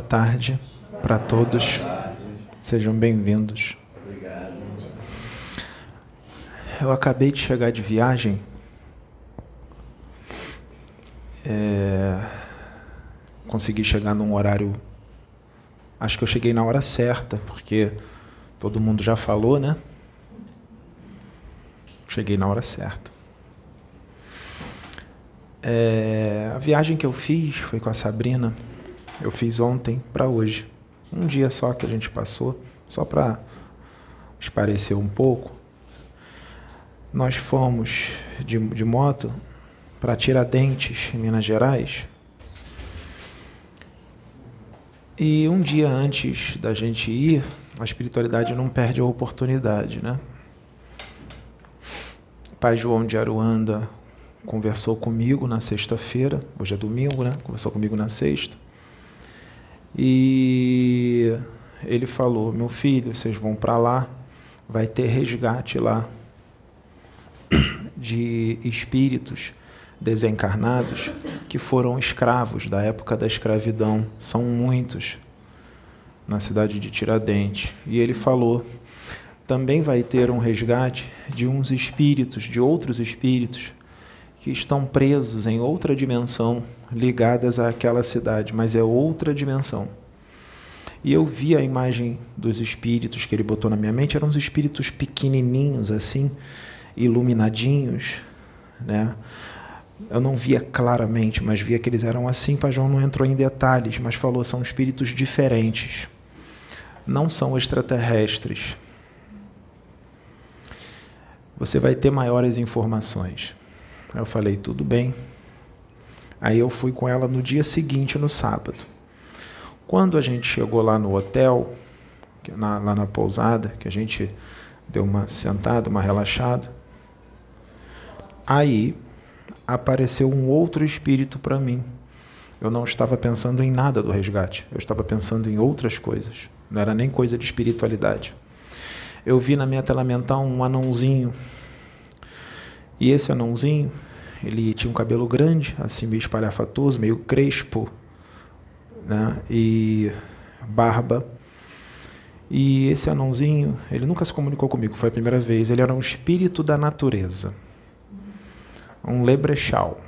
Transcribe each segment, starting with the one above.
Boa tarde para todos. Sejam bem-vindos. Eu acabei de chegar de viagem. É... Consegui chegar num horário. Acho que eu cheguei na hora certa, porque todo mundo já falou, né? Cheguei na hora certa. É... A viagem que eu fiz foi com a Sabrina. Eu fiz ontem para hoje. Um dia só que a gente passou, só para esparecer um pouco. Nós fomos de, de moto para Tiradentes, em Minas Gerais. E um dia antes da gente ir, a espiritualidade não perde a oportunidade, né? Pai João de Aruanda conversou comigo na sexta-feira, hoje é domingo, né? Conversou comigo na sexta. E ele falou: Meu filho, vocês vão para lá, vai ter resgate lá de espíritos desencarnados que foram escravos da época da escravidão. São muitos na cidade de Tiradentes. E ele falou: também vai ter um resgate de uns espíritos, de outros espíritos que estão presos em outra dimensão, ligadas àquela cidade, mas é outra dimensão. E eu vi a imagem dos espíritos que ele botou na minha mente, eram uns espíritos pequenininhos assim, iluminadinhos, né? Eu não via claramente, mas via que eles eram assim. Pai João não entrou em detalhes, mas falou são espíritos diferentes. Não são extraterrestres. Você vai ter maiores informações. Eu falei, tudo bem. Aí eu fui com ela no dia seguinte, no sábado. Quando a gente chegou lá no hotel, na, lá na pousada, que a gente deu uma sentada, uma relaxada, aí apareceu um outro espírito para mim. Eu não estava pensando em nada do resgate, eu estava pensando em outras coisas. Não era nem coisa de espiritualidade. Eu vi na minha tela mental um anãozinho e esse anãozinho, ele tinha um cabelo grande, assim meio espalhafatoso, meio crespo, né? E barba. E esse anãozinho, ele nunca se comunicou comigo, foi a primeira vez. Ele era um espírito da natureza, um lebrechal.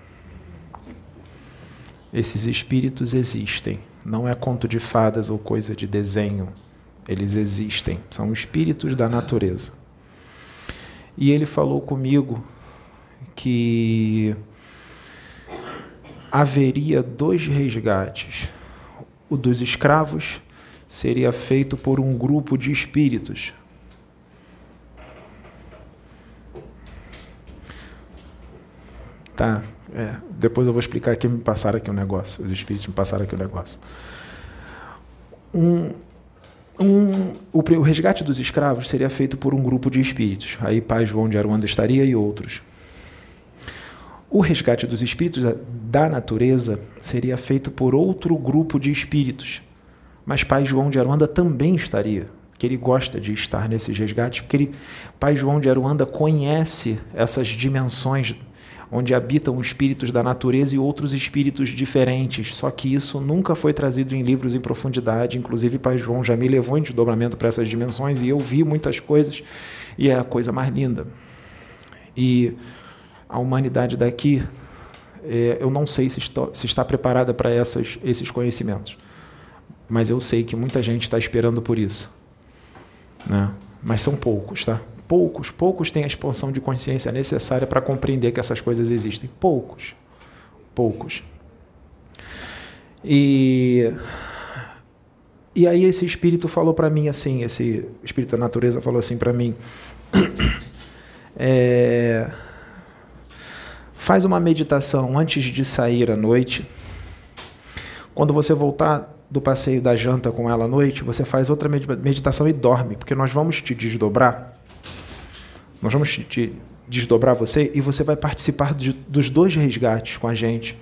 Esses espíritos existem, não é conto de fadas ou coisa de desenho. Eles existem, são espíritos da natureza. E ele falou comigo que haveria dois resgates. O dos escravos seria feito por um grupo de espíritos. Tá, é, depois eu vou explicar aqui, me passaram aqui um negócio, os espíritos me passaram aqui um negócio. Um, um, o, o resgate dos escravos seria feito por um grupo de espíritos. Aí Pai João de Aruanda estaria e outros. O resgate dos espíritos da natureza seria feito por outro grupo de espíritos. Mas Pai João de Aruanda também estaria, que ele gosta de estar nesses resgates, porque ele, Pai João de Aruanda conhece essas dimensões onde habitam espíritos da natureza e outros espíritos diferentes. Só que isso nunca foi trazido em livros em profundidade. Inclusive, Pai João já me levou em desdobramento para essas dimensões e eu vi muitas coisas e é a coisa mais linda. E a humanidade daqui, é, eu não sei se, estou, se está preparada para essas, esses conhecimentos, mas eu sei que muita gente está esperando por isso. Né? Mas são poucos, tá? Poucos, poucos têm a expansão de consciência necessária para compreender que essas coisas existem. Poucos, poucos. E e aí esse espírito falou para mim assim, esse espírito da natureza falou assim para mim, é, Faz uma meditação antes de sair à noite. Quando você voltar do passeio da janta com ela à noite, você faz outra meditação e dorme, porque nós vamos te desdobrar. Nós vamos te desdobrar você e você vai participar de, dos dois resgates com a gente.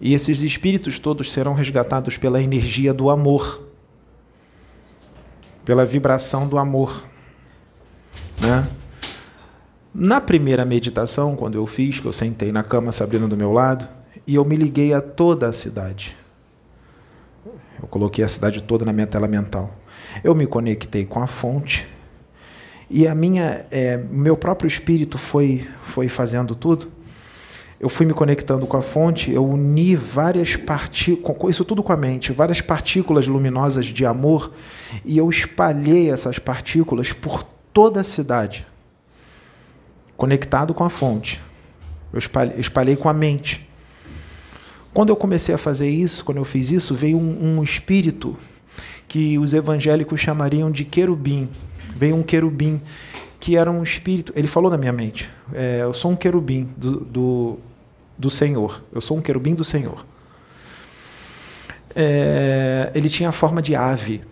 E esses espíritos todos serão resgatados pela energia do amor, pela vibração do amor, né? Na primeira meditação, quando eu fiz, que eu sentei na cama, Sabrina do meu lado, e eu me liguei a toda a cidade. Eu coloquei a cidade toda na minha tela mental. Eu me conectei com a fonte e a minha, é, meu próprio espírito foi, foi fazendo tudo. Eu fui me conectando com a fonte, eu uni várias partículas, isso tudo com a mente, várias partículas luminosas de amor, e eu espalhei essas partículas por toda a cidade, conectado com a fonte. Eu espalhei, com a mente. Quando eu comecei a fazer isso, quando eu fiz isso, veio um, um espírito que os evangélicos chamariam de querubim. Veio um querubim que era um espírito. Ele falou na minha mente: é, Eu sou um querubim do, do, do, Senhor. Eu sou um querubim do Senhor. É, ele tinha a forma de ave.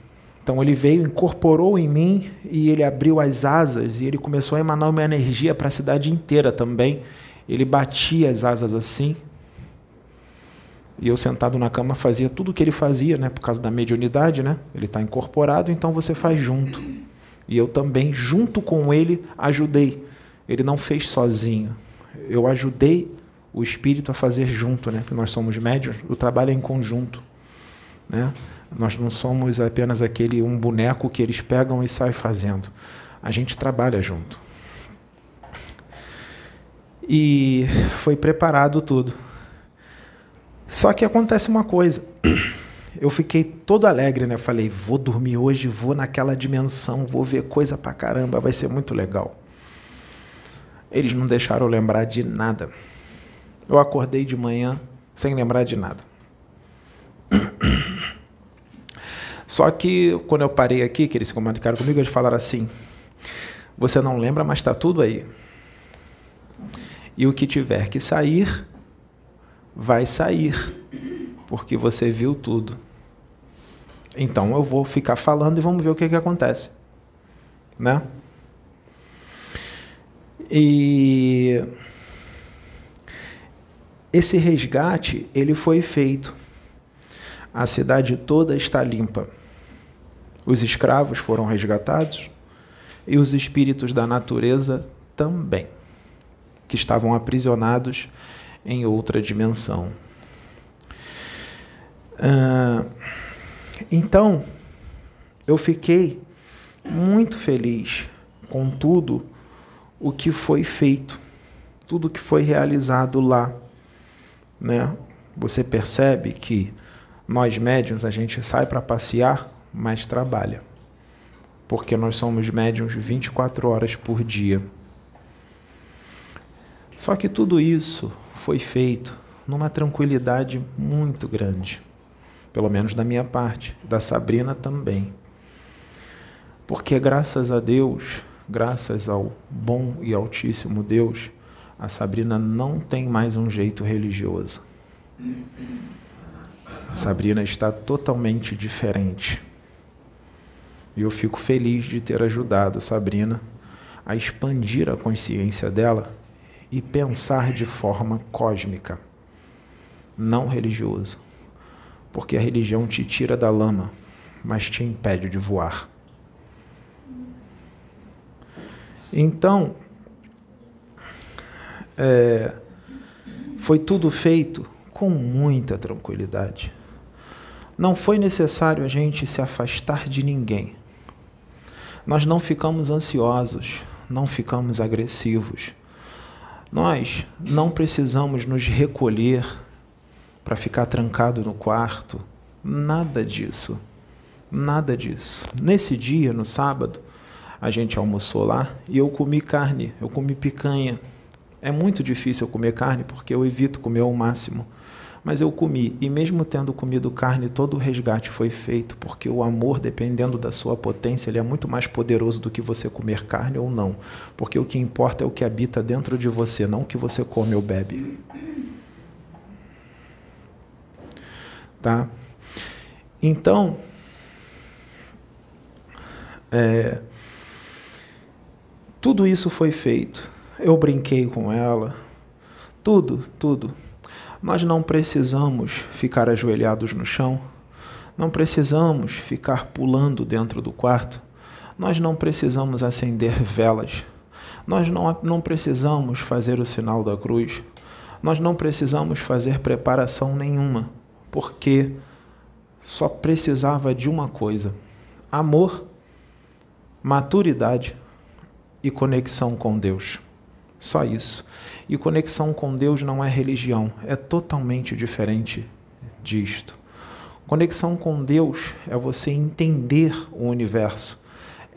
Então ele veio, incorporou em mim e ele abriu as asas e ele começou a emanar uma energia para a cidade inteira também. Ele batia as asas assim. E eu sentado na cama fazia tudo o que ele fazia, né, por causa da mediunidade, né? Ele está incorporado, então você faz junto. E eu também, junto com ele, ajudei. Ele não fez sozinho. Eu ajudei o espírito a fazer junto, né? Porque nós somos médios, o trabalho é em conjunto, né? Nós não somos apenas aquele um boneco que eles pegam e saem fazendo. A gente trabalha junto. E foi preparado tudo. Só que acontece uma coisa. Eu fiquei todo alegre, né? Falei, vou dormir hoje, vou naquela dimensão, vou ver coisa pra caramba, vai ser muito legal. Eles não deixaram eu lembrar de nada. Eu acordei de manhã sem lembrar de nada. Só que quando eu parei aqui, que eles se comunicaram comigo, eles falaram assim: Você não lembra, mas está tudo aí. E o que tiver que sair, vai sair, porque você viu tudo. Então eu vou ficar falando e vamos ver o que, que acontece. Né? E esse resgate ele foi feito. A cidade toda está limpa. Os escravos foram resgatados e os espíritos da natureza também, que estavam aprisionados em outra dimensão. Uh, então, eu fiquei muito feliz com tudo o que foi feito, tudo que foi realizado lá, né? Você percebe que nós médiums a gente sai para passear mas trabalha. Porque nós somos médiums 24 horas por dia. Só que tudo isso foi feito numa tranquilidade muito grande. Pelo menos da minha parte, da Sabrina também. Porque graças a Deus, graças ao bom e altíssimo Deus, a Sabrina não tem mais um jeito religioso. A Sabrina está totalmente diferente. E eu fico feliz de ter ajudado a Sabrina a expandir a consciência dela e pensar de forma cósmica, não religioso. Porque a religião te tira da lama, mas te impede de voar. Então, é, foi tudo feito com muita tranquilidade. Não foi necessário a gente se afastar de ninguém nós não ficamos ansiosos, não ficamos agressivos. Nós não precisamos nos recolher para ficar trancado no quarto. Nada disso. Nada disso. Nesse dia, no sábado, a gente almoçou lá e eu comi carne, eu comi picanha. É muito difícil eu comer carne porque eu evito comer ao máximo. Mas eu comi, e mesmo tendo comido carne, todo o resgate foi feito, porque o amor, dependendo da sua potência, ele é muito mais poderoso do que você comer carne ou não. Porque o que importa é o que habita dentro de você, não o que você come ou bebe. Tá? Então, é, tudo isso foi feito. Eu brinquei com ela, tudo, tudo. Nós não precisamos ficar ajoelhados no chão, não precisamos ficar pulando dentro do quarto, nós não precisamos acender velas, nós não, não precisamos fazer o sinal da cruz, nós não precisamos fazer preparação nenhuma, porque só precisava de uma coisa: amor, maturidade e conexão com Deus. Só isso. E conexão com Deus não é religião, é totalmente diferente disto. Conexão com Deus é você entender o universo,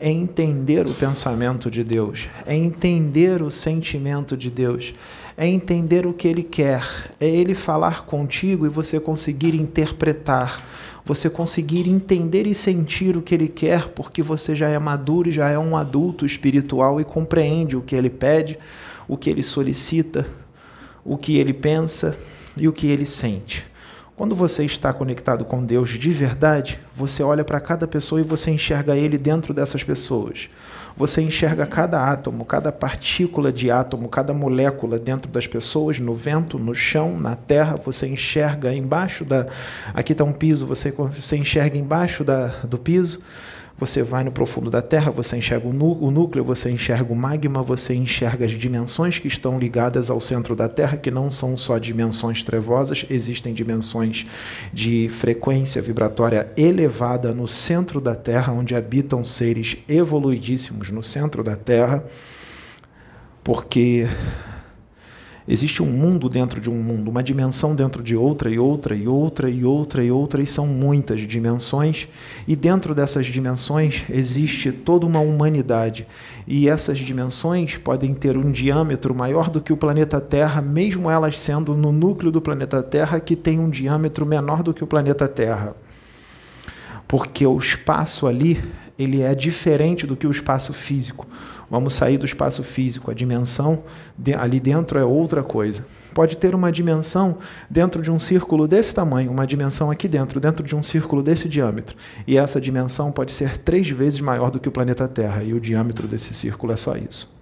é entender o pensamento de Deus, é entender o sentimento de Deus, é entender o que Ele quer, é Ele falar contigo e você conseguir interpretar, você conseguir entender e sentir o que Ele quer, porque você já é maduro e já é um adulto espiritual e compreende o que Ele pede, o que Ele solicita, o que Ele pensa e o que Ele sente. Quando você está conectado com Deus de verdade, você olha para cada pessoa e você enxerga Ele dentro dessas pessoas. Você enxerga cada átomo, cada partícula de átomo, cada molécula dentro das pessoas, no vento, no chão, na terra. Você enxerga embaixo da. Aqui está um piso, você, você enxerga embaixo da, do piso. Você vai no profundo da Terra, você enxerga o, núcleo, você enxerga o magma, você enxerga as dimensões que estão ligadas ao centro da Terra, que não são só dimensões trevosas, existem dimensões de frequência vibratória elevada no centro da Terra, onde habitam seres evoluidíssimos no centro da Terra, porque Existe um mundo dentro de um mundo, uma dimensão dentro de outra e outra e outra e outra e outra, e são muitas dimensões, e dentro dessas dimensões existe toda uma humanidade. E essas dimensões podem ter um diâmetro maior do que o planeta Terra, mesmo elas sendo no núcleo do planeta Terra, que tem um diâmetro menor do que o planeta Terra. Porque o espaço ali, ele é diferente do que o espaço físico. Vamos sair do espaço físico. A dimensão de, ali dentro é outra coisa. Pode ter uma dimensão dentro de um círculo desse tamanho, uma dimensão aqui dentro, dentro de um círculo desse diâmetro. E essa dimensão pode ser três vezes maior do que o planeta Terra. E o diâmetro desse círculo é só isso.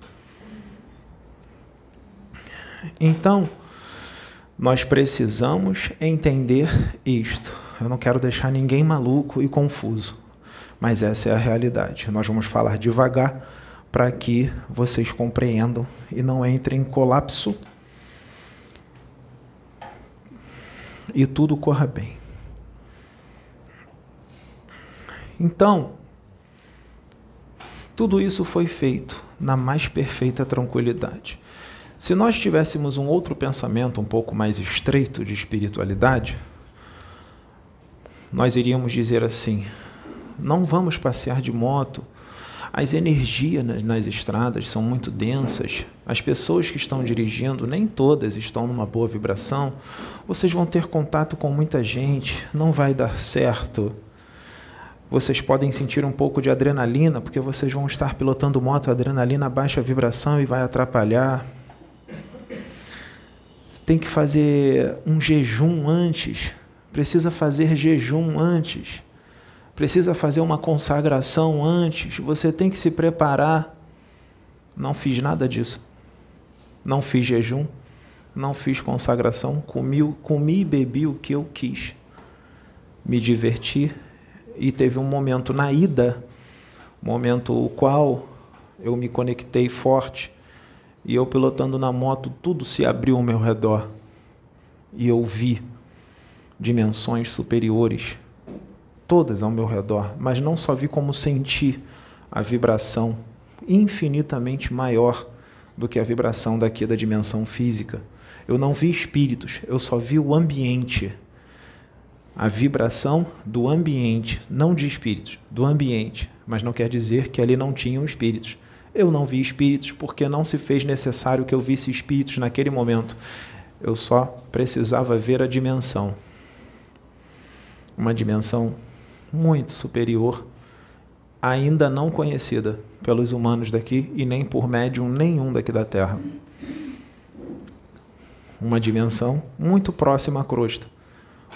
Então, nós precisamos entender isto. Eu não quero deixar ninguém maluco e confuso, mas essa é a realidade. Nós vamos falar devagar para que vocês compreendam e não entrem em colapso e tudo corra bem. Então, tudo isso foi feito na mais perfeita tranquilidade. Se nós tivéssemos um outro pensamento um pouco mais estreito de espiritualidade, nós iríamos dizer assim: não vamos passear de moto as energias nas, nas estradas são muito densas. As pessoas que estão dirigindo, nem todas estão numa boa vibração. Vocês vão ter contato com muita gente, não vai dar certo. Vocês podem sentir um pouco de adrenalina, porque vocês vão estar pilotando moto, a adrenalina baixa a vibração e vai atrapalhar. Tem que fazer um jejum antes. Precisa fazer jejum antes precisa fazer uma consagração antes, você tem que se preparar. Não fiz nada disso. Não fiz jejum, não fiz consagração, comi, comi e bebi o que eu quis. Me diverti. E teve um momento na ida, momento o qual eu me conectei forte. E eu pilotando na moto, tudo se abriu ao meu redor. E eu vi dimensões superiores todas ao meu redor, mas não só vi como senti a vibração infinitamente maior do que a vibração daqui da dimensão física. Eu não vi espíritos, eu só vi o ambiente. A vibração do ambiente, não de espíritos, do ambiente, mas não quer dizer que ali não tinham espíritos. Eu não vi espíritos porque não se fez necessário que eu visse espíritos naquele momento. Eu só precisava ver a dimensão. Uma dimensão muito superior, ainda não conhecida pelos humanos daqui e nem por médium nenhum daqui da Terra. Uma dimensão muito próxima à crosta.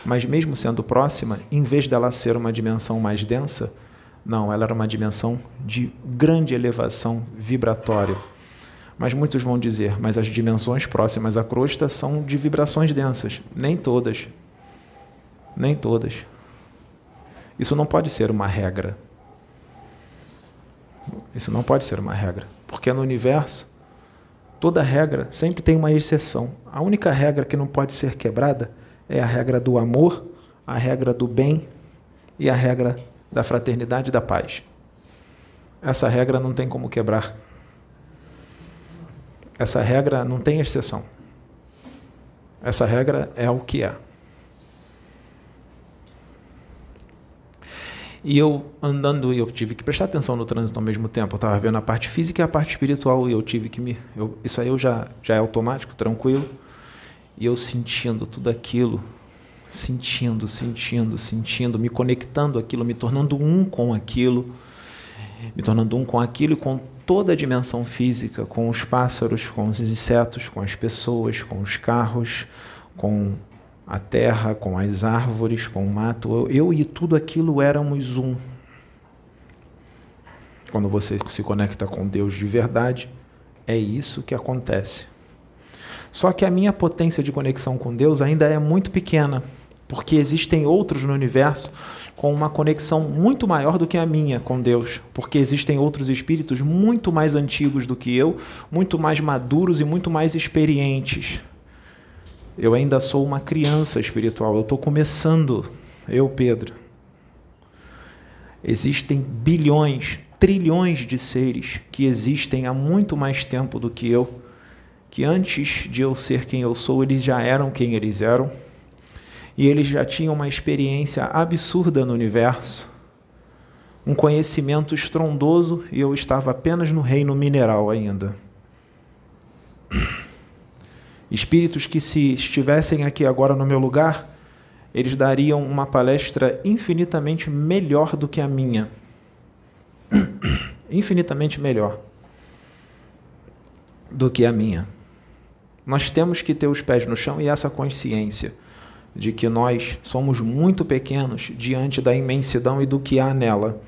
Mas mesmo sendo próxima, em vez dela ser uma dimensão mais densa, não, ela era uma dimensão de grande elevação vibratória. Mas muitos vão dizer, mas as dimensões próximas à crosta são de vibrações densas. Nem todas. Nem todas. Isso não pode ser uma regra. Isso não pode ser uma regra. Porque no universo, toda regra sempre tem uma exceção. A única regra que não pode ser quebrada é a regra do amor, a regra do bem e a regra da fraternidade e da paz. Essa regra não tem como quebrar. Essa regra não tem exceção. Essa regra é o que é. E eu andando, e eu tive que prestar atenção no trânsito ao mesmo tempo. Eu estava vendo a parte física e a parte espiritual, e eu tive que me. Eu, isso aí eu já, já é automático, tranquilo. E eu sentindo tudo aquilo, sentindo, sentindo, sentindo, me conectando aquilo, me tornando um com aquilo, me tornando um com aquilo e com toda a dimensão física, com os pássaros, com os insetos, com as pessoas, com os carros, com a terra, com as árvores, com o mato. Eu e tudo aquilo éramos um. Quando você se conecta com Deus de verdade, é isso que acontece. Só que a minha potência de conexão com Deus ainda é muito pequena, porque existem outros no universo com uma conexão muito maior do que a minha com Deus, porque existem outros espíritos muito mais antigos do que eu, muito mais maduros e muito mais experientes. Eu ainda sou uma criança espiritual, eu estou começando, eu, Pedro. Existem bilhões, trilhões de seres que existem há muito mais tempo do que eu, que antes de eu ser quem eu sou, eles já eram quem eles eram, e eles já tinham uma experiência absurda no universo, um conhecimento estrondoso, e eu estava apenas no reino mineral ainda. Espíritos que, se estivessem aqui agora no meu lugar, eles dariam uma palestra infinitamente melhor do que a minha. infinitamente melhor do que a minha. Nós temos que ter os pés no chão e essa consciência de que nós somos muito pequenos diante da imensidão e do que há nela,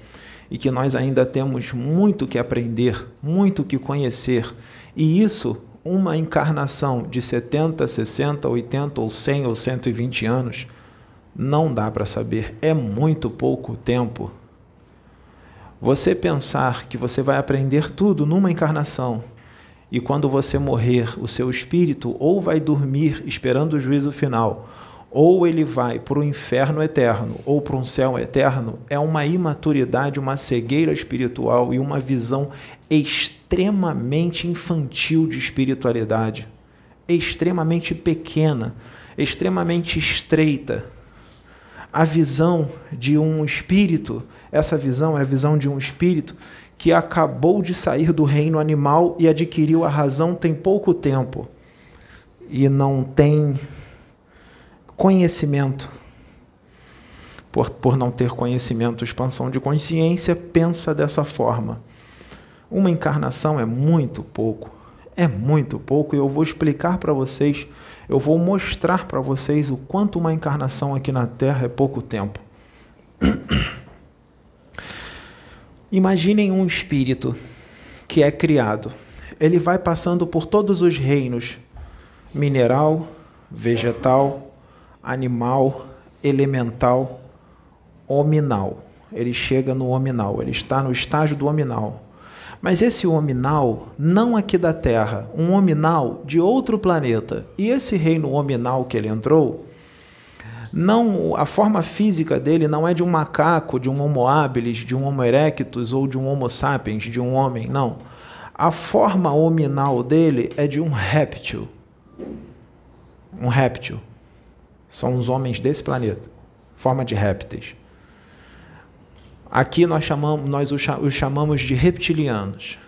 e que nós ainda temos muito que aprender, muito que conhecer, e isso uma encarnação de 70, 60, 80 ou 100 ou 120 anos, não dá para saber, é muito pouco tempo. Você pensar que você vai aprender tudo numa encarnação e quando você morrer, o seu espírito ou vai dormir esperando o juízo final, ou ele vai para o inferno eterno ou para um céu eterno, é uma imaturidade, uma cegueira espiritual e uma visão extremamente infantil de espiritualidade, extremamente pequena, extremamente estreita. A visão de um espírito, essa visão é a visão de um espírito que acabou de sair do reino animal e adquiriu a razão tem pouco tempo e não tem conhecimento. Por, por não ter conhecimento, expansão de consciência, pensa dessa forma. Uma encarnação é muito pouco, é muito pouco, e eu vou explicar para vocês, eu vou mostrar para vocês o quanto uma encarnação aqui na Terra é pouco tempo. Imaginem um espírito que é criado. Ele vai passando por todos os reinos: mineral, vegetal, animal, elemental, hominal. Ele chega no hominal, ele está no estágio do hominal. Mas esse hominal, não aqui da Terra, um hominal de outro planeta. E esse reino hominal que ele entrou, não a forma física dele não é de um macaco, de um Homo habilis, de um Homo erectus ou de um Homo sapiens, de um homem, não. A forma hominal dele é de um réptil. Um réptil. São os homens desse planeta, forma de répteis. Aqui nós, chamamos, nós os chamamos de reptilianos.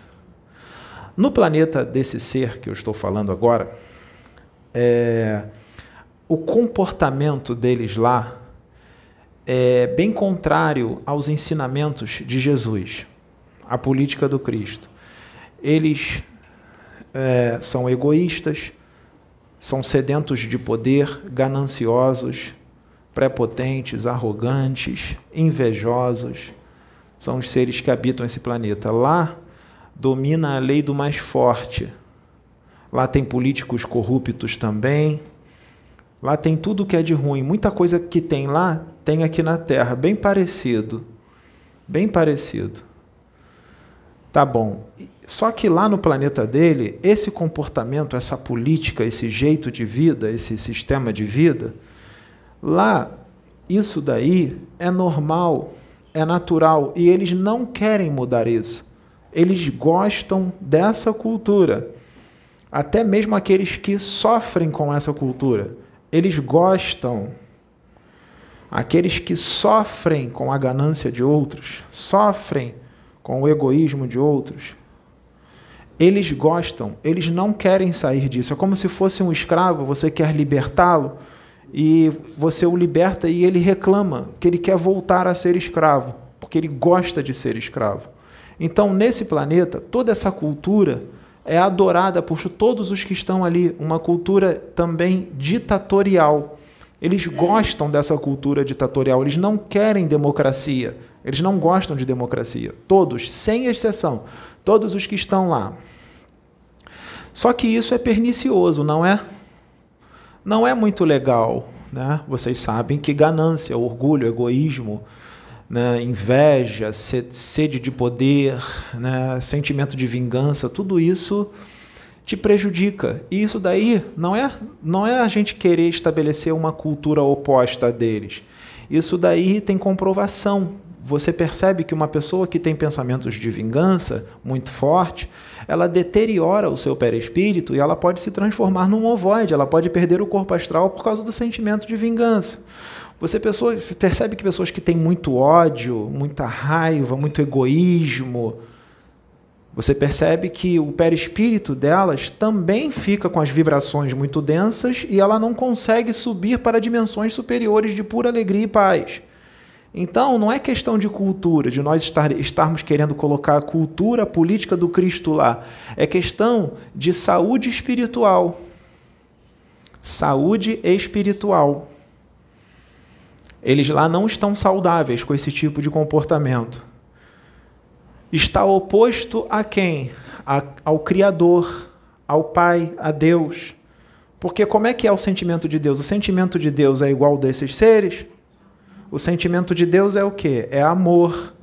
No planeta desse ser que eu estou falando agora, é, o comportamento deles lá é bem contrário aos ensinamentos de Jesus, a política do Cristo. Eles é, são egoístas, são sedentos de poder, gananciosos, prepotentes, arrogantes, invejosos. São os seres que habitam esse planeta. Lá domina a lei do mais forte. Lá tem políticos corruptos também. Lá tem tudo que é de ruim. Muita coisa que tem lá tem aqui na Terra, bem parecido. Bem parecido. Tá bom. Só que lá no planeta dele, esse comportamento, essa política, esse jeito de vida, esse sistema de vida, lá isso daí é normal, é natural e eles não querem mudar isso. Eles gostam dessa cultura. Até mesmo aqueles que sofrem com essa cultura, eles gostam. Aqueles que sofrem com a ganância de outros, sofrem com o egoísmo de outros, eles gostam, eles não querem sair disso. É como se fosse um escravo, você quer libertá-lo e você o liberta e ele reclama que ele quer voltar a ser escravo, porque ele gosta de ser escravo. Então, nesse planeta, toda essa cultura é adorada por todos os que estão ali, uma cultura também ditatorial. Eles gostam dessa cultura ditatorial, eles não querem democracia, eles não gostam de democracia. Todos, sem exceção, todos os que estão lá. Só que isso é pernicioso, não é? Não é muito legal. Né? Vocês sabem que ganância, orgulho, egoísmo, né, inveja, sede de poder, né, sentimento de vingança, tudo isso te prejudica. E isso daí não é, não é a gente querer estabelecer uma cultura oposta deles. Isso daí tem comprovação. Você percebe que uma pessoa que tem pensamentos de vingança muito forte, ela deteriora o seu perispírito e ela pode se transformar num ovoide, ela pode perder o corpo astral por causa do sentimento de vingança. Você pessoa, percebe que pessoas que têm muito ódio, muita raiva, muito egoísmo, você percebe que o perispírito delas também fica com as vibrações muito densas e ela não consegue subir para dimensões superiores de pura alegria e paz. Então, não é questão de cultura, de nós estar, estarmos querendo colocar a cultura política do Cristo lá. É questão de saúde espiritual. Saúde espiritual. Eles lá não estão saudáveis com esse tipo de comportamento está oposto a quem? A, ao Criador, ao Pai, a Deus. Porque como é que é o sentimento de Deus? O sentimento de Deus é igual desses seres? O sentimento de Deus é o quê? É amor,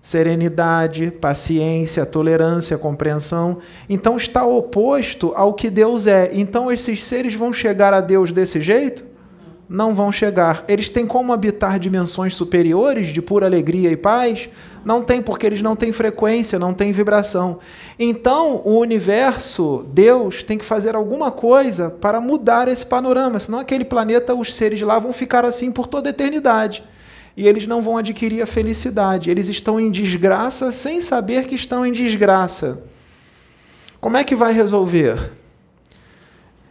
serenidade, paciência, tolerância, compreensão. Então está oposto ao que Deus é. Então esses seres vão chegar a Deus desse jeito? Não vão chegar. Eles têm como habitar dimensões superiores de pura alegria e paz? Não tem, porque eles não têm frequência, não têm vibração. Então, o universo, Deus, tem que fazer alguma coisa para mudar esse panorama, senão aquele planeta, os seres lá vão ficar assim por toda a eternidade. E eles não vão adquirir a felicidade. Eles estão em desgraça sem saber que estão em desgraça. Como é que vai resolver?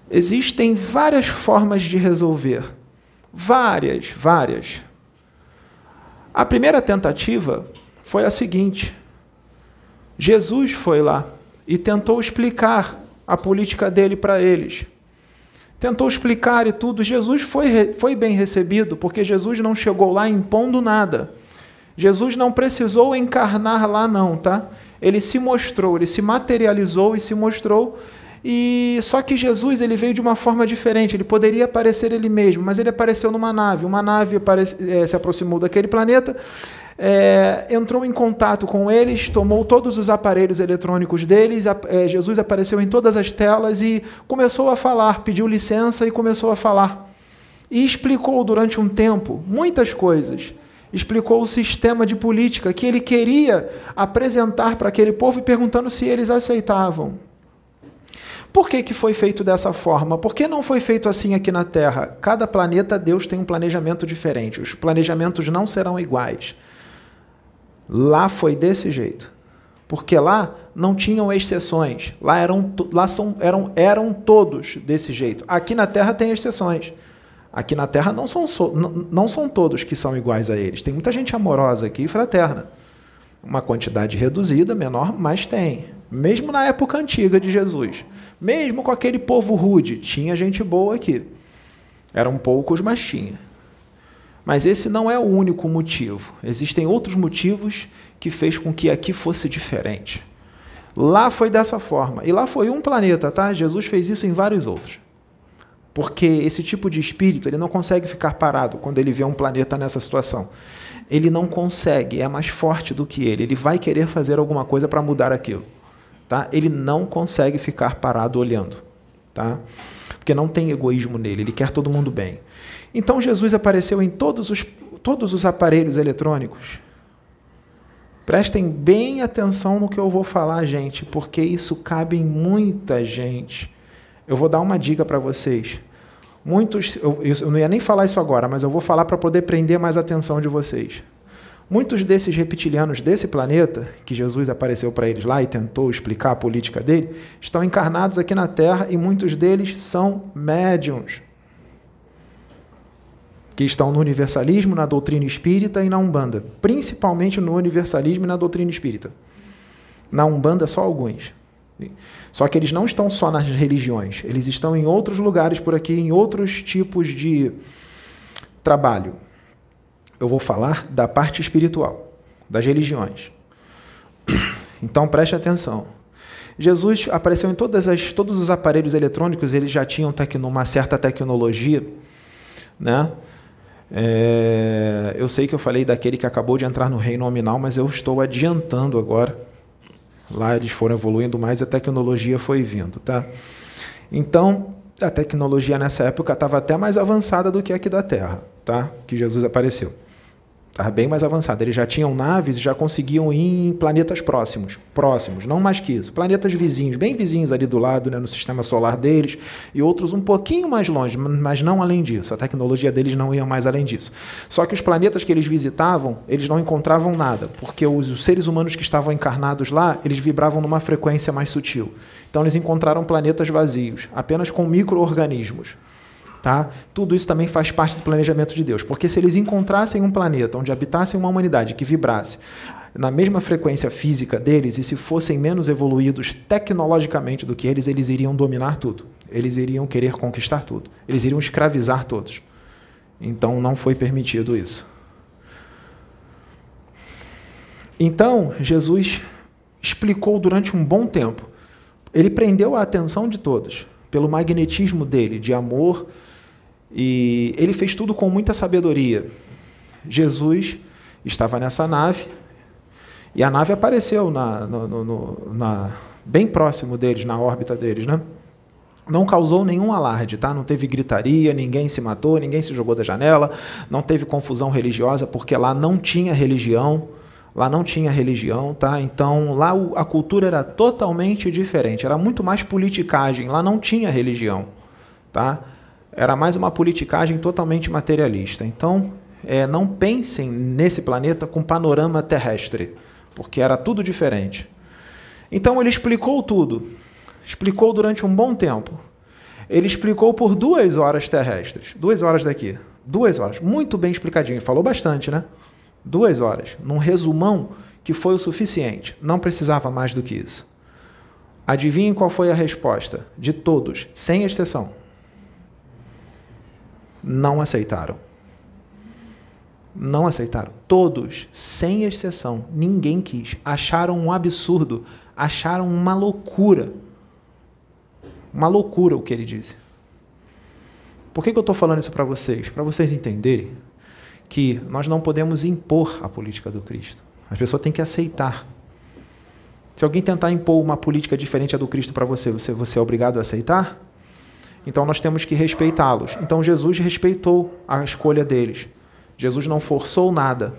Existem várias formas de resolver. Várias, várias. A primeira tentativa foi a seguinte: Jesus foi lá e tentou explicar a política dele para eles. Tentou explicar e tudo. Jesus foi, foi bem recebido, porque Jesus não chegou lá impondo nada. Jesus não precisou encarnar lá, não, tá? Ele se mostrou, ele se materializou e se mostrou e só que Jesus ele veio de uma forma diferente. Ele poderia aparecer ele mesmo, mas ele apareceu numa nave. Uma nave é, se aproximou daquele planeta, é, entrou em contato com eles, tomou todos os aparelhos eletrônicos deles. É, Jesus apareceu em todas as telas e começou a falar. Pediu licença e começou a falar. E explicou durante um tempo muitas coisas explicou o sistema de política que ele queria apresentar para aquele povo e perguntando se eles aceitavam. Por que, que foi feito dessa forma? Por que não foi feito assim aqui na Terra? Cada planeta, Deus tem um planejamento diferente. Os planejamentos não serão iguais. Lá foi desse jeito. Porque lá não tinham exceções. Lá eram, lá são, eram, eram todos desse jeito. Aqui na Terra tem exceções. Aqui na Terra não são, não, não são todos que são iguais a eles. Tem muita gente amorosa aqui e fraterna. Uma quantidade reduzida, menor, mas tem. Mesmo na época antiga de Jesus. Mesmo com aquele povo rude, tinha gente boa aqui. Eram poucos, mas tinha. Mas esse não é o único motivo. Existem outros motivos que fez com que aqui fosse diferente. Lá foi dessa forma. E lá foi um planeta, tá? Jesus fez isso em vários outros. Porque esse tipo de espírito, ele não consegue ficar parado quando ele vê um planeta nessa situação. Ele não consegue, é mais forte do que ele. Ele vai querer fazer alguma coisa para mudar aquilo tá? ele não consegue ficar parado olhando. tá? Porque não tem egoísmo nele, ele quer todo mundo bem. Então Jesus apareceu em todos os, todos os aparelhos eletrônicos. Prestem bem atenção no que eu vou falar, gente, porque isso cabe em muita gente. Eu vou dar uma dica para vocês. Muitos, eu, eu não ia nem falar isso agora, mas eu vou falar para poder prender mais atenção de vocês. Muitos desses reptilianos desse planeta, que Jesus apareceu para eles lá e tentou explicar a política dele, estão encarnados aqui na Terra e muitos deles são médiums. Que estão no universalismo, na doutrina espírita e na Umbanda. Principalmente no universalismo e na doutrina espírita. Na Umbanda, só alguns. Só que eles não estão só nas religiões, eles estão em outros lugares por aqui, em outros tipos de trabalho. Eu vou falar da parte espiritual, das religiões. Então preste atenção. Jesus apareceu em todas as, todos os aparelhos eletrônicos, eles já tinham tecno, uma certa tecnologia. Né? É, eu sei que eu falei daquele que acabou de entrar no reino nominal, mas eu estou adiantando agora Lá eles foram evoluindo mais, a tecnologia foi vindo, tá? Então, a tecnologia nessa época estava até mais avançada do que aqui da Terra, tá? Que Jesus apareceu. Estava bem mais avançada. Eles já tinham naves e já conseguiam ir em planetas próximos. Próximos, não mais que isso. Planetas vizinhos, bem vizinhos ali do lado, né, no sistema solar deles, e outros um pouquinho mais longe, mas não além disso. A tecnologia deles não ia mais além disso. Só que os planetas que eles visitavam, eles não encontravam nada, porque os, os seres humanos que estavam encarnados lá, eles vibravam numa frequência mais sutil. Então eles encontraram planetas vazios, apenas com micro-organismos. Tá? Tudo isso também faz parte do planejamento de Deus, porque se eles encontrassem um planeta onde habitasse uma humanidade que vibrasse na mesma frequência física deles e se fossem menos evoluídos tecnologicamente do que eles, eles iriam dominar tudo. Eles iriam querer conquistar tudo. Eles iriam escravizar todos. Então não foi permitido isso. Então, Jesus explicou durante um bom tempo. Ele prendeu a atenção de todos pelo magnetismo dele, de amor, e ele fez tudo com muita sabedoria. Jesus estava nessa nave e a nave apareceu na, no, no, na, bem próximo deles, na órbita deles, né? Não causou nenhum alarde, tá? Não teve gritaria, ninguém se matou, ninguém se jogou da janela, não teve confusão religiosa, porque lá não tinha religião, lá não tinha religião, tá? Então lá a cultura era totalmente diferente, era muito mais politicagem, lá não tinha religião, tá? Era mais uma politicagem totalmente materialista. Então, é, não pensem nesse planeta com panorama terrestre, porque era tudo diferente. Então, ele explicou tudo. Explicou durante um bom tempo. Ele explicou por duas horas terrestres. Duas horas daqui. Duas horas. Muito bem explicadinho. Falou bastante, né? Duas horas. Num resumão que foi o suficiente. Não precisava mais do que isso. Adivinhem qual foi a resposta de todos, sem exceção não aceitaram. Não aceitaram. Todos, sem exceção, ninguém quis. Acharam um absurdo, acharam uma loucura. Uma loucura o que ele disse. Por que, que eu estou falando isso para vocês? Para vocês entenderem que nós não podemos impor a política do Cristo. A pessoa tem que aceitar. Se alguém tentar impor uma política diferente da do Cristo para você, você, você é obrigado a aceitar? Então nós temos que respeitá-los. Então Jesus respeitou a escolha deles. Jesus não forçou nada.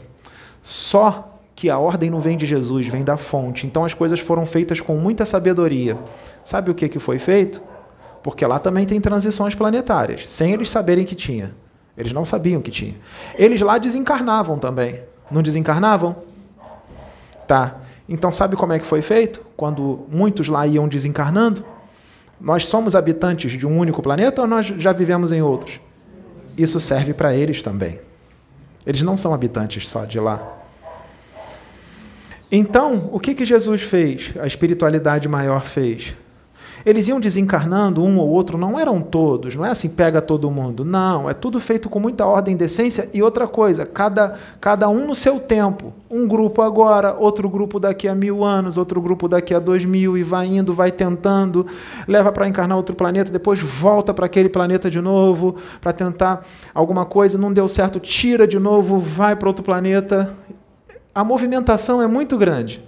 Só que a ordem não vem de Jesus, vem da fonte. Então as coisas foram feitas com muita sabedoria. Sabe o que, que foi feito? Porque lá também tem transições planetárias, sem eles saberem que tinha. Eles não sabiam que tinha. Eles lá desencarnavam também. Não desencarnavam? Tá. Então sabe como é que foi feito? Quando muitos lá iam desencarnando? Nós somos habitantes de um único planeta ou nós já vivemos em outros? Isso serve para eles também. Eles não são habitantes só de lá. Então, o que, que Jesus fez? A espiritualidade maior fez? Eles iam desencarnando um ou outro, não eram todos, não é assim, pega todo mundo. Não, é tudo feito com muita ordem e decência. E outra coisa, cada, cada um no seu tempo. Um grupo agora, outro grupo daqui a mil anos, outro grupo daqui a dois mil, e vai indo, vai tentando, leva para encarnar outro planeta, depois volta para aquele planeta de novo, para tentar alguma coisa, não deu certo, tira de novo, vai para outro planeta. A movimentação é muito grande.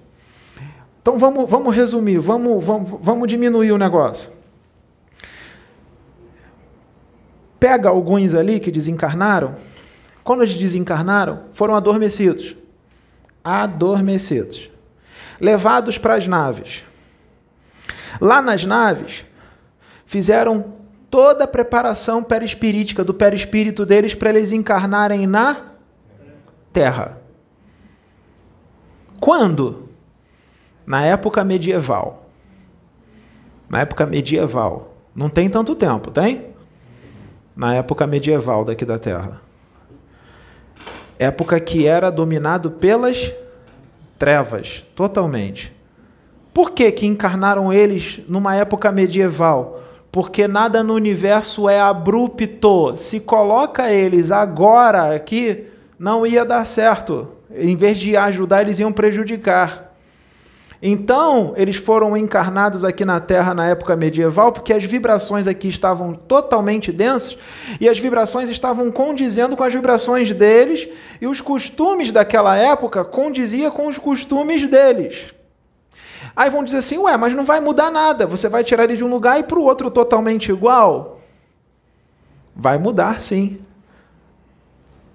Então vamos, vamos resumir, vamos, vamos, vamos diminuir o negócio. pega alguns ali que desencarnaram, quando eles desencarnaram, foram adormecidos. Adormecidos. Levados para as naves. Lá nas naves, fizeram toda a preparação perispirítica do perispírito deles para eles encarnarem na Terra. Quando? Na época medieval. Na época medieval. Não tem tanto tempo, tem? Na época medieval daqui da Terra. Época que era dominado pelas trevas, totalmente. Por que, que encarnaram eles numa época medieval? Porque nada no universo é abrupto. Se coloca eles agora aqui, não ia dar certo. Em vez de ajudar, eles iam prejudicar. Então, eles foram encarnados aqui na Terra na época medieval, porque as vibrações aqui estavam totalmente densas e as vibrações estavam condizendo com as vibrações deles e os costumes daquela época condizia com os costumes deles. Aí vão dizer assim: "Ué, mas não vai mudar nada. Você vai tirar ele de um lugar e para o outro totalmente igual?" Vai mudar, sim.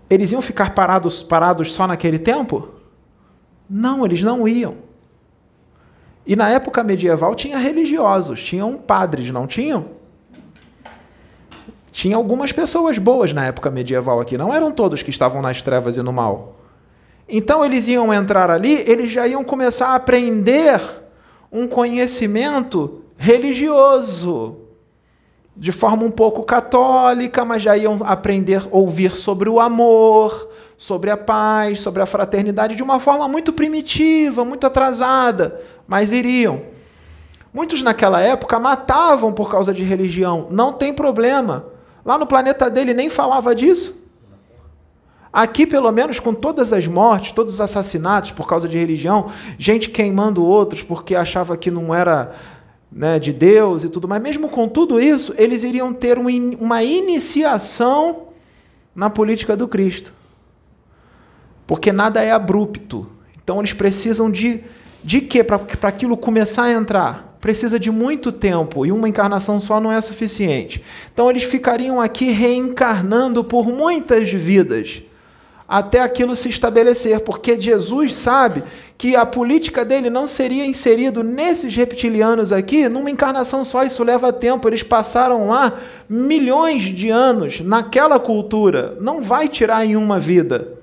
Eles iam ficar parados parados só naquele tempo? Não, eles não iam. E na época medieval tinha religiosos, tinham padres, não tinham? Tinha algumas pessoas boas na época medieval aqui, não eram todos que estavam nas trevas e no mal. Então eles iam entrar ali, eles já iam começar a aprender um conhecimento religioso, de forma um pouco católica, mas já iam aprender a ouvir sobre o amor, sobre a paz, sobre a fraternidade de uma forma muito primitiva, muito atrasada, mas iriam. Muitos naquela época matavam por causa de religião, não tem problema. Lá no planeta dele nem falava disso. Aqui, pelo menos, com todas as mortes, todos os assassinatos por causa de religião, gente queimando outros porque achava que não era né, de Deus e tudo mais, mesmo com tudo isso, eles iriam ter uma iniciação na política do Cristo porque nada é abrupto. Então eles precisam de de quê para aquilo começar a entrar? Precisa de muito tempo e uma encarnação só não é suficiente. Então eles ficariam aqui reencarnando por muitas vidas até aquilo se estabelecer, porque Jesus sabe que a política dele não seria inserido nesses reptilianos aqui numa encarnação só, isso leva tempo. Eles passaram lá milhões de anos naquela cultura, não vai tirar em uma vida.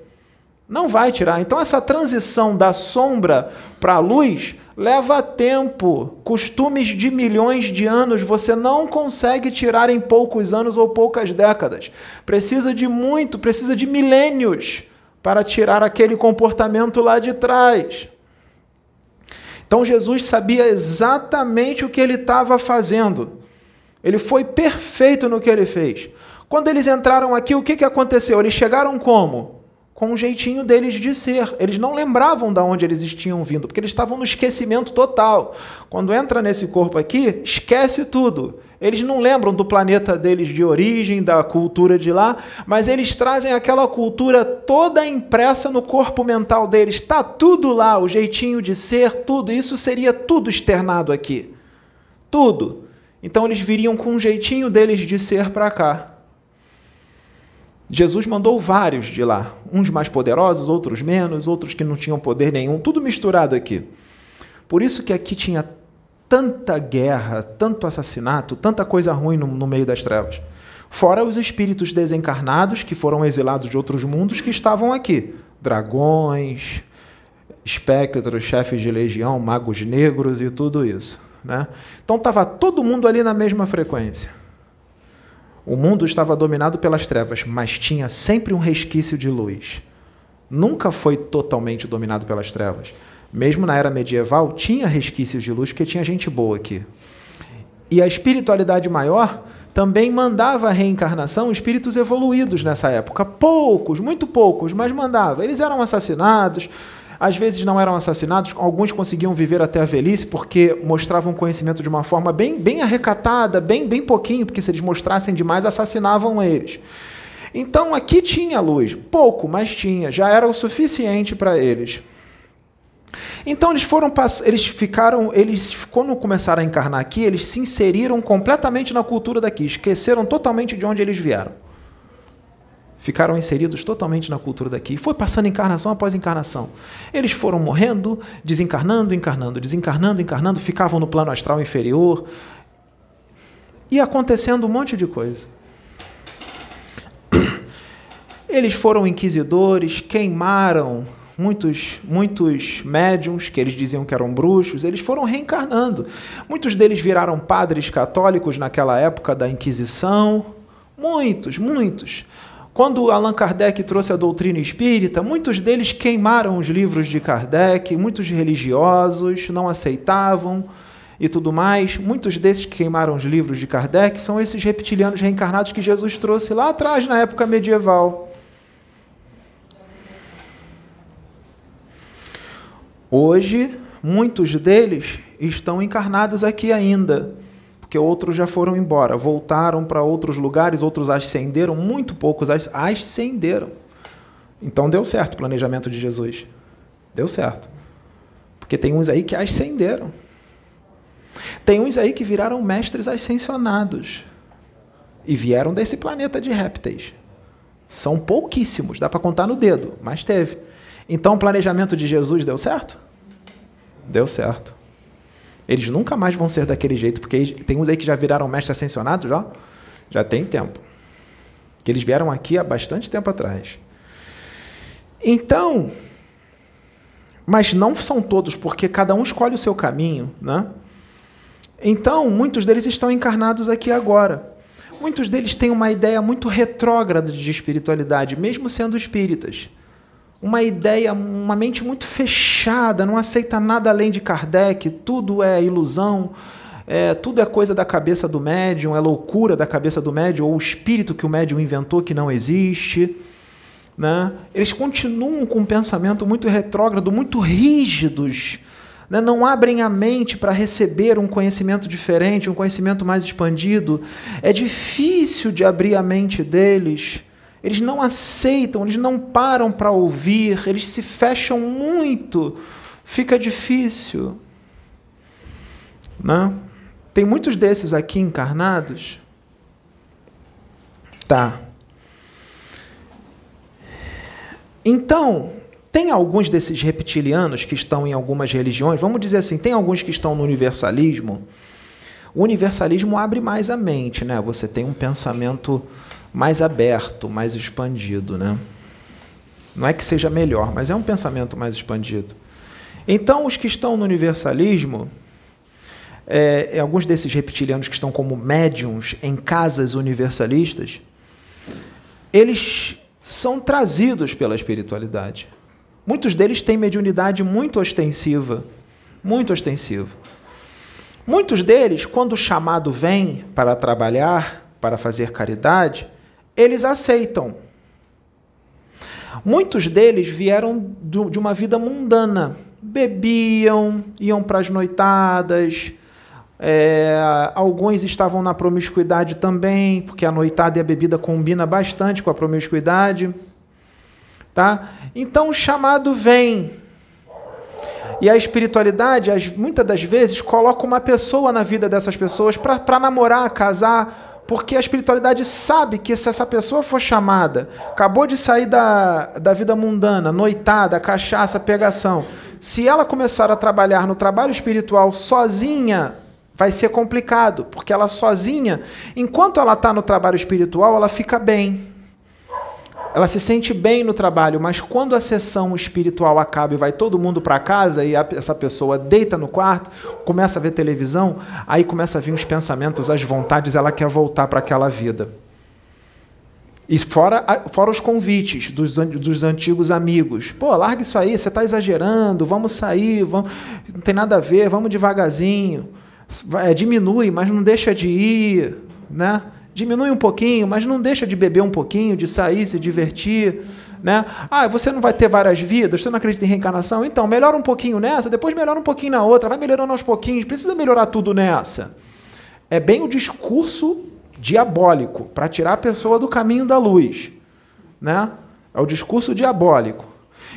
Não vai tirar. Então, essa transição da sombra para a luz leva tempo. Costumes de milhões de anos você não consegue tirar em poucos anos ou poucas décadas. Precisa de muito, precisa de milênios para tirar aquele comportamento lá de trás. Então, Jesus sabia exatamente o que ele estava fazendo. Ele foi perfeito no que ele fez. Quando eles entraram aqui, o que, que aconteceu? Eles chegaram como? Com o jeitinho deles de ser. Eles não lembravam de onde eles tinham vindo, porque eles estavam no esquecimento total. Quando entra nesse corpo aqui, esquece tudo. Eles não lembram do planeta deles de origem, da cultura de lá, mas eles trazem aquela cultura toda impressa no corpo mental deles. Está tudo lá, o jeitinho de ser, tudo. Isso seria tudo externado aqui. Tudo. Então eles viriam com um jeitinho deles de ser para cá. Jesus mandou vários de lá, uns mais poderosos, outros menos, outros que não tinham poder nenhum, tudo misturado aqui. Por isso que aqui tinha tanta guerra, tanto assassinato, tanta coisa ruim no, no meio das trevas. Fora os espíritos desencarnados que foram exilados de outros mundos que estavam aqui. Dragões, espectros, chefes de legião, magos negros e tudo isso. Né? Então estava todo mundo ali na mesma frequência. O mundo estava dominado pelas trevas, mas tinha sempre um resquício de luz. Nunca foi totalmente dominado pelas trevas. Mesmo na era medieval, tinha resquícios de luz, porque tinha gente boa aqui. E a espiritualidade maior também mandava a reencarnação espíritos evoluídos nessa época. Poucos, muito poucos, mas mandava. Eles eram assassinados, às vezes não eram assassinados, alguns conseguiam viver até a velhice porque mostravam conhecimento de uma forma bem, bem arrecatada, bem, bem pouquinho, porque se eles mostrassem demais, assassinavam eles. Então aqui tinha luz, pouco, mas tinha, já era o suficiente para eles. Então eles foram eles ficaram, eles quando começaram a encarnar aqui, eles se inseriram completamente na cultura daqui, esqueceram totalmente de onde eles vieram. Ficaram inseridos totalmente na cultura daqui. Foi passando encarnação após encarnação. Eles foram morrendo, desencarnando, encarnando, desencarnando, encarnando, ficavam no plano astral inferior. E acontecendo um monte de coisa. Eles foram inquisidores, queimaram muitos, muitos médiums que eles diziam que eram bruxos, eles foram reencarnando. Muitos deles viraram padres católicos naquela época da Inquisição. Muitos, muitos. Quando Allan Kardec trouxe a doutrina espírita, muitos deles queimaram os livros de Kardec, muitos religiosos não aceitavam e tudo mais. Muitos desses que queimaram os livros de Kardec são esses reptilianos reencarnados que Jesus trouxe lá atrás, na época medieval. Hoje, muitos deles estão encarnados aqui ainda, porque outros já foram embora, voltaram para outros lugares, outros ascenderam, muito poucos ascenderam. Então deu certo o planejamento de Jesus. Deu certo. Porque tem uns aí que ascenderam. Tem uns aí que viraram mestres ascensionados e vieram desse planeta de répteis. São pouquíssimos, dá para contar no dedo, mas teve. Então o planejamento de Jesus deu certo? Deu certo. Eles nunca mais vão ser daquele jeito, porque tem uns aí que já viraram mestres ascensionados, já? Já tem tempo. Que eles vieram aqui há bastante tempo atrás. Então, mas não são todos, porque cada um escolhe o seu caminho, né? Então, muitos deles estão encarnados aqui agora. Muitos deles têm uma ideia muito retrógrada de espiritualidade, mesmo sendo espíritas uma ideia, uma mente muito fechada, não aceita nada além de Kardec, tudo é ilusão, é, tudo é coisa da cabeça do médium, é loucura da cabeça do médium, ou o espírito que o médium inventou que não existe. Né? Eles continuam com um pensamento muito retrógrado, muito rígidos. Né? Não abrem a mente para receber um conhecimento diferente, um conhecimento mais expandido. É difícil de abrir a mente deles eles não aceitam, eles não param para ouvir, eles se fecham muito. Fica difícil. Né? Tem muitos desses aqui encarnados. Tá. Então, tem alguns desses reptilianos que estão em algumas religiões, vamos dizer assim, tem alguns que estão no universalismo. O universalismo abre mais a mente, né? Você tem um pensamento mais aberto, mais expandido. Né? Não é que seja melhor, mas é um pensamento mais expandido. Então, os que estão no universalismo, é, alguns desses reptilianos que estão como médiums em casas universalistas, eles são trazidos pela espiritualidade. Muitos deles têm mediunidade muito ostensiva, muito ostensiva. Muitos deles, quando o chamado vem para trabalhar, para fazer caridade, eles aceitam. Muitos deles vieram de uma vida mundana, bebiam, iam para as noitadas, é, alguns estavam na promiscuidade também, porque a noitada e a bebida combina bastante com a promiscuidade. Tá? Então o chamado vem. E a espiritualidade, muitas das vezes, coloca uma pessoa na vida dessas pessoas para namorar, casar, porque a espiritualidade sabe que se essa pessoa for chamada, acabou de sair da, da vida mundana, noitada, cachaça, pegação, se ela começar a trabalhar no trabalho espiritual sozinha, vai ser complicado, porque ela sozinha, enquanto ela está no trabalho espiritual, ela fica bem ela se sente bem no trabalho, mas quando a sessão espiritual acaba e vai todo mundo para casa e a, essa pessoa deita no quarto, começa a ver televisão, aí começa a vir os pensamentos, as vontades, ela quer voltar para aquela vida. E fora, fora os convites dos, dos antigos amigos. Pô, larga isso aí, você está exagerando, vamos sair, vamos, não tem nada a ver, vamos devagarzinho. É, diminui, mas não deixa de ir. Né? Diminui um pouquinho, mas não deixa de beber um pouquinho, de sair, se divertir. Né? Ah, você não vai ter várias vidas, você não acredita em reencarnação? Então, melhora um pouquinho nessa, depois melhora um pouquinho na outra, vai melhorando aos pouquinhos, precisa melhorar tudo nessa. É bem o discurso diabólico para tirar a pessoa do caminho da luz. Né? É o discurso diabólico.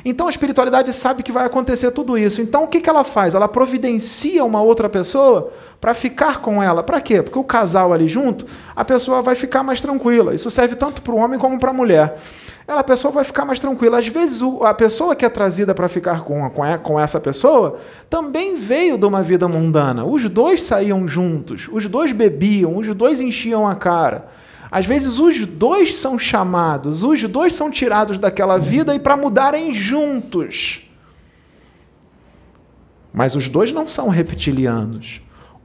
Então a espiritualidade sabe que vai acontecer tudo isso. Então o que, que ela faz? Ela providencia uma outra pessoa para ficar com ela. Para quê? Porque o casal ali junto, a pessoa vai ficar mais tranquila. Isso serve tanto para o homem como para a mulher. Ela, a pessoa vai ficar mais tranquila. Às vezes a pessoa que é trazida para ficar com, com essa pessoa também veio de uma vida mundana. Os dois saíam juntos, os dois bebiam, os dois enchiam a cara. Às vezes os dois são chamados, os dois são tirados daquela vida e para mudarem juntos. Mas os dois não são reptilianos.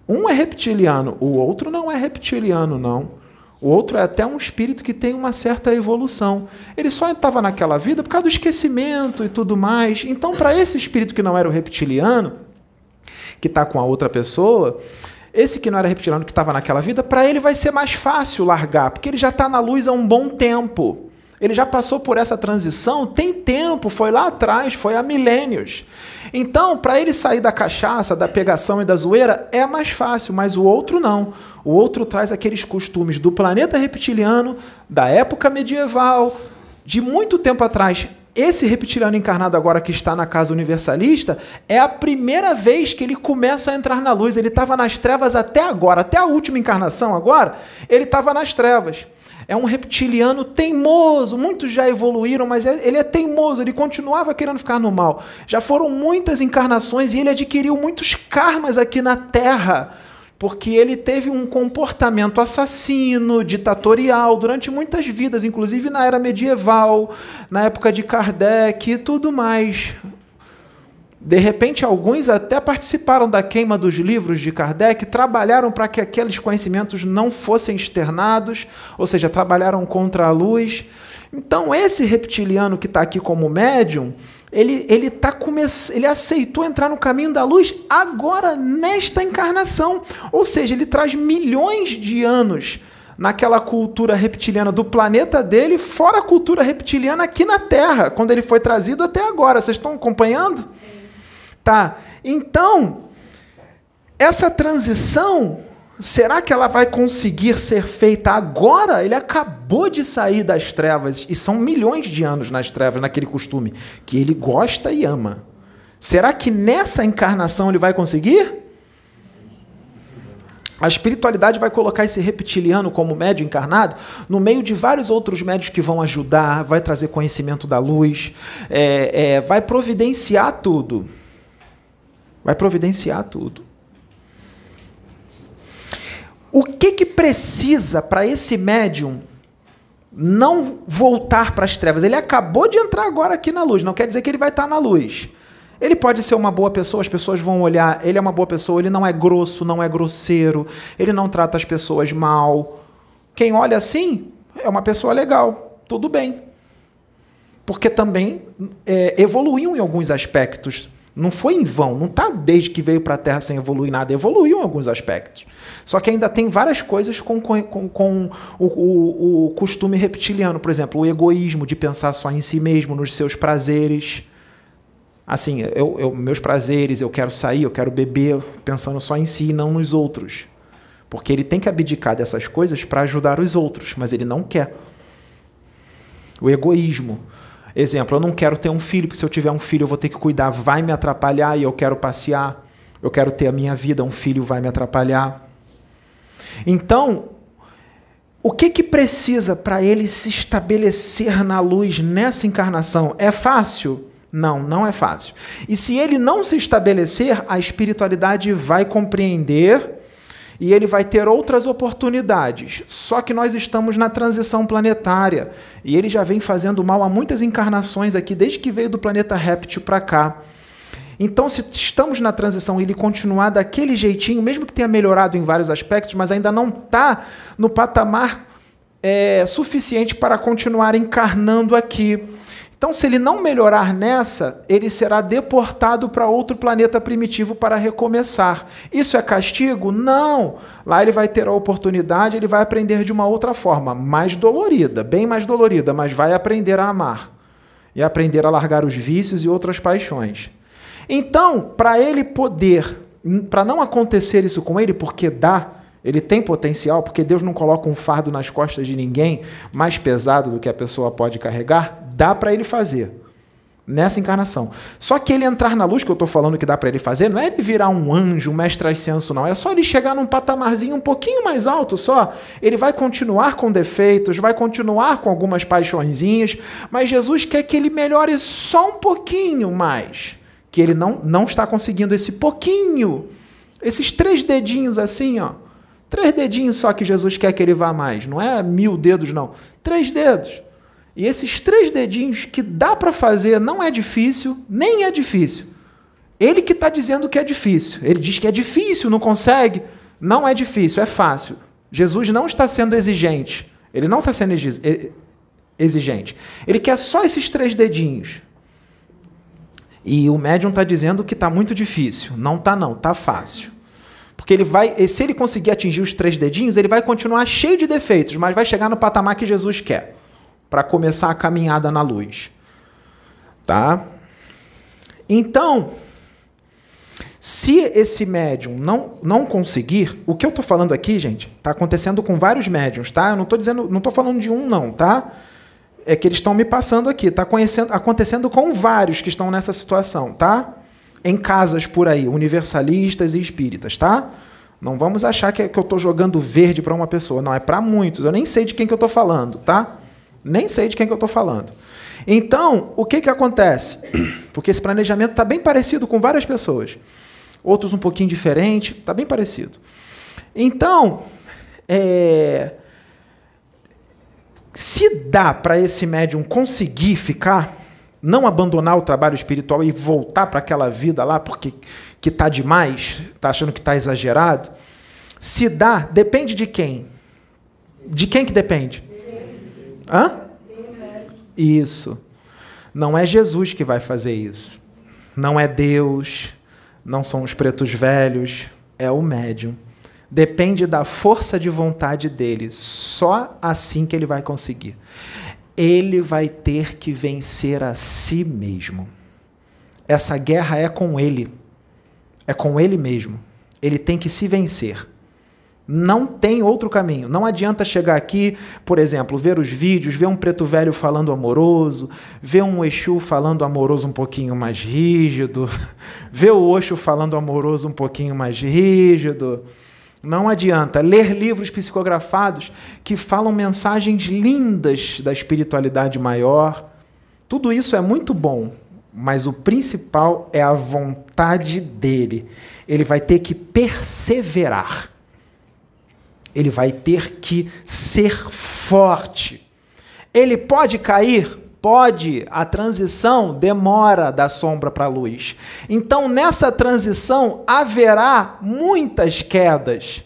Um é reptiliano, o outro não é reptiliano, não. O outro é até um espírito que tem uma certa evolução. Ele só estava naquela vida por causa do esquecimento e tudo mais. Então, para esse espírito que não era o reptiliano, que está com a outra pessoa, esse que não era reptiliano, que estava naquela vida, para ele vai ser mais fácil largar, porque ele já está na luz há um bom tempo. Ele já passou por essa transição, tem tempo, foi lá atrás, foi há milênios. Então, para ele sair da cachaça, da pegação e da zoeira, é mais fácil, mas o outro não. O outro traz aqueles costumes do planeta reptiliano, da época medieval, de muito tempo atrás. Esse reptiliano encarnado agora que está na casa universalista é a primeira vez que ele começa a entrar na luz. Ele estava nas trevas até agora, até a última encarnação agora, ele estava nas trevas. É um reptiliano teimoso. Muitos já evoluíram, mas é, ele é teimoso. Ele continuava querendo ficar no mal. Já foram muitas encarnações e ele adquiriu muitos karmas aqui na Terra porque ele teve um comportamento assassino, ditatorial, durante muitas vidas, inclusive na era medieval, na época de Kardec e tudo mais. De repente, alguns até participaram da queima dos livros de Kardec, trabalharam para que aqueles conhecimentos não fossem externados, ou seja, trabalharam contra a luz. Então, esse reptiliano que está aqui como médium, ele, ele, tá come... ele aceitou entrar no caminho da luz agora, nesta encarnação. Ou seja, ele traz milhões de anos naquela cultura reptiliana do planeta dele, fora a cultura reptiliana aqui na Terra, quando ele foi trazido até agora. Vocês estão acompanhando? Tá. Então, essa transição Será que ela vai conseguir ser feita agora? Ele acabou de sair das trevas e são milhões de anos nas trevas, naquele costume que ele gosta e ama. Será que nessa encarnação ele vai conseguir? A espiritualidade vai colocar esse reptiliano como médio encarnado no meio de vários outros médios que vão ajudar, vai trazer conhecimento da luz, é, é, vai providenciar tudo. Vai providenciar tudo. O que, que precisa para esse médium não voltar para as trevas? Ele acabou de entrar agora aqui na luz, não quer dizer que ele vai estar tá na luz. Ele pode ser uma boa pessoa, as pessoas vão olhar, ele é uma boa pessoa, ele não é grosso, não é grosseiro, ele não trata as pessoas mal. Quem olha assim é uma pessoa legal, tudo bem. Porque também é, evoluiu em alguns aspectos. Não foi em vão, não está desde que veio para a Terra sem evoluir nada, evoluiu em alguns aspectos. Só que ainda tem várias coisas com, com, com o, o, o, costume reptiliano, por exemplo, o egoísmo de pensar só em si mesmo, nos seus prazeres. Assim, eu, eu, meus prazeres, eu quero sair, eu quero beber, pensando só em si e não nos outros. Porque ele tem que abdicar dessas coisas para ajudar os outros, mas ele não quer. O egoísmo. Exemplo, eu não quero ter um filho, porque se eu tiver um filho eu vou ter que cuidar, vai me atrapalhar e eu quero passear. Eu quero ter a minha vida, um filho vai me atrapalhar. Então, o que, que precisa para ele se estabelecer na luz nessa encarnação? É fácil? Não, não é fácil. E se ele não se estabelecer, a espiritualidade vai compreender e ele vai ter outras oportunidades. Só que nós estamos na transição planetária e ele já vem fazendo mal a muitas encarnações aqui, desde que veio do planeta réptil para cá. Então, se estamos na transição e ele continuar daquele jeitinho, mesmo que tenha melhorado em vários aspectos, mas ainda não está no patamar é, suficiente para continuar encarnando aqui. Então, se ele não melhorar nessa, ele será deportado para outro planeta primitivo para recomeçar. Isso é castigo? Não. Lá ele vai ter a oportunidade, ele vai aprender de uma outra forma, mais dolorida, bem mais dolorida, mas vai aprender a amar e aprender a largar os vícios e outras paixões. Então, para ele poder, para não acontecer isso com ele, porque dá, ele tem potencial, porque Deus não coloca um fardo nas costas de ninguém mais pesado do que a pessoa pode carregar, dá para ele fazer. nessa encarnação. Só que ele entrar na luz, que eu estou falando que dá para ele fazer, não é ele virar um anjo, um mestre ascenso, não. É só ele chegar num patamarzinho um pouquinho mais alto só. Ele vai continuar com defeitos, vai continuar com algumas paixõezinhas, mas Jesus quer que ele melhore só um pouquinho mais. Que ele não, não está conseguindo esse pouquinho. Esses três dedinhos assim, ó. Três dedinhos só que Jesus quer que ele vá mais. Não é mil dedos, não. Três dedos. E esses três dedinhos que dá para fazer não é difícil, nem é difícil. Ele que está dizendo que é difícil. Ele diz que é difícil, não consegue. Não é difícil, é fácil. Jesus não está sendo exigente. Ele não está sendo exigente. Ele quer só esses três dedinhos. E o médium está dizendo que está muito difícil. Não está, não, está fácil. Porque ele vai, se ele conseguir atingir os três dedinhos, ele vai continuar cheio de defeitos, mas vai chegar no patamar que Jesus quer para começar a caminhada na luz. Tá? Então, se esse médium não, não conseguir, o que eu estou falando aqui, gente, está acontecendo com vários médiums, tá? Eu não estou dizendo, não estou falando de um, não, tá? É que eles estão me passando aqui, está acontecendo com vários que estão nessa situação, tá? Em casas por aí, universalistas e espíritas, tá? Não vamos achar que, é, que eu estou jogando verde para uma pessoa, não, é para muitos. Eu nem sei de quem que eu estou falando, tá? Nem sei de quem que eu estou falando. Então, o que, que acontece? Porque esse planejamento está bem parecido com várias pessoas. Outros um pouquinho diferente, está bem parecido. Então, é, se dá para esse médium conseguir ficar, não abandonar o trabalho espiritual e voltar para aquela vida lá porque que está demais, está achando que está exagerado, se dá, depende de quem? De quem que depende? Hã? Isso. Não é Jesus que vai fazer isso. Não é Deus. Não são os pretos velhos. É o médium. Depende da força de vontade dele. Só assim que ele vai conseguir. Ele vai ter que vencer a si mesmo. Essa guerra é com ele. É com ele mesmo. Ele tem que se vencer. Não tem outro caminho. Não adianta chegar aqui, por exemplo, ver os vídeos, ver um preto velho falando amoroso, ver um Exu falando amoroso um pouquinho mais rígido, ver o Oxo falando amoroso um pouquinho mais rígido. Não adianta ler livros psicografados que falam mensagens lindas da espiritualidade maior. Tudo isso é muito bom, mas o principal é a vontade dele. Ele vai ter que perseverar ele vai ter que ser forte. Ele pode cair? Pode. A transição demora da sombra para a luz. Então, nessa transição, haverá muitas quedas.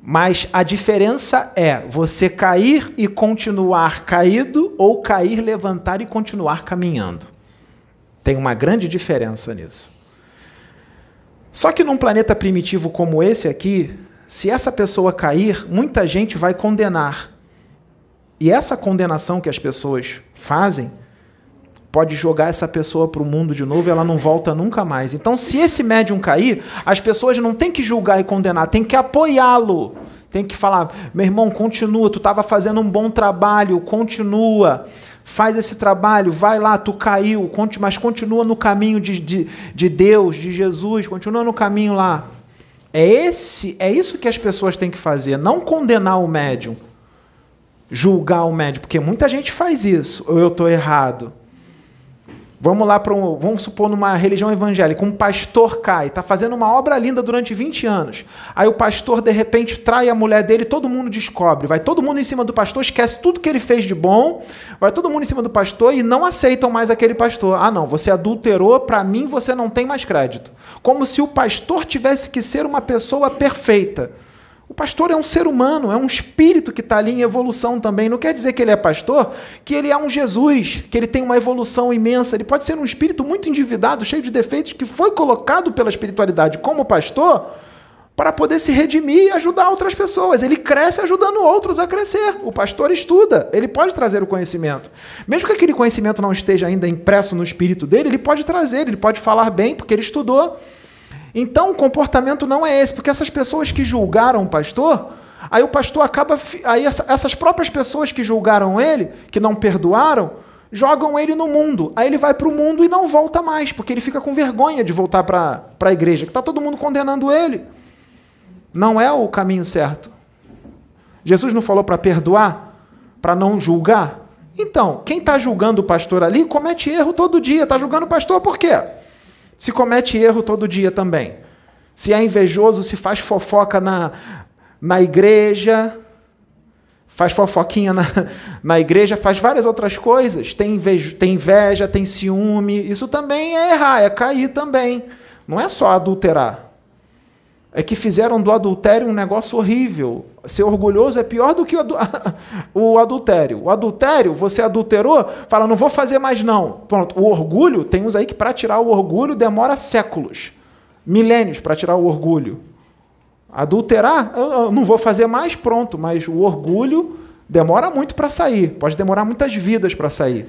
Mas a diferença é você cair e continuar caído ou cair, levantar e continuar caminhando. Tem uma grande diferença nisso. Só que num planeta primitivo como esse aqui, se essa pessoa cair, muita gente vai condenar. E essa condenação que as pessoas fazem pode jogar essa pessoa para o mundo de novo e ela não volta nunca mais. Então, se esse médium cair, as pessoas não têm que julgar e condenar, tem que apoiá-lo. Tem que falar, meu irmão, continua, tu estava fazendo um bom trabalho, continua, faz esse trabalho, vai lá, tu caiu, mas continua no caminho de, de, de Deus, de Jesus, continua no caminho lá. É esse, é isso que as pessoas têm que fazer, não condenar o médium, julgar o médium, porque muita gente faz isso. Ou eu estou errado? Vamos lá para um, vamos supor numa religião evangélica, um pastor cai, está fazendo uma obra linda durante 20 anos. Aí o pastor de repente trai a mulher dele, todo mundo descobre, vai todo mundo em cima do pastor, esquece tudo que ele fez de bom, vai todo mundo em cima do pastor e não aceitam mais aquele pastor. Ah, não, você adulterou, para mim você não tem mais crédito. Como se o pastor tivesse que ser uma pessoa perfeita. O pastor é um ser humano, é um espírito que está ali em evolução também. Não quer dizer que ele é pastor, que ele é um Jesus, que ele tem uma evolução imensa. Ele pode ser um espírito muito endividado, cheio de defeitos, que foi colocado pela espiritualidade como pastor para poder se redimir e ajudar outras pessoas. Ele cresce ajudando outros a crescer. O pastor estuda, ele pode trazer o conhecimento. Mesmo que aquele conhecimento não esteja ainda impresso no espírito dele, ele pode trazer, ele pode falar bem, porque ele estudou. Então o comportamento não é esse, porque essas pessoas que julgaram o pastor, aí o pastor acaba. Aí essas próprias pessoas que julgaram ele, que não perdoaram, jogam ele no mundo. Aí ele vai para o mundo e não volta mais, porque ele fica com vergonha de voltar para a igreja, que está todo mundo condenando ele. Não é o caminho certo. Jesus não falou para perdoar, para não julgar? Então, quem está julgando o pastor ali comete erro todo dia. Está julgando o pastor por quê? Se comete erro todo dia também. Se é invejoso, se faz fofoca na, na igreja, faz fofoquinha na, na igreja, faz várias outras coisas. Tem inveja, tem inveja, tem ciúme. Isso também é errar, é cair também. Não é só adulterar é que fizeram do adultério um negócio horrível. Ser orgulhoso é pior do que o, adultério. O adultério, você adulterou, fala, não vou fazer mais não. Pronto, o orgulho, tem uns aí que para tirar o orgulho demora séculos, milênios para tirar o orgulho. Adulterar, eu não vou fazer mais, pronto, mas o orgulho demora muito para sair, pode demorar muitas vidas para sair.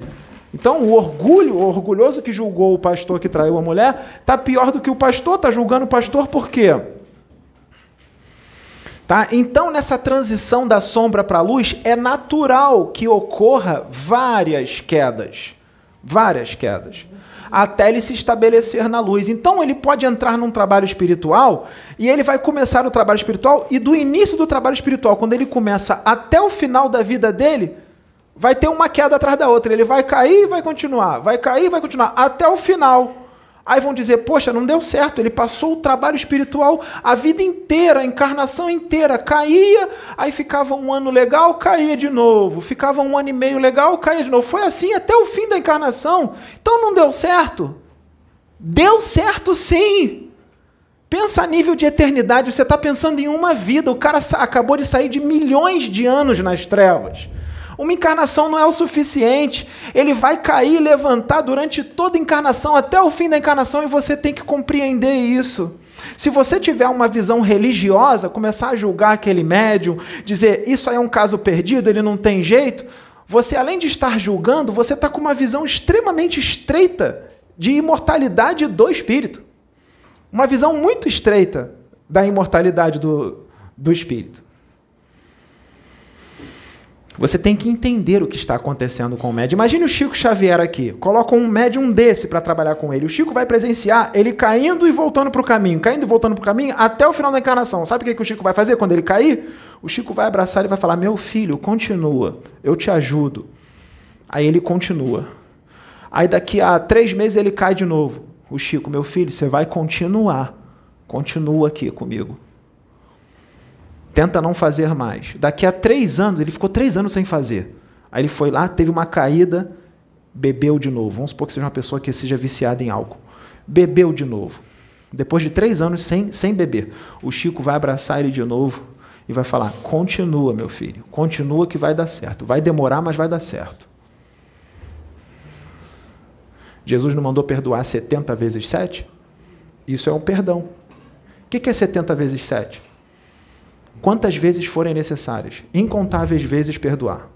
Então, o orgulho, o orgulhoso que julgou o pastor que traiu a mulher, está pior do que o pastor, está julgando o pastor por quê? Tá? Então, nessa transição da sombra para a luz, é natural que ocorra várias quedas. Várias quedas. Até ele se estabelecer na luz. Então, ele pode entrar num trabalho espiritual e ele vai começar o trabalho espiritual, e do início do trabalho espiritual, quando ele começa até o final da vida dele, vai ter uma queda atrás da outra. Ele vai cair e vai continuar, vai cair e vai continuar, até o final. Aí vão dizer, poxa, não deu certo, ele passou o trabalho espiritual a vida inteira, a encarnação inteira, caía, aí ficava um ano legal, caía de novo, ficava um ano e meio legal, caía de novo. Foi assim até o fim da encarnação. Então não deu certo? Deu certo sim. Pensa a nível de eternidade, você está pensando em uma vida, o cara acabou de sair de milhões de anos nas trevas. Uma encarnação não é o suficiente. Ele vai cair e levantar durante toda a encarnação, até o fim da encarnação, e você tem que compreender isso. Se você tiver uma visão religiosa, começar a julgar aquele médium, dizer isso aí é um caso perdido, ele não tem jeito, você, além de estar julgando, você está com uma visão extremamente estreita de imortalidade do espírito. Uma visão muito estreita da imortalidade do, do espírito. Você tem que entender o que está acontecendo com o médium. Imagine o Chico Xavier aqui. Coloca um médium desse para trabalhar com ele. O Chico vai presenciar ele caindo e voltando para o caminho, caindo e voltando para o caminho até o final da encarnação. Sabe o que, que o Chico vai fazer quando ele cair? O Chico vai abraçar e vai falar: Meu filho, continua, eu te ajudo. Aí ele continua. Aí daqui a três meses ele cai de novo. O Chico, meu filho, você vai continuar. Continua aqui comigo. Tenta não fazer mais. Daqui a três anos, ele ficou três anos sem fazer. Aí ele foi lá, teve uma caída, bebeu de novo. Vamos supor que seja uma pessoa que seja viciada em álcool. Bebeu de novo. Depois de três anos sem, sem beber, o Chico vai abraçar ele de novo e vai falar: continua, meu filho, continua que vai dar certo. Vai demorar, mas vai dar certo. Jesus não mandou perdoar 70 vezes 7? Isso é um perdão. O que é 70 vezes 7? Quantas vezes forem necessárias, incontáveis vezes perdoar.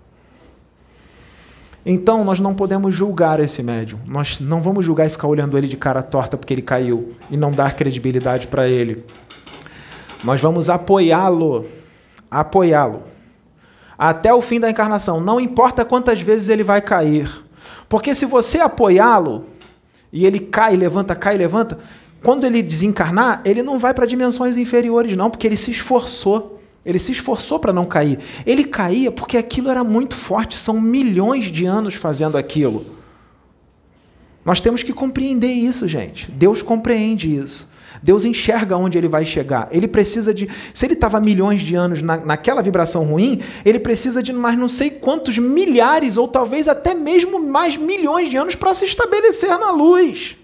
Então, nós não podemos julgar esse médium. Nós não vamos julgar e ficar olhando ele de cara torta porque ele caiu e não dar credibilidade para ele. Nós vamos apoiá-lo, apoiá-lo até o fim da encarnação. Não importa quantas vezes ele vai cair. Porque se você apoiá-lo e ele cai, levanta, cai, levanta, quando ele desencarnar, ele não vai para dimensões inferiores, não, porque ele se esforçou. Ele se esforçou para não cair. Ele caía porque aquilo era muito forte, são milhões de anos fazendo aquilo. Nós temos que compreender isso, gente. Deus compreende isso. Deus enxerga onde ele vai chegar. Ele precisa de. Se ele estava milhões de anos na, naquela vibração ruim, ele precisa de mais não sei quantos milhares, ou talvez até mesmo mais milhões de anos para se estabelecer na luz.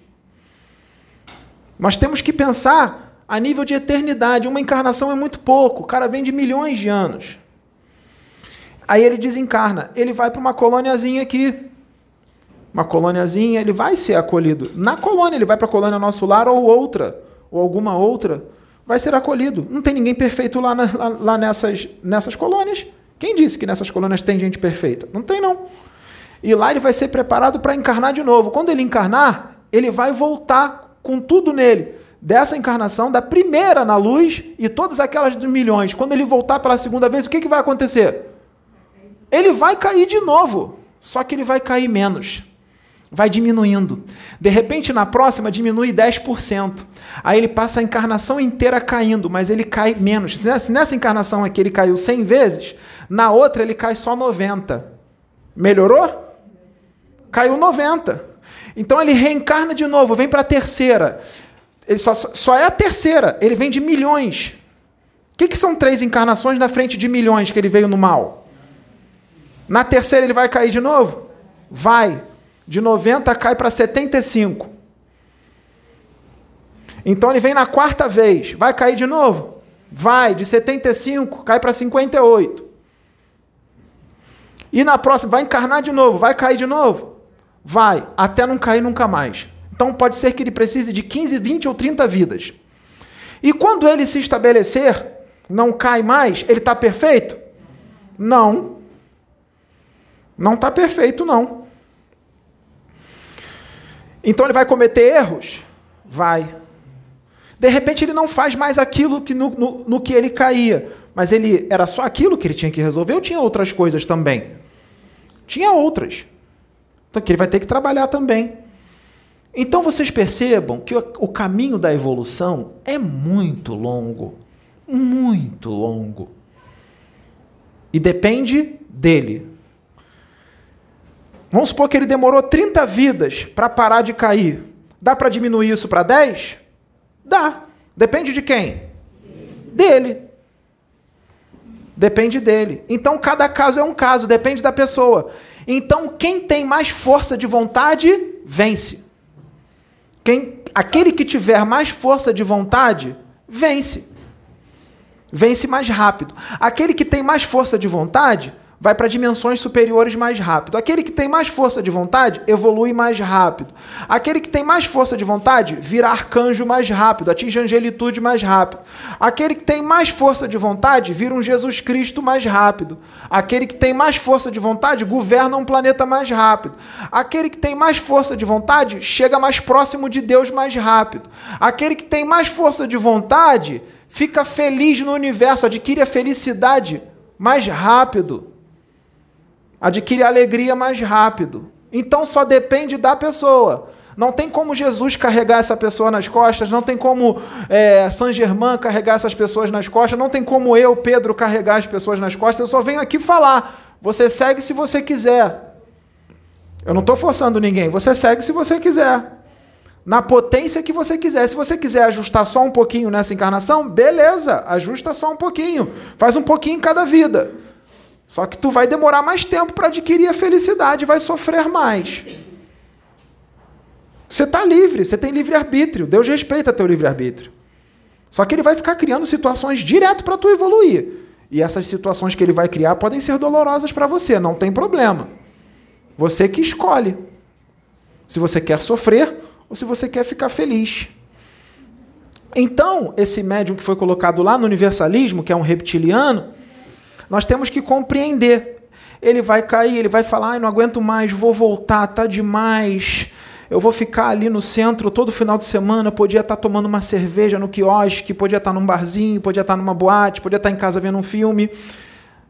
Nós temos que pensar a nível de eternidade. Uma encarnação é muito pouco. O cara vem de milhões de anos. Aí ele desencarna. Ele vai para uma colôniazinha aqui. Uma colôniazinha, ele vai ser acolhido. Na colônia, ele vai para a colônia Nosso Lar ou outra, ou alguma outra, vai ser acolhido. Não tem ninguém perfeito lá, na, lá, lá nessas, nessas colônias. Quem disse que nessas colônias tem gente perfeita? Não tem, não. E lá ele vai ser preparado para encarnar de novo. Quando ele encarnar, ele vai voltar com tudo nele, dessa encarnação, da primeira na luz e todas aquelas de milhões. Quando ele voltar pela segunda vez, o que, que vai acontecer? Ele vai cair de novo. só que ele vai cair menos. Vai diminuindo. De repente, na próxima, diminui 10%. Aí ele passa a encarnação inteira caindo, mas ele cai menos. Se nessa encarnação aqui ele caiu 100 vezes, na outra ele cai só 90. Melhorou? Caiu 90. Então ele reencarna de novo, vem para a terceira. Ele só, só é a terceira, ele vem de milhões. O que, que são três encarnações na frente de milhões que ele veio no mal? Na terceira ele vai cair de novo? Vai. De 90 cai para 75. Então ele vem na quarta vez. Vai cair de novo? Vai. De 75 cai para 58. E na próxima, vai encarnar de novo? Vai cair de novo? Vai. Até não cair nunca mais. Então pode ser que ele precise de 15, 20 ou 30 vidas. E quando ele se estabelecer, não cai mais, ele está perfeito? Não. Não está perfeito, não. Então ele vai cometer erros? Vai. De repente ele não faz mais aquilo que no, no, no, que ele caía. Mas ele era só aquilo que ele tinha que resolver ou tinha outras coisas também? Tinha outras. Então que ele vai ter que trabalhar também. Então vocês percebam que o caminho da evolução é muito longo, muito longo. E depende dele. Vamos supor que ele demorou 30 vidas para parar de cair. Dá para diminuir isso para 10? Dá. Depende de quem? Dele. Depende dele. Então cada caso é um caso, depende da pessoa. Então quem tem mais força de vontade vence. Quem, aquele que tiver mais força de vontade, vence. Vence mais rápido. Aquele que tem mais força de vontade, vai para dimensões superiores mais rápido. Aquele que tem mais força de vontade evolui mais rápido. Aquele que tem mais força de vontade vira arcanjo mais rápido, atinge angelitude mais rápido. Aquele que tem mais força de vontade vira um Jesus Cristo mais rápido. Aquele que tem mais força de vontade governa um planeta mais rápido. Aquele que tem mais força de vontade chega mais próximo de Deus mais rápido. Aquele que tem mais força de vontade fica feliz no universo, adquire a felicidade mais rápido adquire alegria mais rápido. Então só depende da pessoa. Não tem como Jesus carregar essa pessoa nas costas, não tem como é, Saint Germain carregar essas pessoas nas costas, não tem como eu, Pedro, carregar as pessoas nas costas. Eu só venho aqui falar. Você segue se você quiser. Eu não estou forçando ninguém. Você segue se você quiser. Na potência que você quiser. Se você quiser ajustar só um pouquinho nessa encarnação, beleza, ajusta só um pouquinho. Faz um pouquinho em cada vida. Só que tu vai demorar mais tempo para adquirir a felicidade, vai sofrer mais. Você está livre, você tem livre-arbítrio. Deus respeita teu livre-arbítrio. Só que ele vai ficar criando situações direto para tu evoluir. E essas situações que ele vai criar podem ser dolorosas para você, não tem problema. Você que escolhe. Se você quer sofrer ou se você quer ficar feliz. Então, esse médium que foi colocado lá no universalismo, que é um reptiliano, nós temos que compreender. Ele vai cair, ele vai falar: Ai, não aguento mais, vou voltar, tá demais. Eu vou ficar ali no centro todo final de semana. Podia estar tá tomando uma cerveja no quiosque, podia estar tá num barzinho, podia estar tá numa boate, podia estar em casa vendo um filme.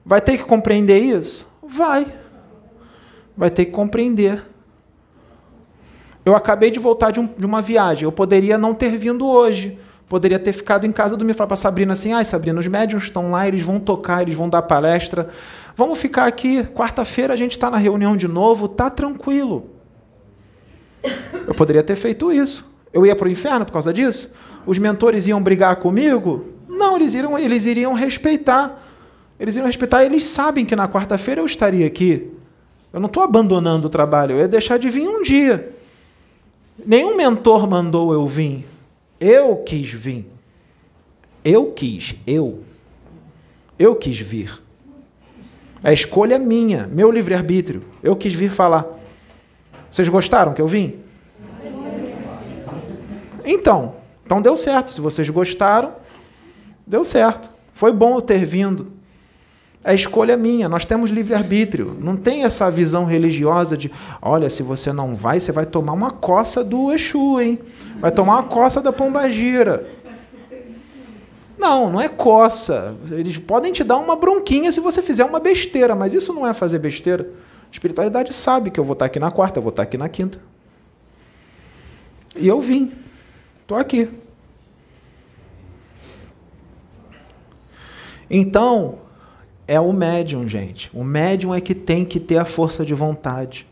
Vai ter que compreender isso? Vai. Vai ter que compreender. Eu acabei de voltar de, um, de uma viagem. Eu poderia não ter vindo hoje Poderia ter ficado em casa dormir, falar para Sabrina assim: ai, Sabrina, os médiums estão lá, eles vão tocar, eles vão dar palestra. Vamos ficar aqui, quarta-feira a gente está na reunião de novo, tá tranquilo. Eu poderia ter feito isso. Eu ia para o inferno por causa disso? Os mentores iam brigar comigo? Não, eles iriam, eles iriam respeitar. Eles iriam respeitar, eles sabem que na quarta-feira eu estaria aqui. Eu não estou abandonando o trabalho, eu ia deixar de vir um dia. Nenhum mentor mandou eu vir. Eu quis vir. Eu quis, eu. Eu quis vir. A escolha é minha, meu livre-arbítrio. Eu quis vir falar. Vocês gostaram que eu vim? Então, então deu certo. Se vocês gostaram, deu certo. Foi bom eu ter vindo. A escolha é minha, nós temos livre-arbítrio. Não tem essa visão religiosa de, olha, se você não vai, você vai tomar uma coça do Exu, hein? Vai tomar uma coça da pombagira. Não, não é coça. Eles podem te dar uma bronquinha se você fizer uma besteira, mas isso não é fazer besteira. A espiritualidade sabe que eu vou estar aqui na quarta, eu vou estar aqui na quinta. E eu vim. Estou aqui. Então, é o médium, gente. O médium é que tem que ter a força de vontade.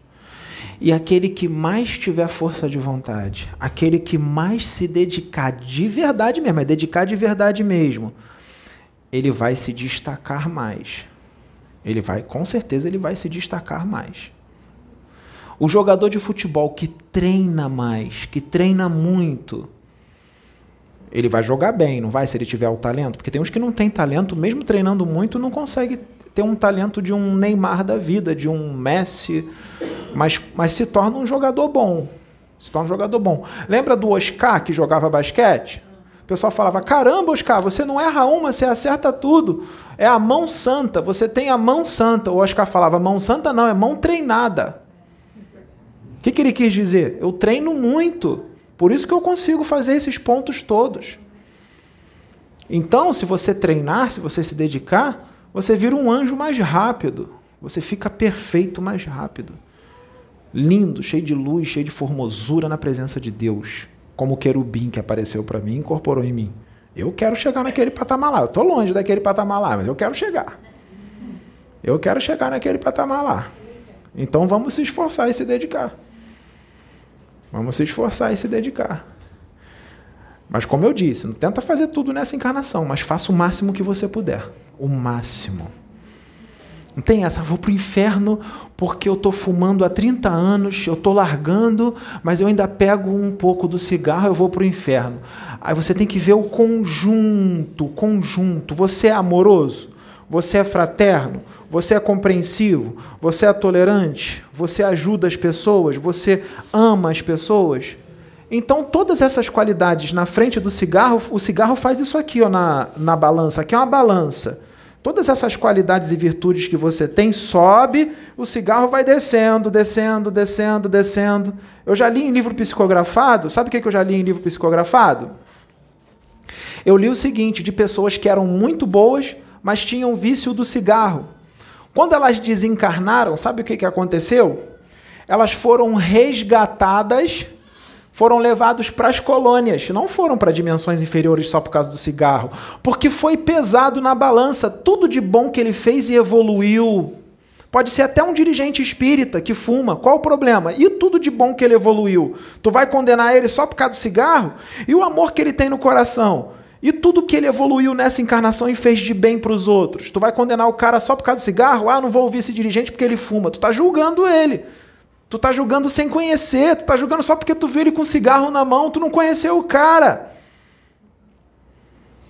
E aquele que mais tiver força de vontade, aquele que mais se dedicar de verdade mesmo, é dedicar de verdade mesmo, ele vai se destacar mais. Ele vai, com certeza, ele vai se destacar mais. O jogador de futebol que treina mais, que treina muito, ele vai jogar bem, não vai se ele tiver o talento? Porque tem uns que não têm talento, mesmo treinando muito, não consegue ter um talento de um Neymar da vida, de um Messi, mas, mas se torna um jogador bom. Se torna um jogador bom. Lembra do Oscar que jogava basquete? O pessoal falava: caramba, Oscar, você não erra uma, você acerta tudo. É a mão santa, você tem a mão santa. O Oscar falava: mão santa não, é mão treinada. O que, que ele quis dizer? Eu treino muito. Por isso que eu consigo fazer esses pontos todos. Então, se você treinar, se você se dedicar, você vira um anjo mais rápido. Você fica perfeito mais rápido. Lindo, cheio de luz, cheio de formosura na presença de Deus. Como o querubim que apareceu para mim incorporou em mim. Eu quero chegar naquele patamar lá. Eu estou longe daquele patamar lá, mas eu quero chegar. Eu quero chegar naquele patamar lá. Então vamos se esforçar e se dedicar. Vamos se esforçar e se dedicar. Mas como eu disse, não tenta fazer tudo nessa encarnação, mas faça o máximo que você puder. O máximo. Não tem essa, vou para o inferno porque eu estou fumando há 30 anos, eu estou largando, mas eu ainda pego um pouco do cigarro, eu vou para o inferno. Aí você tem que ver o conjunto, conjunto. Você é amoroso? Você é fraterno? Você é compreensivo? Você é tolerante? Você ajuda as pessoas? Você ama as pessoas? Então, todas essas qualidades na frente do cigarro, o cigarro faz isso aqui ó, na, na balança. Aqui é uma balança. Todas essas qualidades e virtudes que você tem, sobe, o cigarro vai descendo, descendo, descendo, descendo. Eu já li em livro psicografado, sabe o que eu já li em livro psicografado? Eu li o seguinte: de pessoas que eram muito boas, mas tinham vício do cigarro. Quando elas desencarnaram, sabe o que, que aconteceu? Elas foram resgatadas, foram levados para as colônias, não foram para dimensões inferiores só por causa do cigarro, porque foi pesado na balança tudo de bom que ele fez e evoluiu. Pode ser até um dirigente espírita que fuma, qual o problema? E tudo de bom que ele evoluiu? Tu vai condenar ele só por causa do cigarro? E o amor que ele tem no coração? E tudo que ele evoluiu nessa encarnação e fez de bem para os outros. Tu vai condenar o cara só por causa do cigarro? Ah, não vou ouvir esse dirigente porque ele fuma. Tu está julgando ele. Tu está julgando sem conhecer. Tu está julgando só porque tu viu ele com cigarro na mão. Tu não conheceu o cara.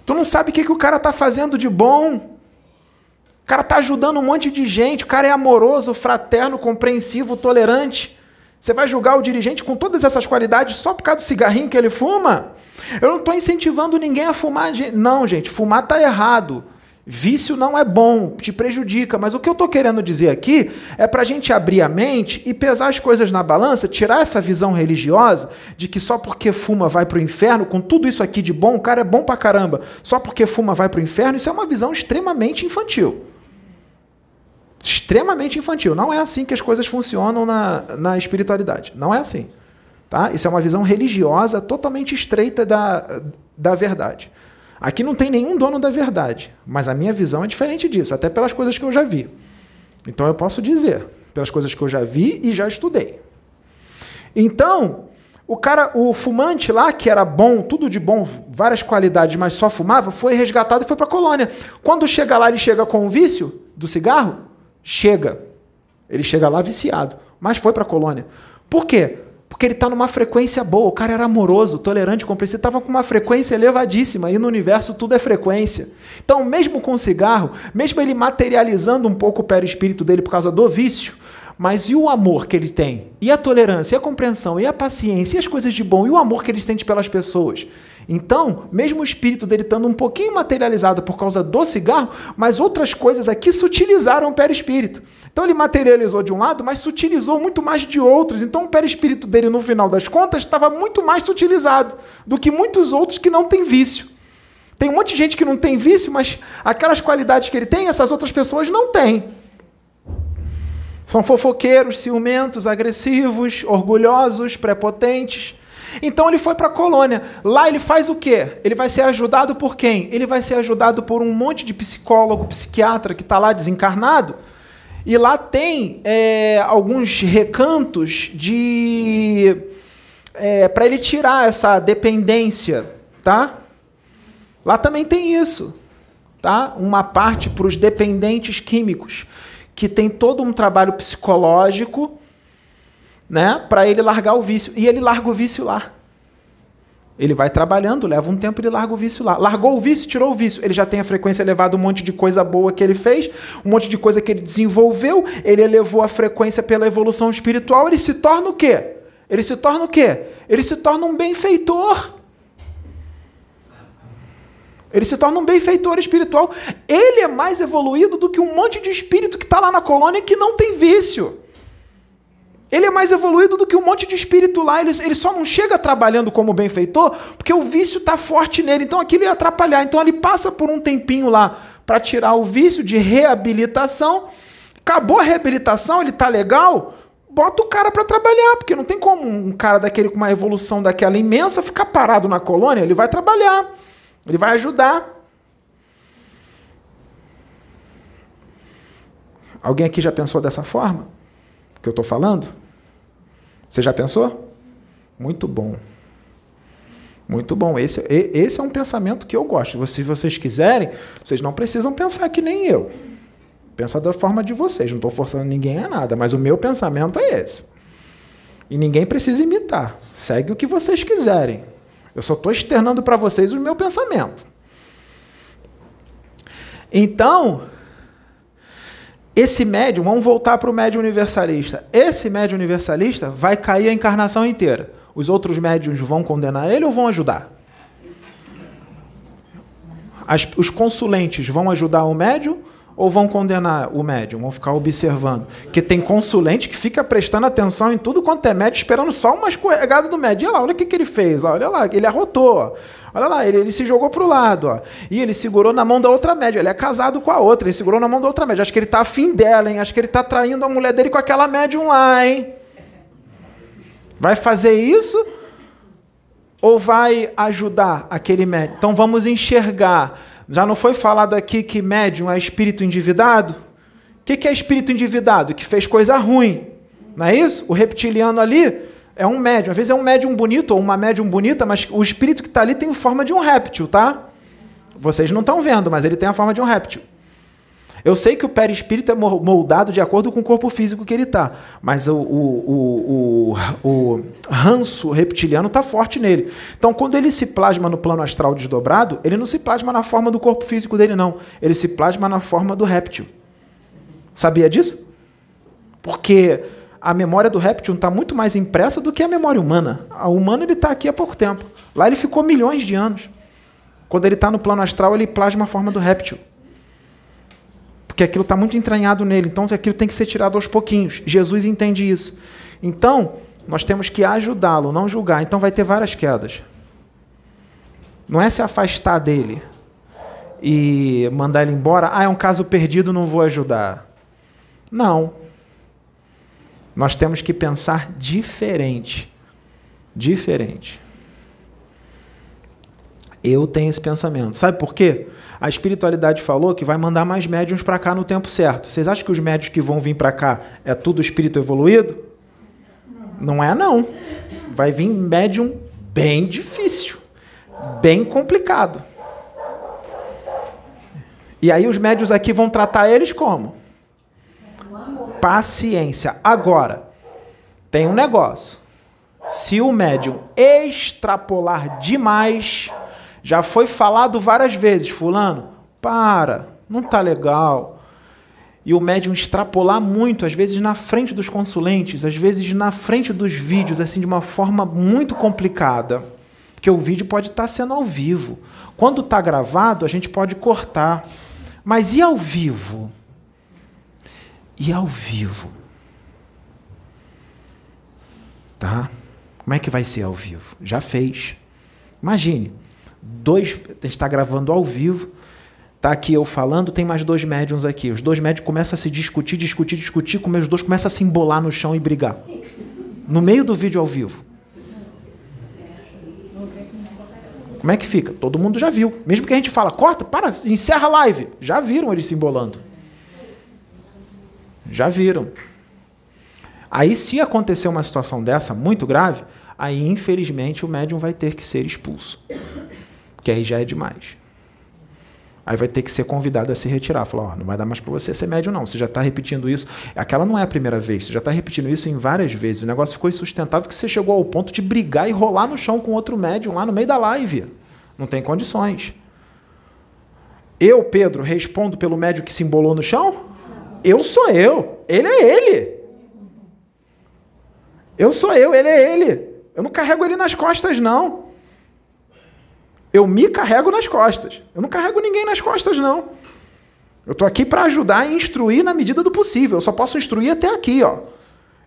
Tu não sabe o que, que o cara está fazendo de bom. O cara está ajudando um monte de gente. O cara é amoroso, fraterno, compreensivo, tolerante. Você vai julgar o dirigente com todas essas qualidades só por causa do cigarrinho que ele fuma? Eu não estou incentivando ninguém a fumar. Não, gente, fumar está errado. Vício não é bom, te prejudica. Mas o que eu estou querendo dizer aqui é para a gente abrir a mente e pesar as coisas na balança, tirar essa visão religiosa de que só porque fuma vai para o inferno, com tudo isso aqui de bom, o cara é bom para caramba. Só porque fuma vai para o inferno, isso é uma visão extremamente infantil. Extremamente infantil. Não é assim que as coisas funcionam na, na espiritualidade. Não é assim. Tá? Isso é uma visão religiosa totalmente estreita da, da verdade. Aqui não tem nenhum dono da verdade, mas a minha visão é diferente disso, até pelas coisas que eu já vi. Então eu posso dizer, pelas coisas que eu já vi e já estudei. Então, o cara, o fumante lá, que era bom, tudo de bom, várias qualidades, mas só fumava, foi resgatado e foi para a colônia. Quando chega lá, ele chega com o vício do cigarro? Chega. Ele chega lá viciado, mas foi para a colônia. Por quê? Porque ele está numa frequência boa. O cara era amoroso, tolerante, compreensivo. Estava com uma frequência elevadíssima. E no universo tudo é frequência. Então, mesmo com o cigarro, mesmo ele materializando um pouco o perispírito dele por causa do vício, mas e o amor que ele tem? E a tolerância, e a compreensão, e a paciência, e as coisas de bom, e o amor que ele sente pelas pessoas? Então, mesmo o espírito dele estando um pouquinho materializado por causa do cigarro, mas outras coisas aqui sutilizaram o perispírito. Então ele materializou de um lado, mas sutilizou muito mais de outros. Então o perispírito dele, no final das contas, estava muito mais sutilizado do que muitos outros que não têm vício. Tem um monte de gente que não tem vício, mas aquelas qualidades que ele tem, essas outras pessoas não têm. São fofoqueiros, ciumentos, agressivos, orgulhosos, prepotentes. Então ele foi para a colônia. Lá ele faz o quê? Ele vai ser ajudado por quem? Ele vai ser ajudado por um monte de psicólogo, psiquiatra que está lá desencarnado. E lá tem é, alguns recantos de é, para ele tirar essa dependência, tá? Lá também tem isso, tá? Uma parte para os dependentes químicos, que tem todo um trabalho psicológico né, para ele largar o vício. E ele larga o vício lá. Ele vai trabalhando, leva um tempo, ele larga o vício lá. Largou o vício, tirou o vício. Ele já tem a frequência elevada, um monte de coisa boa que ele fez, um monte de coisa que ele desenvolveu, ele elevou a frequência pela evolução espiritual, ele se torna o quê? Ele se torna o quê? Ele se torna um benfeitor. Ele se torna um benfeitor espiritual. Ele é mais evoluído do que um monte de espírito que está lá na colônia que não tem vício. Ele é mais evoluído do que um monte de espírito lá. Ele, ele só não chega trabalhando como benfeitor porque o vício está forte nele. Então aquilo ia atrapalhar. Então ele passa por um tempinho lá para tirar o vício de reabilitação. Acabou a reabilitação, ele está legal. Bota o cara para trabalhar, porque não tem como um cara daquele com uma evolução daquela imensa ficar parado na colônia. Ele vai trabalhar, ele vai ajudar. Alguém aqui já pensou dessa forma? Que eu estou falando? Você já pensou? Muito bom. Muito bom. Esse, esse é um pensamento que eu gosto. Se vocês quiserem, vocês não precisam pensar que nem eu. Pensa da forma de vocês. Não estou forçando ninguém a nada, mas o meu pensamento é esse. E ninguém precisa imitar. Segue o que vocês quiserem. Eu só estou externando para vocês o meu pensamento. Então, esse médium, vamos voltar para o médium universalista. Esse médium universalista vai cair a encarnação inteira. Os outros médiums vão condenar ele ou vão ajudar? As, os consulentes vão ajudar o médium ou vão condenar o médium? Vão ficar observando. Que tem consulente que fica prestando atenção em tudo quanto é médium, esperando só uma escorregada do médium. Olha lá, olha o que, que ele fez. Olha lá, ele arrotou. Olha lá, ele, ele se jogou para o lado. Ó. E ele segurou na mão da outra média. Ele é casado com a outra. Ele segurou na mão da outra média. Acho que ele está afim dela, hein? Acho que ele está traindo a mulher dele com aquela médium lá, hein? Vai fazer isso? Ou vai ajudar aquele médium? Então vamos enxergar já não foi falado aqui que médium é espírito endividado? O que é espírito endividado? Que fez coisa ruim. Não é isso? O reptiliano ali é um médium. Às vezes é um médium bonito ou uma médium bonita, mas o espírito que está ali tem forma de um réptil, tá? Vocês não estão vendo, mas ele tem a forma de um réptil. Eu sei que o perispírito é moldado de acordo com o corpo físico que ele está, mas o, o, o, o, ranço reptiliano está forte nele. Então, quando ele se plasma no plano astral desdobrado, ele não se plasma na forma do corpo físico dele, não. Ele se plasma na forma do réptil. Sabia disso? Porque a memória do réptil está muito mais impressa do que a memória humana. A humana ele está aqui há pouco tempo. Lá ele ficou milhões de anos. Quando ele está no plano astral, ele plasma a forma do réptil porque aquilo está muito entranhado nele, então aquilo tem que ser tirado aos pouquinhos. Jesus entende isso. Então, nós temos que ajudá-lo, não julgar. Então vai ter várias quedas. Não é se afastar dele e mandar ele embora. Ah, é um caso perdido, não vou ajudar. Não. Nós temos que pensar diferente. Diferente. Eu tenho esse pensamento. Sabe por quê? A espiritualidade falou que vai mandar mais médiums para cá no tempo certo. Vocês acham que os médios que vão vir para cá é tudo espírito evoluído? Não é não. Vai vir médium bem difícil, bem complicado. E aí os médios aqui vão tratar eles como? Paciência. Agora, tem um negócio. Se o médium extrapolar demais, já foi falado várias vezes, fulano, para, não tá legal. E o médium extrapolar muito, às vezes na frente dos consulentes, às vezes na frente dos vídeos, assim, de uma forma muito complicada. Porque o vídeo pode estar tá sendo ao vivo. Quando está gravado, a gente pode cortar. Mas e ao vivo? E ao vivo? Tá? Como é que vai ser ao vivo? Já fez. Imagine, dois, a gente está gravando ao vivo, Tá aqui eu falando, tem mais dois médiums aqui. Os dois médiums começam a se discutir, discutir, discutir, como os dois começam a se embolar no chão e brigar. No meio do vídeo ao vivo. Como é que fica? Todo mundo já viu. Mesmo que a gente fala, corta, para, encerra a live. Já viram eles se embolando. Já viram. Aí, se acontecer uma situação dessa muito grave, aí, infelizmente, o médium vai ter que ser expulso. Porque aí já é demais. Aí vai ter que ser convidado a se retirar. Falar, oh, não vai dar mais para você ser médium, não. Você já está repetindo isso. Aquela não é a primeira vez. Você já está repetindo isso em várias vezes. O negócio ficou insustentável que você chegou ao ponto de brigar e rolar no chão com outro médium lá no meio da live. Não tem condições. Eu, Pedro, respondo pelo médium que se embolou no chão? Eu sou eu. Ele é ele. Eu sou eu, ele é ele. Eu não carrego ele nas costas, não. Eu me carrego nas costas. Eu não carrego ninguém nas costas, não. Eu estou aqui para ajudar e instruir na medida do possível. Eu só posso instruir até aqui, ó.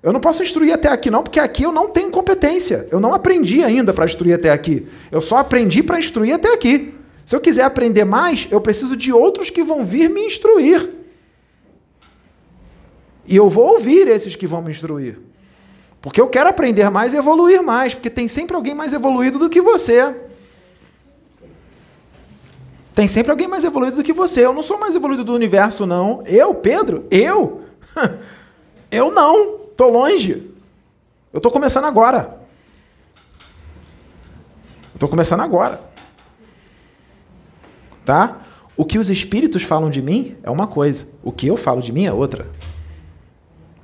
Eu não posso instruir até aqui, não, porque aqui eu não tenho competência. Eu não aprendi ainda para instruir até aqui. Eu só aprendi para instruir até aqui. Se eu quiser aprender mais, eu preciso de outros que vão vir me instruir. E eu vou ouvir esses que vão me instruir. Porque eu quero aprender mais e evoluir mais, porque tem sempre alguém mais evoluído do que você. Tem sempre alguém mais evoluído do que você. Eu não sou mais evoluído do universo, não. Eu, Pedro? Eu? Eu não. Estou longe. Eu estou começando agora. Estou começando agora. Tá? O que os espíritos falam de mim é uma coisa. O que eu falo de mim é outra.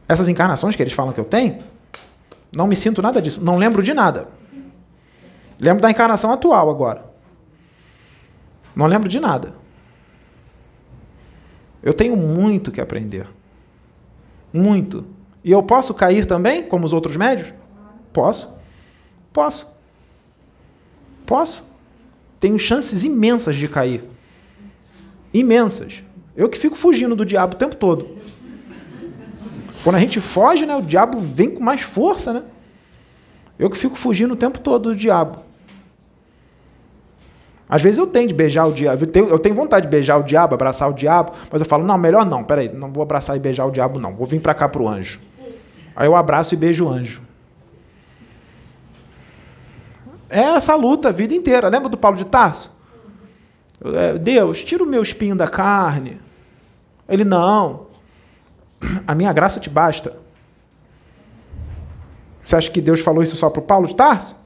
Essas encarnações que eles falam que eu tenho, não me sinto nada disso. Não lembro de nada. Lembro da encarnação atual agora. Não lembro de nada. Eu tenho muito que aprender. Muito. E eu posso cair também, como os outros médios? Posso. Posso. Posso. Tenho chances imensas de cair. Imensas. Eu que fico fugindo do diabo o tempo todo. Quando a gente foge, né, o diabo vem com mais força, né? Eu que fico fugindo o tempo todo do diabo. Às vezes eu tenho de beijar o diabo, eu tenho, eu tenho vontade de beijar o diabo, abraçar o diabo, mas eu falo, não, melhor não, peraí, não vou abraçar e beijar o diabo, não, vou vir para cá para o anjo. Aí eu abraço e beijo o anjo. É essa luta a vida inteira. Lembra do Paulo de Tarso? É, Deus, tira o meu espinho da carne. Ele, não. A minha graça te basta. Você acha que Deus falou isso só para o Paulo de Tarso?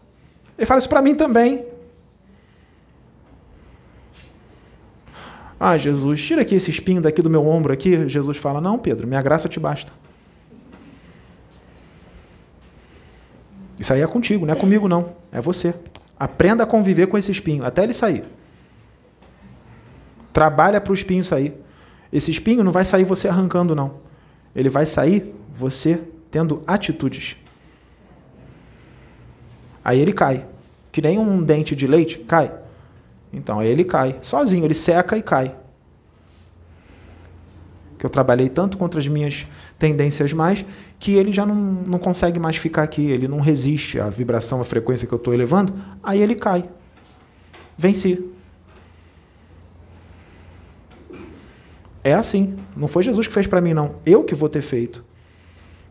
Ele fala isso para mim também. Ah, Jesus, tira aqui esse espinho daqui do meu ombro aqui. Jesus fala: Não, Pedro, minha graça te basta. Isso aí é contigo, não é comigo, não. É você. Aprenda a conviver com esse espinho, até ele sair. Trabalha para o espinho sair. Esse espinho não vai sair você arrancando, não. Ele vai sair você tendo atitudes. Aí ele cai. Que nem um dente de leite cai. Então aí ele cai, sozinho, ele seca e cai. Que eu trabalhei tanto contra as minhas tendências mais, que ele já não, não consegue mais ficar aqui, ele não resiste à vibração, à frequência que eu estou elevando, aí ele cai. Venci. É assim. Não foi Jesus que fez para mim, não. Eu que vou ter feito.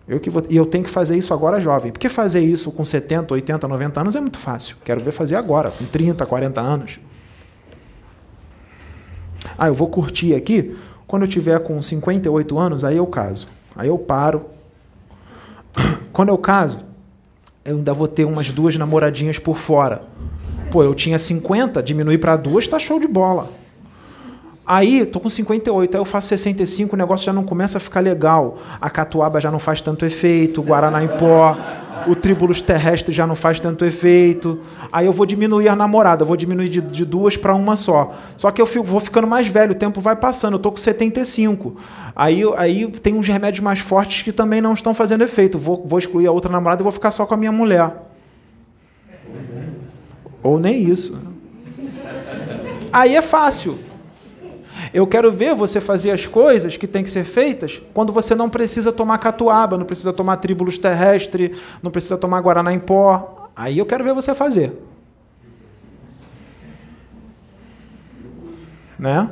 Eu que vou... E eu tenho que fazer isso agora jovem. Porque fazer isso com 70, 80, 90 anos é muito fácil. Quero ver fazer agora, com 30, 40 anos. Ah, eu vou curtir aqui. Quando eu tiver com 58 anos, aí eu caso. Aí eu paro. Quando eu caso, eu ainda vou ter umas duas namoradinhas por fora. Pô, eu tinha 50, diminuir para duas, tá show de bola. Aí, tô com 58, aí eu faço 65, o negócio já não começa a ficar legal. A catuaba já não faz tanto efeito, o guaraná em pó o tribulus terrestre já não faz tanto efeito. Aí eu vou diminuir a namorada, vou diminuir de, de duas para uma só. Só que eu fico, vou ficando mais velho, o tempo vai passando, eu tô com 75. Aí, aí tem uns remédios mais fortes que também não estão fazendo efeito. Vou, vou excluir a outra namorada e vou ficar só com a minha mulher. Ou nem isso. Aí é fácil. Eu quero ver você fazer as coisas que têm que ser feitas quando você não precisa tomar catuaba, não precisa tomar tríbulos terrestre, não precisa tomar guaraná em pó. Aí eu quero ver você fazer. Né?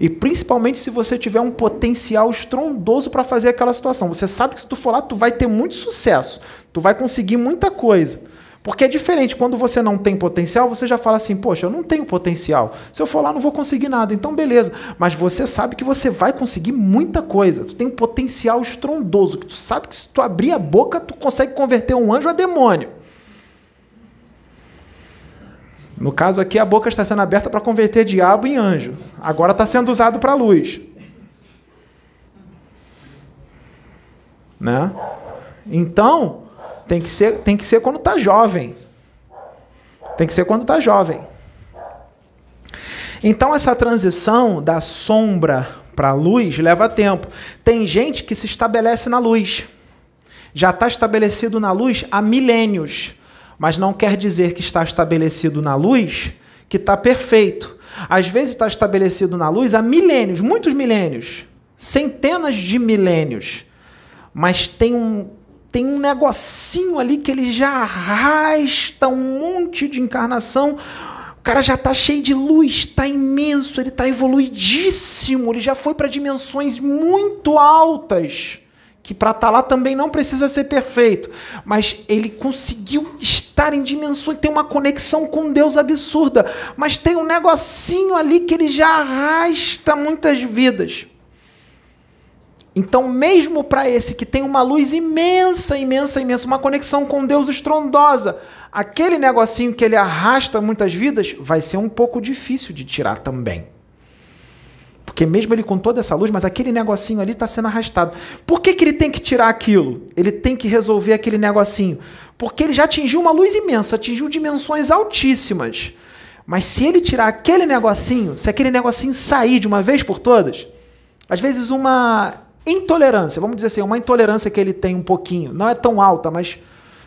E principalmente se você tiver um potencial estrondoso para fazer aquela situação. Você sabe que se tu for lá, tu vai ter muito sucesso. Tu vai conseguir muita coisa. Porque é diferente, quando você não tem potencial, você já fala assim, poxa, eu não tenho potencial. Se eu for lá, não vou conseguir nada. Então, beleza. Mas você sabe que você vai conseguir muita coisa. Tu tem um potencial estrondoso, que tu sabe que se tu abrir a boca, tu consegue converter um anjo a demônio. No caso aqui, a boca está sendo aberta para converter diabo em anjo. Agora está sendo usado para luz. Né? Então, tem que ser, tem que ser quando está jovem. Tem que ser quando está jovem. Então, essa transição da sombra para a luz leva tempo. Tem gente que se estabelece na luz. Já está estabelecido na luz há milênios mas não quer dizer que está estabelecido na luz que está perfeito. Às vezes está estabelecido na luz há milênios, muitos milênios, centenas de milênios, mas tem um, tem um negocinho ali que ele já arrasta um monte de encarnação. O cara já está cheio de luz, está imenso, ele está evoluidíssimo, ele já foi para dimensões muito altas que para estar tá lá também não precisa ser perfeito, mas ele conseguiu estar em dimensões, tem uma conexão com Deus absurda, mas tem um negocinho ali que ele já arrasta muitas vidas. Então, mesmo para esse que tem uma luz imensa, imensa, imensa, uma conexão com Deus estrondosa, aquele negocinho que ele arrasta muitas vidas vai ser um pouco difícil de tirar também. Porque mesmo ele com toda essa luz, mas aquele negocinho ali está sendo arrastado. Por que, que ele tem que tirar aquilo? Ele tem que resolver aquele negocinho. Porque ele já atingiu uma luz imensa, atingiu dimensões altíssimas. Mas se ele tirar aquele negocinho, se aquele negocinho sair de uma vez por todas, às vezes uma intolerância, vamos dizer assim, uma intolerância que ele tem um pouquinho, não é tão alta, mas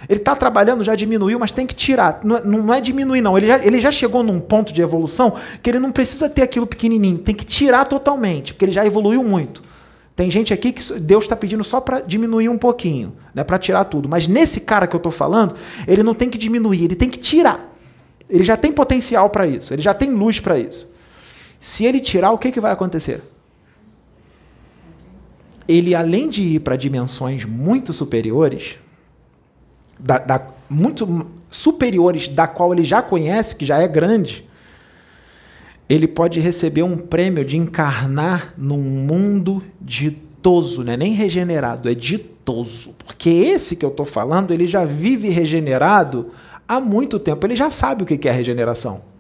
ele está trabalhando, já diminuiu, mas tem que tirar. Não, é, não é diminuir, não. Ele já, ele já chegou num ponto de evolução que ele não precisa ter aquilo pequenininho. Tem que tirar totalmente, porque ele já evoluiu muito. Tem gente aqui que Deus está pedindo só para diminuir um pouquinho, né, para tirar tudo. Mas nesse cara que eu estou falando, ele não tem que diminuir, ele tem que tirar. Ele já tem potencial para isso, ele já tem luz para isso. Se ele tirar, o que, que vai acontecer? Ele, além de ir para dimensões muito superiores, da, da, muito superiores da qual ele já conhece, que já é grande, ele pode receber um prêmio de encarnar num mundo ditoso, não é nem regenerado, é ditoso. Porque esse que eu estou falando, ele já vive regenerado há muito tempo, ele já sabe o que é regeneração.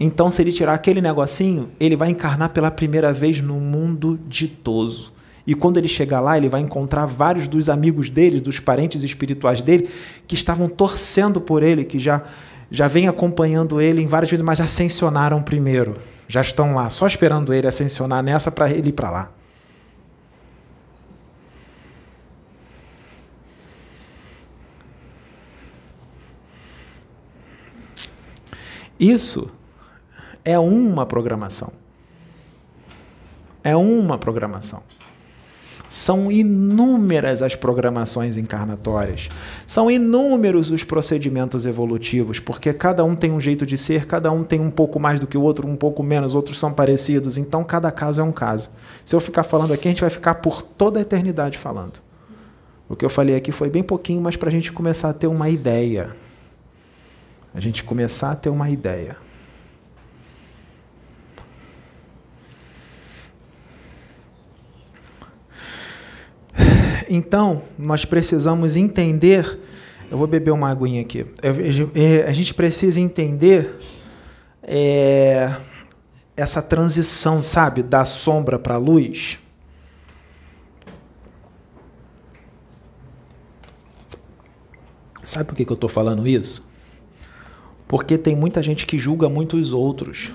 Então, se ele tirar aquele negocinho, ele vai encarnar pela primeira vez no mundo ditoso. E quando ele chegar lá, ele vai encontrar vários dos amigos dele, dos parentes espirituais dele, que estavam torcendo por ele, que já já vem acompanhando ele em várias vezes, mas já ascensionaram primeiro. Já estão lá, só esperando ele ascensionar nessa para ele ir para lá. Isso é uma programação. É uma programação. São inúmeras as programações encarnatórias, são inúmeros os procedimentos evolutivos, porque cada um tem um jeito de ser, cada um tem um pouco mais do que o outro, um pouco menos, outros são parecidos, então cada caso é um caso. Se eu ficar falando aqui, a gente vai ficar por toda a eternidade falando. O que eu falei aqui foi bem pouquinho, mas para a gente começar a ter uma ideia. A gente começar a ter uma ideia. Então, nós precisamos entender. Eu vou beber uma aguinha aqui. A gente precisa entender é, essa transição, sabe, da sombra para a luz. Sabe por que, eu estou falando isso? Porque tem muita gente que julga muito os outros.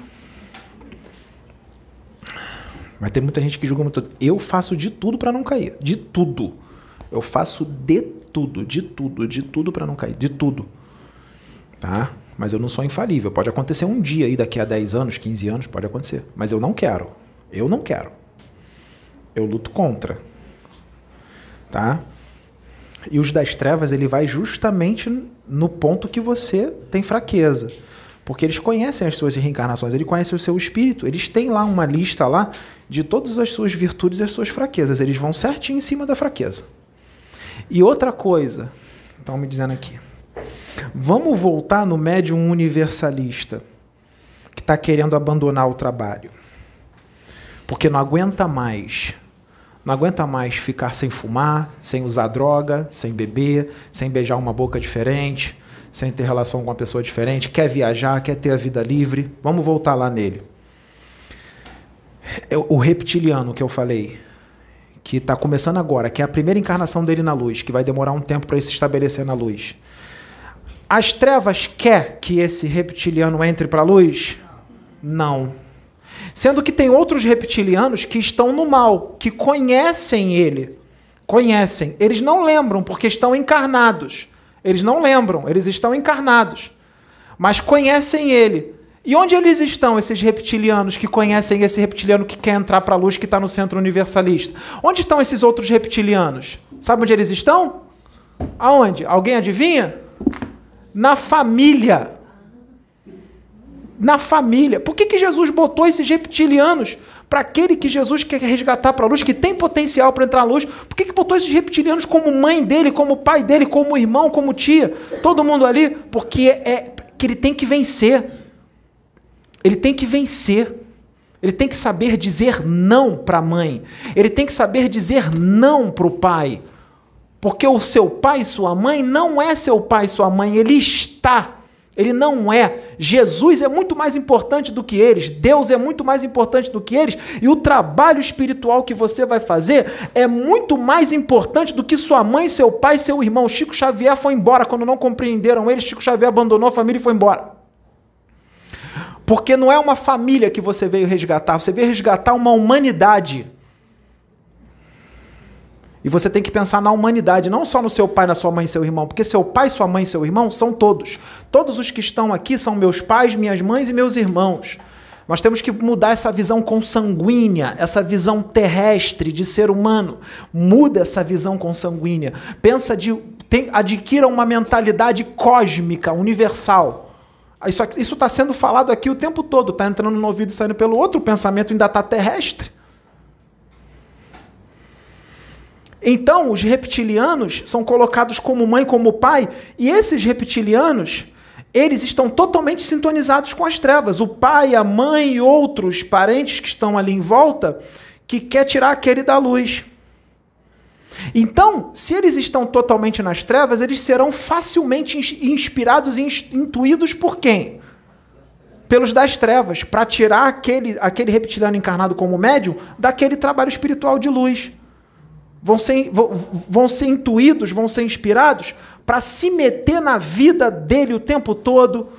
Mas tem muita gente que julga muito. Eu faço de tudo para não cair. De tudo. Eu faço de tudo, de tudo, de tudo para não cair, de tudo. Tá? Mas eu não sou infalível. Pode acontecer um dia aí daqui a 10 anos, 15 anos, pode acontecer. Mas eu não quero. Eu não quero. Eu luto contra. Tá? E os das trevas, ele vai justamente no ponto que você tem fraqueza. Porque eles conhecem as suas reencarnações, eles conhecem o seu espírito, eles têm lá uma lista lá de todas as suas virtudes e as suas fraquezas. Eles vão certinho em cima da fraqueza. E outra coisa, estão me dizendo aqui. Vamos voltar no médium universalista que está querendo abandonar o trabalho. Porque não aguenta mais. Não aguenta mais ficar sem fumar, sem usar droga, sem beber, sem beijar uma boca diferente, sem ter relação com uma pessoa diferente, quer viajar, quer ter a vida livre. Vamos voltar lá nele. É o reptiliano que eu falei, que está começando agora, que é a primeira encarnação dele na luz, que vai demorar um tempo para ele se estabelecer na luz. As trevas quer que esse reptiliano entre para a luz? Não. Sendo que tem outros reptilianos que estão no mal, que conhecem ele. Conhecem. Eles não lembram porque estão encarnados. Eles não lembram, eles estão encarnados. Mas conhecem ele. E onde eles estão, esses reptilianos que conhecem esse reptiliano que quer entrar para a luz que está no centro universalista? Onde estão esses outros reptilianos? Sabe onde eles estão? Aonde? Alguém adivinha? Na família. Na família. Por que, que Jesus botou esses reptilianos para aquele que Jesus quer resgatar para a luz, que tem potencial para entrar na luz, por que, que botou esses reptilianos como mãe dele, como pai dele, como irmão, como tia? Todo mundo ali? Porque é que ele tem que vencer. Ele tem que vencer. Ele tem que saber dizer não para a mãe. Ele tem que saber dizer não para o pai. Porque o seu pai e sua mãe não é seu pai e sua mãe, ele está ele não é. Jesus é muito mais importante do que eles. Deus é muito mais importante do que eles. E o trabalho espiritual que você vai fazer é muito mais importante do que sua mãe, seu pai, seu irmão. Chico Xavier foi embora quando não compreenderam ele. Chico Xavier abandonou a família e foi embora. Porque não é uma família que você veio resgatar, você veio resgatar uma humanidade. E você tem que pensar na humanidade, não só no seu pai, na sua mãe e seu irmão, porque seu pai, sua mãe e seu irmão são todos. Todos os que estão aqui são meus pais, minhas mães e meus irmãos. Nós temos que mudar essa visão consanguínea, essa visão terrestre de ser humano. Muda essa visão consanguínea. Pensa de tem, adquira uma mentalidade cósmica, universal. Isso está sendo falado aqui o tempo todo, está entrando no ouvido e saindo pelo outro, o pensamento ainda está terrestre. Então, os reptilianos são colocados como mãe, como pai, e esses reptilianos, eles estão totalmente sintonizados com as trevas. O pai, a mãe e outros parentes que estão ali em volta, que quer tirar aquele da luz. Então, se eles estão totalmente nas trevas, eles serão facilmente inspirados e intuídos por quem? Pelos das trevas, para tirar aquele, aquele reptiliano encarnado como médium daquele trabalho espiritual de luz vão ser, vão, vão ser intuídos, vão ser inspirados para se meter na vida dele o tempo todo.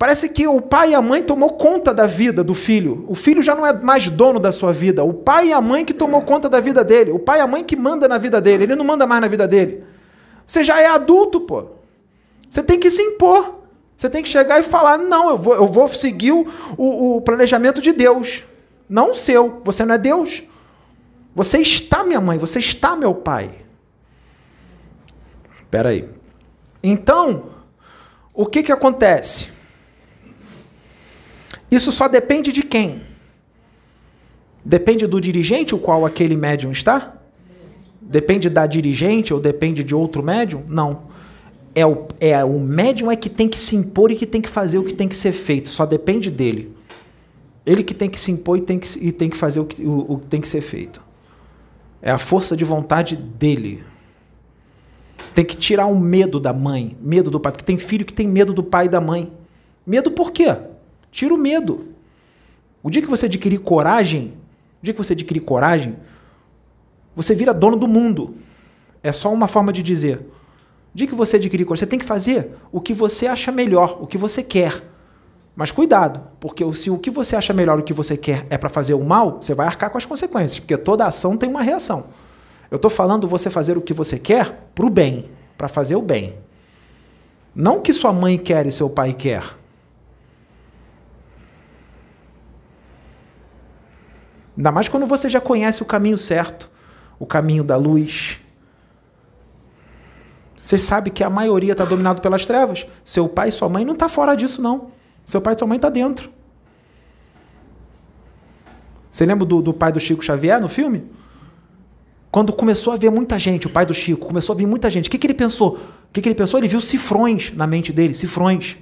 Parece que o pai e a mãe tomou conta da vida do filho. O filho já não é mais dono da sua vida. O pai e a mãe que tomou conta da vida dele. O pai e a mãe que manda na vida dele. Ele não manda mais na vida dele. Você já é adulto, pô. Você tem que se impor. Você tem que chegar e falar: não, eu vou, eu vou seguir o, o, planejamento de Deus. Não o seu. Você não é Deus. Você está minha mãe, você está meu pai. Espera aí. Então, o que, que acontece? Isso só depende de quem? Depende do dirigente o qual aquele médium está? Depende da dirigente ou depende de outro médium? Não. É o, é o médium é que tem que se impor e que tem que fazer o que tem que ser feito. Só depende dele. Ele que tem que se impor e tem que, e tem que fazer o que, o, o que tem que ser feito. É a força de vontade dele. Tem que tirar o medo da mãe, medo do pai, porque tem filho que tem medo do pai e da mãe. Medo por quê? Tira o medo. O dia que você adquirir coragem, o dia que você adquirir coragem, você vira dono do mundo. É só uma forma de dizer. O dia que você adquirir coragem, você tem que fazer o que você acha melhor, o que você quer. Mas cuidado, porque se o que você acha melhor, o que você quer é para fazer o mal, você vai arcar com as consequências, porque toda ação tem uma reação. Eu estou falando você fazer o que você quer para o bem, para fazer o bem. Não que sua mãe quer e seu pai quer. Ainda mais quando você já conhece o caminho certo, o caminho da luz. Você sabe que a maioria está dominado pelas trevas. Seu pai e sua mãe não está fora disso, não. Seu pai e tua mãe tá dentro. Você lembra do, do pai do Chico Xavier no filme? Quando começou a ver muita gente, o pai do Chico, começou a vir muita gente, o que, que ele pensou? O que, que ele pensou? Ele viu cifrões na mente dele, cifrões.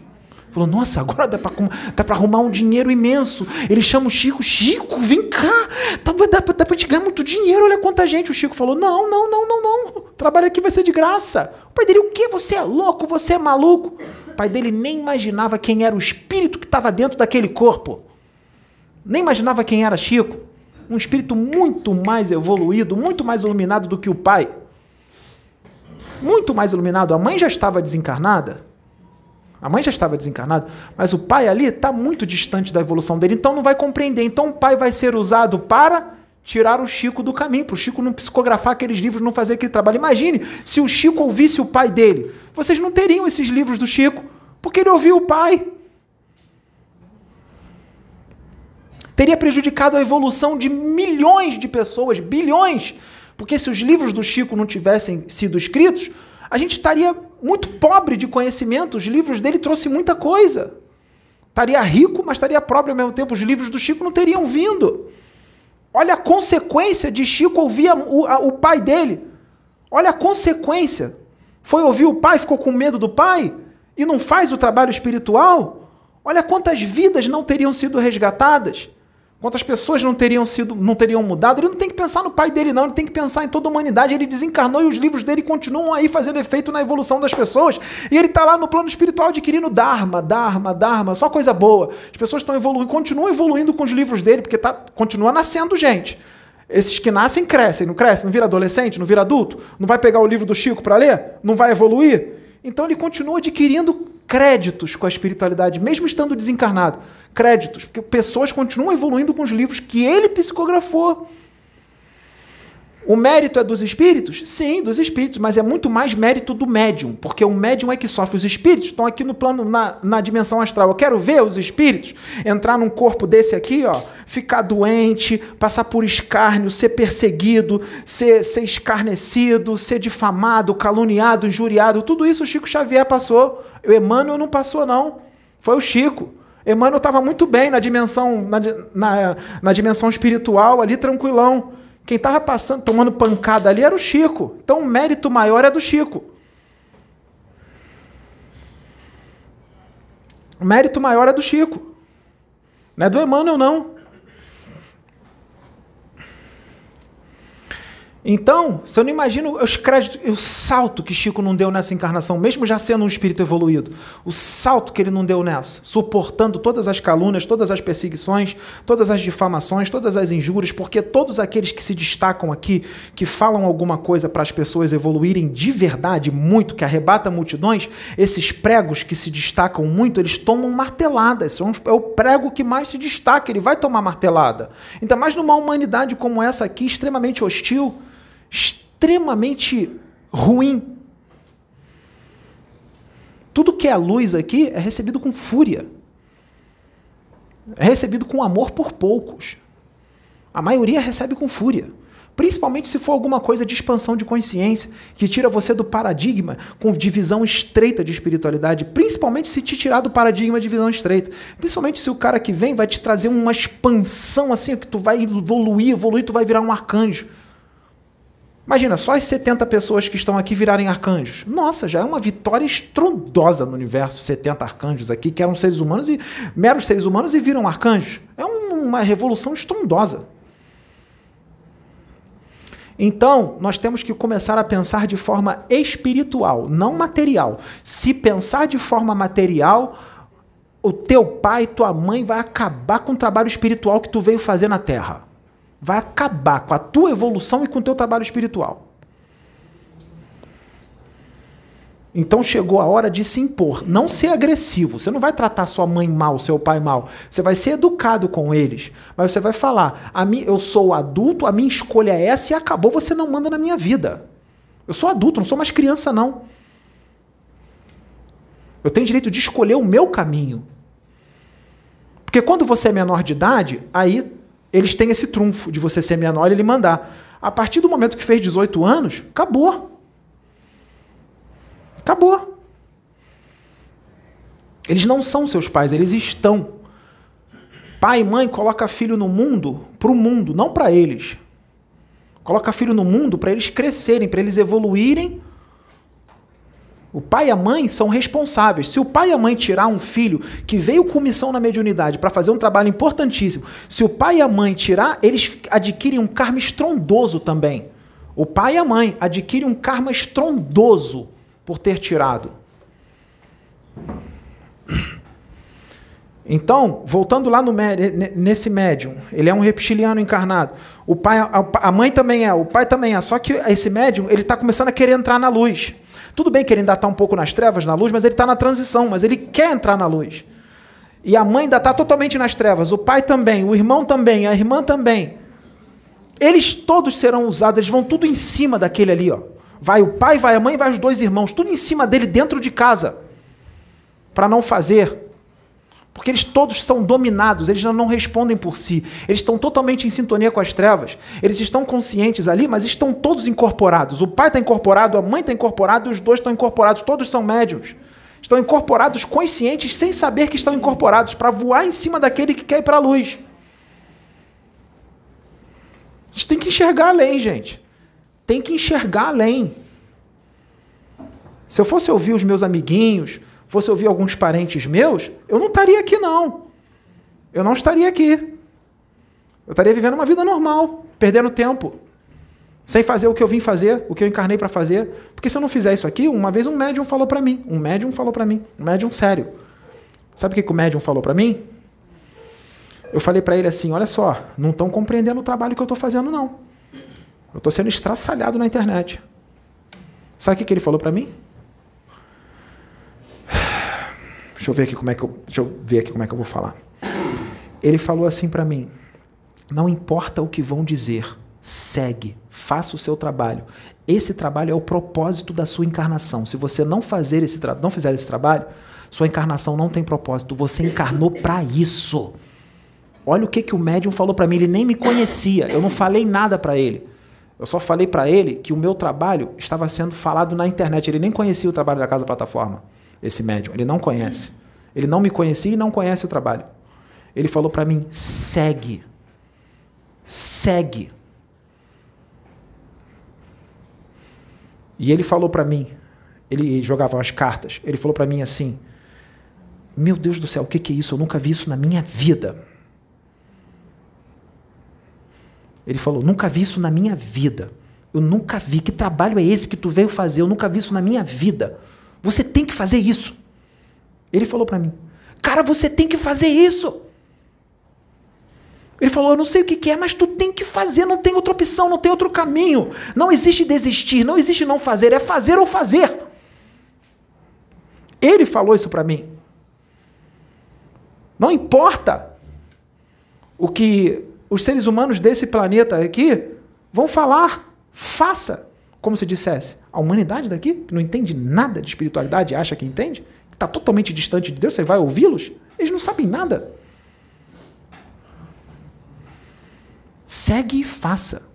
Falou, nossa, agora dá para arrumar um dinheiro imenso. Ele chama o Chico, Chico, vem cá, dá, dá, dá para te ganhar muito dinheiro, olha quanta gente. O Chico falou, não, não, não, não, não, trabalho aqui vai ser de graça. O pai dele, o quê? Você é louco, você é maluco. O pai dele nem imaginava quem era o espírito que estava dentro daquele corpo. Nem imaginava quem era Chico um espírito muito mais evoluído, muito mais iluminado do que o pai. Muito mais iluminado. A mãe já estava desencarnada. A mãe já estava desencarnada, mas o pai ali está muito distante da evolução dele, então não vai compreender. Então o pai vai ser usado para tirar o Chico do caminho, para o Chico não psicografar aqueles livros, não fazer aquele trabalho. Imagine se o Chico ouvisse o pai dele. Vocês não teriam esses livros do Chico, porque ele ouviu o pai. teria prejudicado a evolução de milhões de pessoas, bilhões. Porque se os livros do Chico não tivessem sido escritos, a gente estaria muito pobre de conhecimento. Os livros dele trouxe muita coisa. Estaria rico, mas estaria pobre ao mesmo tempo. Os livros do Chico não teriam vindo. Olha a consequência de Chico ouvir o, a, o pai dele. Olha a consequência. Foi ouvir o pai, ficou com medo do pai e não faz o trabalho espiritual. Olha quantas vidas não teriam sido resgatadas. Quantas pessoas não teriam sido, não teriam mudado? Ele não tem que pensar no pai dele, não. Ele tem que pensar em toda a humanidade. Ele desencarnou e os livros dele continuam aí fazendo efeito na evolução das pessoas. E ele está lá no plano espiritual adquirindo Dharma, Dharma, Dharma, só coisa boa. As pessoas estão evoluindo, continuam evoluindo com os livros dele, porque tá, continua nascendo gente. Esses que nascem crescem, não crescem, não vira adolescente, não vira adulto, não vai pegar o livro do Chico para ler, não vai evoluir. Então ele continua adquirindo créditos com a espiritualidade, mesmo estando desencarnado. Créditos, porque pessoas continuam evoluindo com os livros que ele psicografou. O mérito é dos espíritos? Sim, dos espíritos, mas é muito mais mérito do médium, porque o médium é que sofre. Os espíritos estão aqui no plano, na, na dimensão astral. Eu quero ver os espíritos entrar num corpo desse aqui, ó, ficar doente, passar por escárnio, ser perseguido, ser, ser escarnecido, ser difamado, caluniado, injuriado. Tudo isso o Chico Xavier passou. O Emmanuel não passou, não. Foi o Chico. Emmanuel estava muito bem na dimensão, na, na, na dimensão espiritual, ali tranquilão. Quem estava passando, tomando pancada ali era o Chico. Então o mérito maior é do Chico. O mérito maior é do Chico. Não é do Emmanuel, não. Então, você não imagina os créditos, o salto que Chico não deu nessa encarnação, mesmo já sendo um espírito evoluído, o salto que ele não deu nessa, suportando todas as calúnias, todas as perseguições, todas as difamações, todas as injúrias, porque todos aqueles que se destacam aqui, que falam alguma coisa para as pessoas evoluírem de verdade muito, que arrebata multidões, esses pregos que se destacam muito, eles tomam marteladas. É o prego que mais se destaca, ele vai tomar martelada. Ainda mais numa humanidade como essa aqui, extremamente hostil extremamente ruim. Tudo que é luz aqui é recebido com fúria. É recebido com amor por poucos. A maioria recebe com fúria. Principalmente se for alguma coisa de expansão de consciência, que tira você do paradigma com divisão estreita de espiritualidade. Principalmente se te tirar do paradigma de visão estreita. Principalmente se o cara que vem vai te trazer uma expansão assim, que tu vai evoluir, evoluir, tu vai virar um arcanjo. Imagina, só as 70 pessoas que estão aqui virarem arcanjos. Nossa, já é uma vitória estrondosa no universo, 70 arcanjos aqui, que eram seres humanos e meros seres humanos e viram arcanjos. É uma revolução estrondosa. Então, nós temos que começar a pensar de forma espiritual, não material. Se pensar de forma material, o teu pai, tua mãe vai acabar com o trabalho espiritual que tu veio fazer na Terra vai acabar com a tua evolução e com o teu trabalho espiritual. Então chegou a hora de se impor, não ser agressivo. Você não vai tratar sua mãe mal, seu pai mal. Você vai ser educado com eles. Mas você vai falar: a mim, eu sou adulto, a minha escolha é essa e acabou, você não manda na minha vida. Eu sou adulto, não sou mais criança, não. Eu tenho direito de escolher o meu caminho. Porque quando você é menor de idade, aí eles têm esse trunfo de você ser menor e ele mandar. A partir do momento que fez 18 anos, acabou. Acabou. Eles não são seus pais, eles estão. Pai e mãe coloca filho no mundo para o mundo, não para eles. Coloca filho no mundo para eles crescerem, para eles evoluírem. O pai e a mãe são responsáveis. Se o pai e a mãe tirar um filho que veio com missão na mediunidade para fazer um trabalho importantíssimo, se o pai e a mãe tirar, eles adquirem um karma estrondoso também. O pai e a mãe adquirem um karma estrondoso por ter tirado. Então, voltando lá no nesse médium, ele é um reptiliano encarnado. O pai, a mãe também é, o pai também é. Só que esse médium ele está começando a querer entrar na luz. Tudo bem que ele ainda está um pouco nas trevas, na luz, mas ele está na transição, mas ele quer entrar na luz. E a mãe ainda está totalmente nas trevas, o pai também, o irmão também, a irmã também. Eles todos serão usados, eles vão tudo em cima daquele ali, ó. Vai o pai, vai a mãe, vai os dois irmãos, tudo em cima dele dentro de casa para não fazer. Porque eles todos são dominados, eles não respondem por si. Eles estão totalmente em sintonia com as trevas. Eles estão conscientes ali, mas estão todos incorporados. O pai está incorporado, a mãe está incorporada, os dois estão incorporados, todos são médiums. Estão incorporados conscientes sem saber que estão incorporados para voar em cima daquele que quer ir para a luz. A gente tem que enxergar além, gente. Tem que enxergar além. Se eu fosse ouvir os meus amiguinhos, fosse ouvir alguns parentes meus, eu não estaria aqui, não. Eu não estaria aqui. Eu estaria vivendo uma vida normal, perdendo tempo, sem fazer o que eu vim fazer, o que eu encarnei para fazer. Porque se eu não fizer isso aqui, uma vez um médium falou para mim, um médium falou para mim, um médium sério. Sabe o que, que o médium falou para mim? Eu falei para ele assim: olha só, não estão compreendendo o trabalho que eu estou fazendo, não. Eu estou sendo estraçalhado na internet. Sabe o que, que ele falou para mim? Deixa eu ver aqui como é que eu, deixa eu ver aqui como é que eu vou falar. Ele falou assim para mim: "Não importa o que vão dizer, segue, faça o seu trabalho. Esse trabalho é o propósito da sua encarnação. Se você não fazer esse não fizer esse trabalho, sua encarnação não tem propósito. Você encarnou para isso." Olha o que, que o médium falou para mim. Ele nem me conhecia. Eu não falei nada para ele. Eu só falei para ele que o meu trabalho estava sendo falado na internet. Ele nem conhecia o trabalho da Casa Plataforma esse médium. Ele não conhece. Ele não me conhecia e não conhece o trabalho. Ele falou para mim: segue. Segue. E ele falou para mim, ele jogava as cartas, ele falou para mim assim: Meu Deus do céu, o que é isso? Eu nunca vi isso na minha vida. Ele falou: Nunca vi isso na minha vida. Eu nunca vi. Que trabalho é esse que tu veio fazer? Eu nunca vi isso na minha vida. Você tem que fazer isso. Ele falou para mim: Cara, você tem que fazer isso. Ele falou: Eu não sei o que é, mas tu tem que fazer, não tem outra opção, não tem outro caminho. Não existe desistir, não existe não fazer, é fazer ou fazer. Ele falou isso para mim. Não importa o que os seres humanos desse planeta aqui vão falar, faça. Como se dissesse, a humanidade daqui, que não entende nada de espiritualidade, acha que entende, que está totalmente distante de Deus, você vai ouvi-los? Eles não sabem nada. Segue e faça.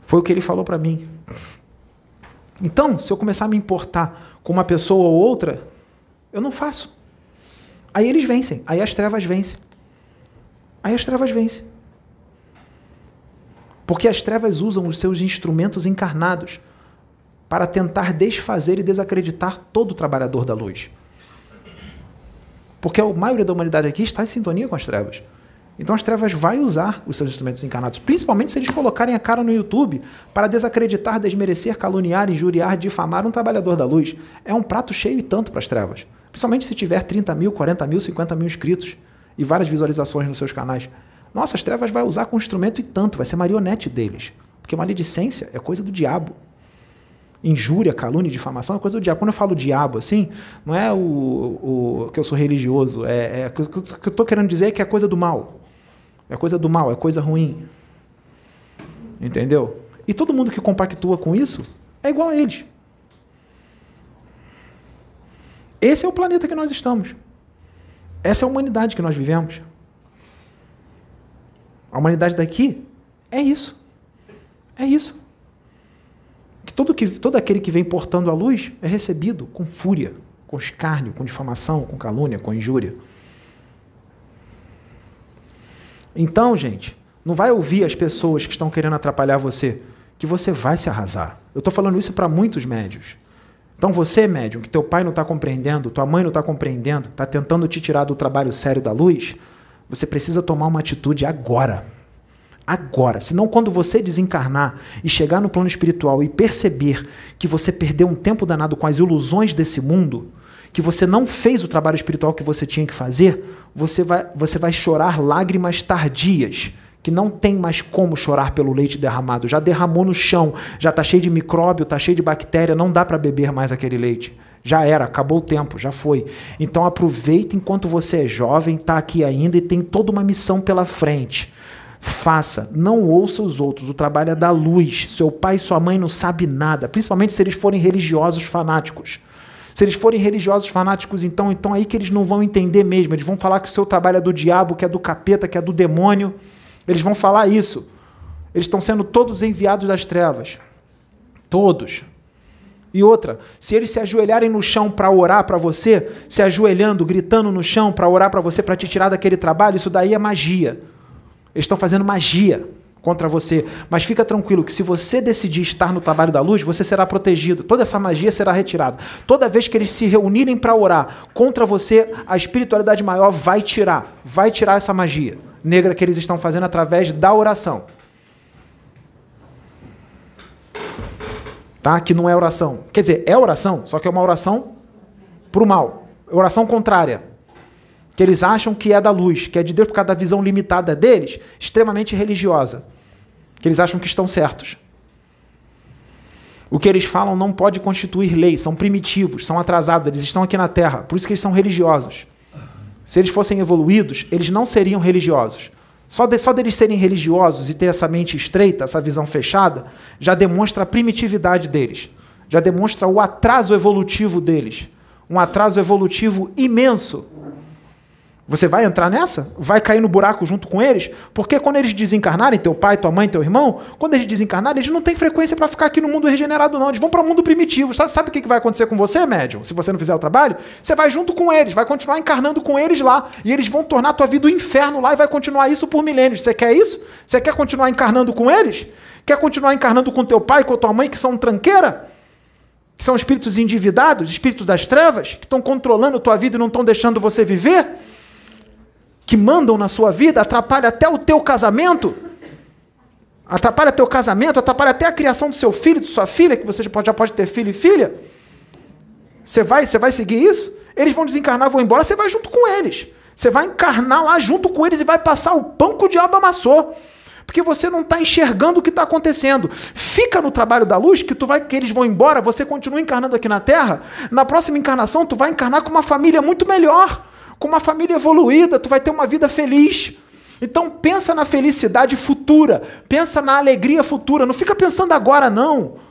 Foi o que ele falou para mim. Então, se eu começar a me importar com uma pessoa ou outra, eu não faço. Aí eles vencem, aí as trevas vencem. Aí as trevas vencem. Porque as trevas usam os seus instrumentos encarnados para tentar desfazer e desacreditar todo trabalhador da luz. Porque a maioria da humanidade aqui está em sintonia com as trevas. Então as trevas vai usar os seus instrumentos encarnados, principalmente se eles colocarem a cara no YouTube para desacreditar, desmerecer, caluniar, injuriar, difamar um trabalhador da luz. É um prato cheio e tanto para as trevas. Principalmente se tiver 30 mil, 40 mil, 50 mil inscritos e várias visualizações nos seus canais. Nossa, as trevas vai usar com instrumento e tanto, vai ser marionete deles. Porque maledicência é coisa do diabo. Injúria, calúnia, difamação é coisa do diabo. Quando eu falo diabo assim, não é o, o que eu sou religioso, é, é o que eu estou querendo dizer é que é coisa do mal. É coisa do mal, é coisa ruim. Entendeu? E todo mundo que compactua com isso é igual a eles. Esse é o planeta que nós estamos. Essa é a humanidade que nós vivemos. A humanidade daqui é isso. É isso. Que todo, que todo aquele que vem portando a luz é recebido com fúria, com escárnio, com difamação, com calúnia, com injúria. Então, gente, não vai ouvir as pessoas que estão querendo atrapalhar você, que você vai se arrasar. Eu estou falando isso para muitos médios. Então você, médium, que teu pai não está compreendendo, tua mãe não está compreendendo, está tentando te tirar do trabalho sério da luz, você precisa tomar uma atitude agora. Agora. Senão, quando você desencarnar e chegar no plano espiritual e perceber que você perdeu um tempo danado com as ilusões desse mundo, que você não fez o trabalho espiritual que você tinha que fazer, você vai, você vai chorar lágrimas tardias, que não tem mais como chorar pelo leite derramado. Já derramou no chão, já está cheio de micróbio, está cheio de bactéria, não dá para beber mais aquele leite. Já era, acabou o tempo, já foi. Então aproveita enquanto você é jovem, está aqui ainda e tem toda uma missão pela frente. Faça, não ouça os outros. O trabalho é da luz. Seu pai e sua mãe não sabem nada, principalmente se eles forem religiosos fanáticos. Se eles forem religiosos fanáticos, então, então aí que eles não vão entender mesmo. Eles vão falar que o seu trabalho é do diabo, que é do capeta, que é do demônio. Eles vão falar isso. Eles estão sendo todos enviados das trevas. Todos. E outra, se eles se ajoelharem no chão para orar para você, se ajoelhando, gritando no chão para orar para você, para te tirar daquele trabalho, isso daí é magia. Eles estão fazendo magia contra você. Mas fica tranquilo que se você decidir estar no trabalho da luz, você será protegido. Toda essa magia será retirada. Toda vez que eles se reunirem para orar contra você, a espiritualidade maior vai tirar, vai tirar essa magia negra que eles estão fazendo através da oração. Tá? Que não é oração. Quer dizer, é oração, só que é uma oração para o mal. Oração contrária que eles acham que é da luz, que é de Deus por causa da visão limitada deles, extremamente religiosa que eles acham que estão certos. O que eles falam não pode constituir lei, são primitivos, são atrasados, eles estão aqui na Terra, por isso que eles são religiosos. Se eles fossem evoluídos, eles não seriam religiosos. Só, de, só deles serem religiosos e ter essa mente estreita, essa visão fechada, já demonstra a primitividade deles, já demonstra o atraso evolutivo deles. Um atraso evolutivo imenso você vai entrar nessa? Vai cair no buraco junto com eles? Porque quando eles desencarnarem, teu pai, tua mãe, teu irmão, quando eles desencarnarem, eles não têm frequência para ficar aqui no mundo regenerado, não. Eles vão para o mundo primitivo. Sabe, sabe o que vai acontecer com você, médium? Se você não fizer o trabalho? Você vai junto com eles, vai continuar encarnando com eles lá. E eles vão tornar tua vida um inferno lá e vai continuar isso por milênios. Você quer isso? Você quer continuar encarnando com eles? Quer continuar encarnando com teu pai, com tua mãe, que são tranqueira? Que são espíritos endividados, espíritos das trevas, que estão controlando tua vida e não estão deixando você viver? Que mandam na sua vida atrapalha até o teu casamento, atrapalha teu casamento, atrapalha até a criação do seu filho, de sua filha, que você já pode, já pode ter filho e filha. Você vai, você vai seguir isso? Eles vão desencarnar, vão embora, você vai junto com eles. Você vai encarnar lá junto com eles e vai passar o pão que o diabo amassou. Porque você não está enxergando o que está acontecendo. Fica no trabalho da luz, que tu vai que eles vão embora, você continua encarnando aqui na Terra. Na próxima encarnação, tu vai encarnar com uma família muito melhor com uma família evoluída, tu vai ter uma vida feliz. Então pensa na felicidade futura, pensa na alegria futura, não fica pensando agora não.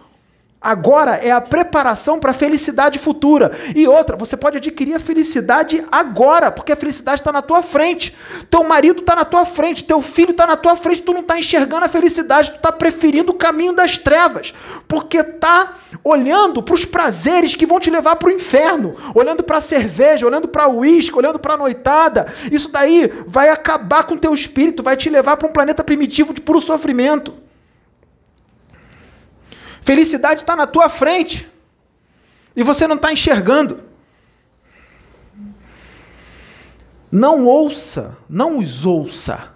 Agora é a preparação para a felicidade futura. E outra, você pode adquirir a felicidade agora, porque a felicidade está na tua frente. Teu marido está na tua frente, teu filho está na tua frente, tu não está enxergando a felicidade, tu está preferindo o caminho das trevas, porque está olhando para os prazeres que vão te levar para o inferno, olhando para a cerveja, olhando para o uísque, olhando para a noitada. Isso daí vai acabar com o teu espírito, vai te levar para um planeta primitivo de puro sofrimento. Felicidade está na tua frente e você não está enxergando. Não ouça, não os ouça,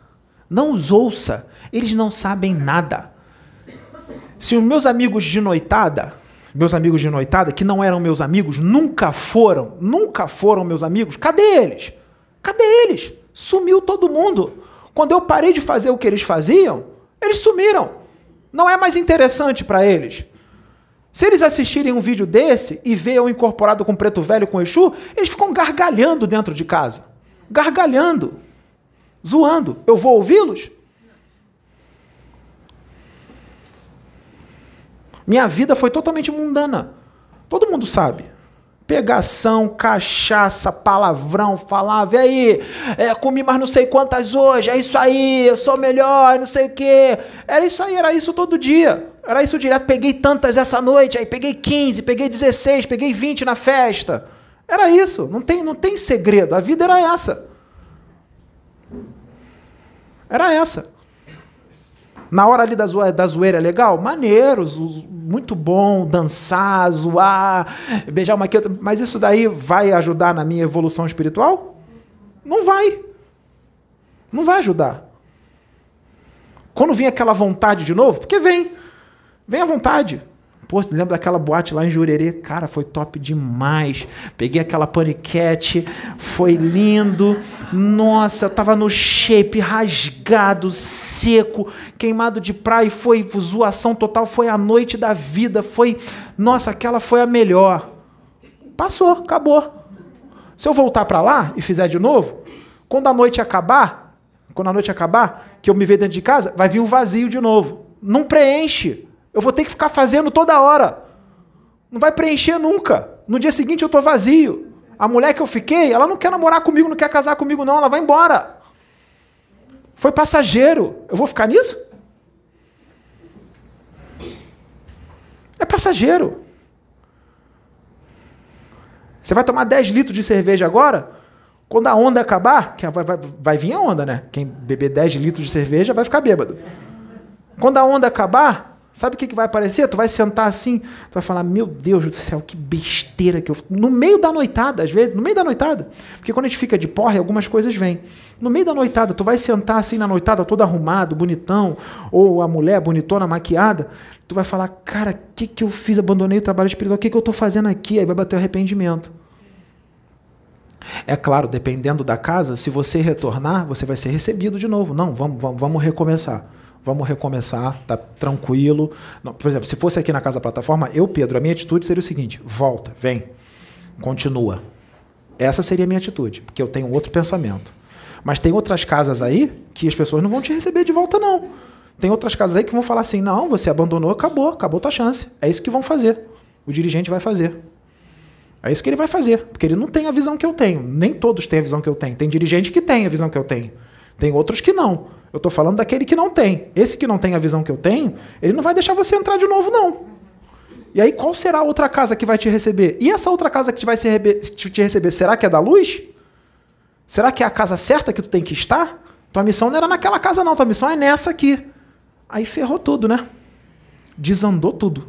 não os ouça, eles não sabem nada. Se os meus amigos de noitada, meus amigos de noitada, que não eram meus amigos, nunca foram, nunca foram meus amigos, cadê eles? Cadê eles? Sumiu todo mundo. Quando eu parei de fazer o que eles faziam, eles sumiram. Não é mais interessante para eles. Se eles assistirem um vídeo desse e eu incorporado com preto velho com Exu, eles ficam gargalhando dentro de casa. Gargalhando. Zoando. Eu vou ouvi-los? Minha vida foi totalmente mundana. Todo mundo sabe pegação, cachaça, palavrão, falava, e aí, é, comi mais não sei quantas hoje, é isso aí, eu sou melhor, não sei o quê. Era isso aí, era isso todo dia. Era isso direto, peguei tantas essa noite, aí peguei 15, peguei 16, peguei 20 na festa. Era isso, não tem, não tem segredo. A vida era essa. Era essa. Na hora ali da, zoeira, da zoeira é legal? Maneiro, muito bom, dançar, zoar, beijar uma aqui, outra. Mas isso daí vai ajudar na minha evolução espiritual? Não vai. Não vai ajudar. Quando vem aquela vontade de novo, porque vem. Vem a vontade. Pô, lembra daquela boate lá em Jurerê? Cara, foi top demais. Peguei aquela paniquete, foi lindo. Nossa, eu tava no shape, rasgado, seco, queimado de praia. Foi zoação total. Foi a noite da vida. Foi. Nossa, aquela foi a melhor. Passou, acabou. Se eu voltar para lá e fizer de novo, quando a noite acabar, quando a noite acabar, que eu me ver dentro de casa, vai vir um vazio de novo. Não preenche. Eu vou ter que ficar fazendo toda hora. Não vai preencher nunca. No dia seguinte eu estou vazio. A mulher que eu fiquei, ela não quer namorar comigo, não quer casar comigo, não. Ela vai embora. Foi passageiro. Eu vou ficar nisso? É passageiro. Você vai tomar 10 litros de cerveja agora? Quando a onda acabar, que vai, vai, vai vir a onda, né? Quem beber 10 litros de cerveja vai ficar bêbado. Quando a onda acabar, Sabe o que, que vai aparecer? Tu vai sentar assim, tu vai falar, meu Deus do céu, que besteira que eu. No meio da noitada, às vezes, no meio da noitada. Porque quando a gente fica de porre, algumas coisas vêm. No meio da noitada, tu vai sentar assim na noitada, todo arrumado, bonitão, ou a mulher bonitona, maquiada, tu vai falar, cara, o que, que eu fiz? Abandonei o trabalho espiritual, o que, que eu estou fazendo aqui? Aí vai bater o arrependimento. É claro, dependendo da casa, se você retornar, você vai ser recebido de novo. Não, vamos, vamos, vamos recomeçar vamos recomeçar, tá tranquilo. Não, por exemplo, se fosse aqui na casa plataforma, eu, Pedro, a minha atitude seria o seguinte: volta, vem, continua. Essa seria a minha atitude, porque eu tenho outro pensamento. Mas tem outras casas aí que as pessoas não vão te receber de volta, não. Tem outras casas aí que vão falar assim: não, você abandonou, acabou, acabou tua chance. É isso que vão fazer. O dirigente vai fazer. É isso que ele vai fazer, porque ele não tem a visão que eu tenho. Nem todos têm a visão que eu tenho. Tem dirigente que tem a visão que eu tenho. Tem outros que não. Eu estou falando daquele que não tem. Esse que não tem a visão que eu tenho, ele não vai deixar você entrar de novo, não. E aí, qual será a outra casa que vai te receber? E essa outra casa que vai te receber, será que é da luz? Será que é a casa certa que tu tem que estar? Tua missão não era naquela casa, não. Tua missão é nessa aqui. Aí ferrou tudo, né? Desandou tudo.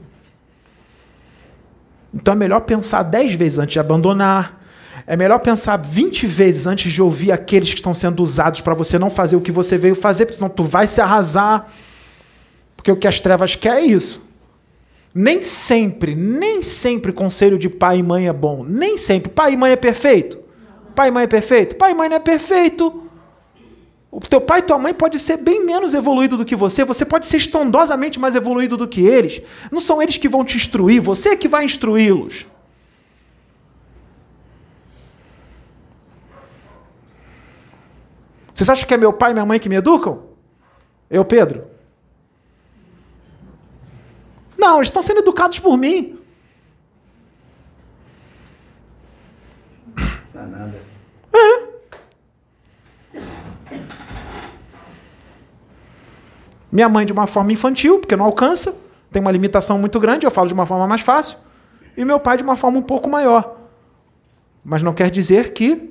Então é melhor pensar dez vezes antes de abandonar, é melhor pensar 20 vezes antes de ouvir aqueles que estão sendo usados para você não fazer o que você veio fazer, porque senão tu vai se arrasar. Porque o que as trevas quer é isso. Nem sempre, nem sempre conselho de pai e mãe é bom. Nem sempre. Pai e mãe é perfeito? Pai e mãe é perfeito? Pai e mãe não é perfeito. O teu pai e tua mãe pode ser bem menos evoluído do que você, você pode ser estondosamente mais evoluído do que eles. Não são eles que vão te instruir, você é que vai instruí-los. Vocês acham que é meu pai e minha mãe que me educam? Eu, Pedro? Não, eles estão sendo educados por mim. Não nada. É. Minha mãe de uma forma infantil, porque não alcança, tem uma limitação muito grande, eu falo de uma forma mais fácil. E meu pai de uma forma um pouco maior. Mas não quer dizer que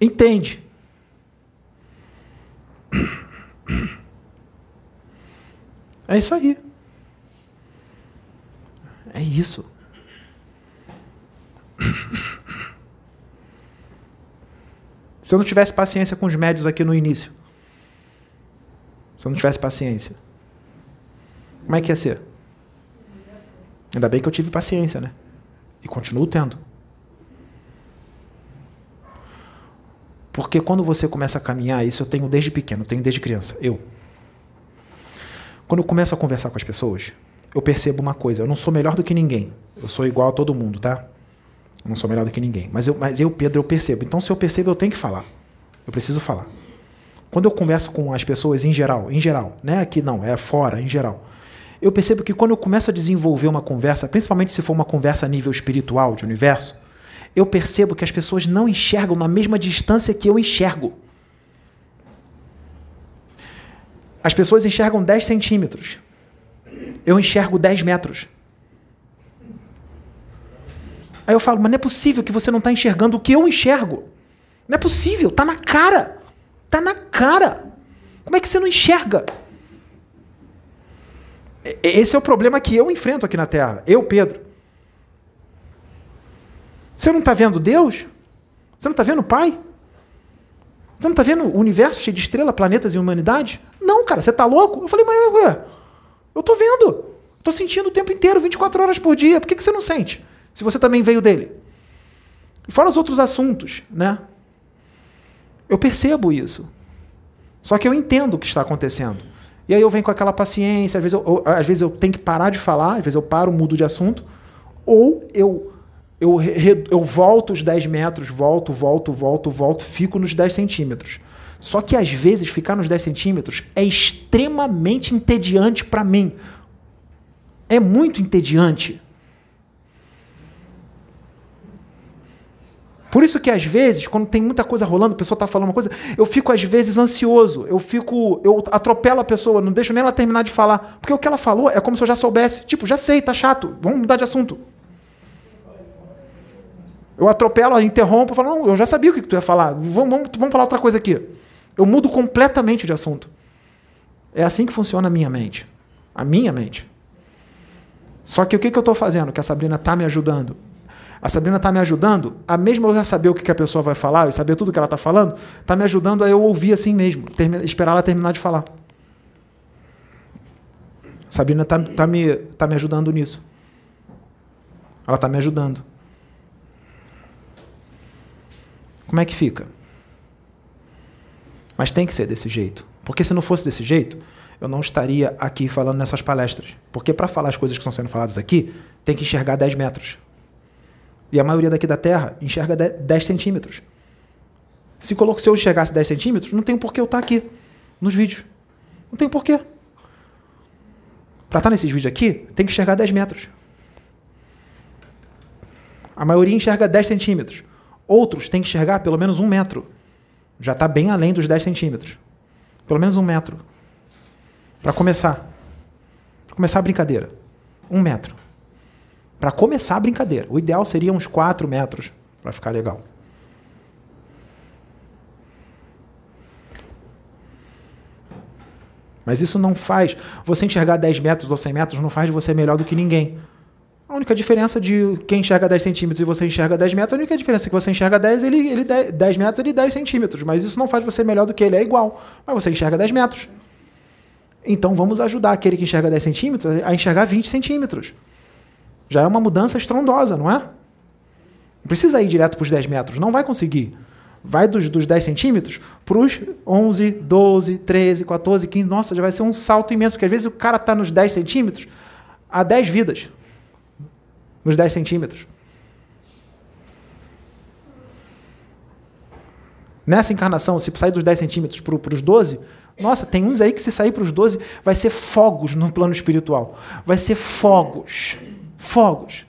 entende. É isso aí. É isso. Se eu não tivesse paciência com os médios aqui no início, se eu não tivesse paciência, como é que ia ser? Ainda bem que eu tive paciência, né? E continuo tendo. Porque quando você começa a caminhar, isso eu tenho desde pequeno, eu tenho desde criança, eu. Quando eu começo a conversar com as pessoas, eu percebo uma coisa, eu não sou melhor do que ninguém. Eu sou igual a todo mundo, tá? Eu não sou melhor do que ninguém. Mas eu, mas eu, Pedro, eu percebo. Então, se eu percebo, eu tenho que falar. Eu preciso falar. Quando eu converso com as pessoas em geral, em geral, né? Aqui não, é fora, em geral. Eu percebo que quando eu começo a desenvolver uma conversa, principalmente se for uma conversa a nível espiritual, de universo, eu percebo que as pessoas não enxergam na mesma distância que eu enxergo. As pessoas enxergam 10 centímetros. Eu enxergo 10 metros. Aí eu falo, mas não é possível que você não está enxergando o que eu enxergo. Não é possível, tá na cara. Tá na cara. Como é que você não enxerga? Esse é o problema que eu enfrento aqui na Terra. Eu, Pedro. Você não está vendo Deus? Você não está vendo o Pai? Você não está vendo o universo cheio de estrelas, planetas e humanidade? Não, cara, você está louco? Eu falei, mas eu estou vendo. Estou sentindo o tempo inteiro, 24 horas por dia. Por que, que você não sente? Se você também veio dele. E fora os outros assuntos, né? Eu percebo isso. Só que eu entendo o que está acontecendo. E aí eu venho com aquela paciência, às vezes eu, eu, às vezes eu tenho que parar de falar, às vezes eu paro, mudo de assunto, ou eu, eu, eu volto os 10 metros, volto, volto, volto, volto, fico nos 10 centímetros. Só que às vezes ficar nos 10 centímetros é extremamente entediante para mim. É muito entediante. Por isso que às vezes, quando tem muita coisa rolando, a pessoa está falando uma coisa, eu fico às vezes ansioso, eu fico, eu atropelo a pessoa, não deixo nem ela terminar de falar, porque o que ela falou é como se eu já soubesse, tipo, já sei, tá chato, vamos mudar de assunto. Eu atropelo, interrompo, falo, não, eu já sabia o que tu ia falar, vamos, vamos, vamos falar outra coisa aqui. Eu mudo completamente de assunto. É assim que funciona a minha mente. A minha mente. Só que o que, que eu estou fazendo? Que a Sabrina está me ajudando a Sabrina está me ajudando, a mesmo eu já saber o que, que a pessoa vai falar e saber tudo que ela está falando, está me ajudando a eu ouvir assim mesmo, terminar, esperar ela terminar de falar. Sabrina está tá me, tá me ajudando nisso. Ela está me ajudando. Como é que fica? Mas tem que ser desse jeito. Porque se não fosse desse jeito, eu não estaria aqui falando nessas palestras. Porque para falar as coisas que estão sendo faladas aqui, tem que enxergar 10 metros. E a maioria daqui da Terra enxerga 10 centímetros. Se, se eu enxergasse 10 centímetros, não tem por que eu estar aqui nos vídeos. Não tem porquê. Para estar nesses vídeos aqui, tem que enxergar 10 metros. A maioria enxerga 10 centímetros. Outros têm que enxergar pelo menos um metro. Já está bem além dos 10 centímetros. Pelo menos um metro. Para começar. Para começar a brincadeira. Um metro para começar a brincadeira. O ideal seria uns 4 metros para ficar legal. Mas isso não faz. Você enxergar 10 metros ou 100 metros não faz de você melhor do que ninguém. A única diferença de quem enxerga 10 centímetros e você enxerga 10 metros, a única diferença é que você enxerga 10, ele, ele 10 metros, ele 10 centímetros. Mas isso não faz você melhor do que ele, é igual. Mas você enxerga 10 metros. Então vamos ajudar aquele que enxerga 10 centímetros a enxergar 20 centímetros. Já é uma mudança estrondosa, não é? Não precisa ir direto para os 10 metros, não vai conseguir. Vai dos, dos 10 centímetros para os 11, 12, 13, 14, 15. Nossa, já vai ser um salto imenso, porque às vezes o cara está nos 10 centímetros há 10 vidas. Nos 10 centímetros. Nessa encarnação, se sair dos 10 centímetros para os 12, nossa, tem uns aí que se sair para os 12, vai ser fogos no plano espiritual. Vai ser fogos fogos.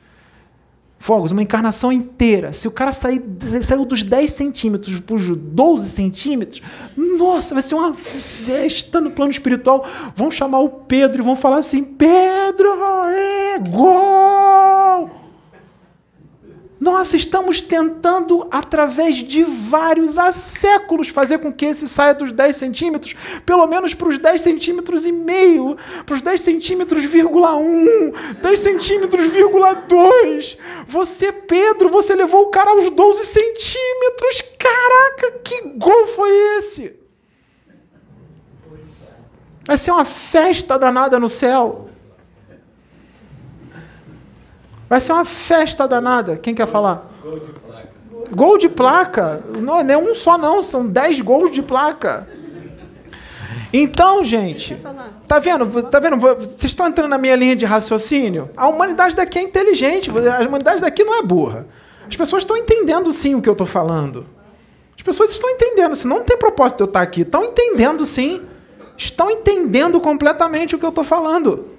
Fogos, uma encarnação inteira. Se o cara sair, saiu dos 10 centímetros para os 12 centímetros, nossa, vai ser uma festa no plano espiritual. Vão chamar o Pedro e vão falar assim: Pedro, é gol! Nós estamos tentando, através de vários, há séculos, fazer com que esse saia dos 10 centímetros, pelo menos para os 10 centímetros e meio, para os 10 centímetros, vírgula 1, 10 centímetros, vírgula 2. Você, Pedro, você levou o cara aos 12 centímetros. Caraca, que gol foi esse? Vai ser uma festa danada no céu. Vai ser uma festa danada. Quem quer falar? Gol de placa. Gol de placa. Não, não é um só, não. São dez gols de placa. Então, gente, tá vendo? Tá vendo? Vocês estão entrando na minha linha de raciocínio? A humanidade daqui é inteligente, a humanidade daqui não é burra. As pessoas estão entendendo sim o que eu estou falando. As pessoas estão entendendo, se não tem propósito de eu estar aqui, estão entendendo sim. Estão entendendo completamente o que eu estou falando.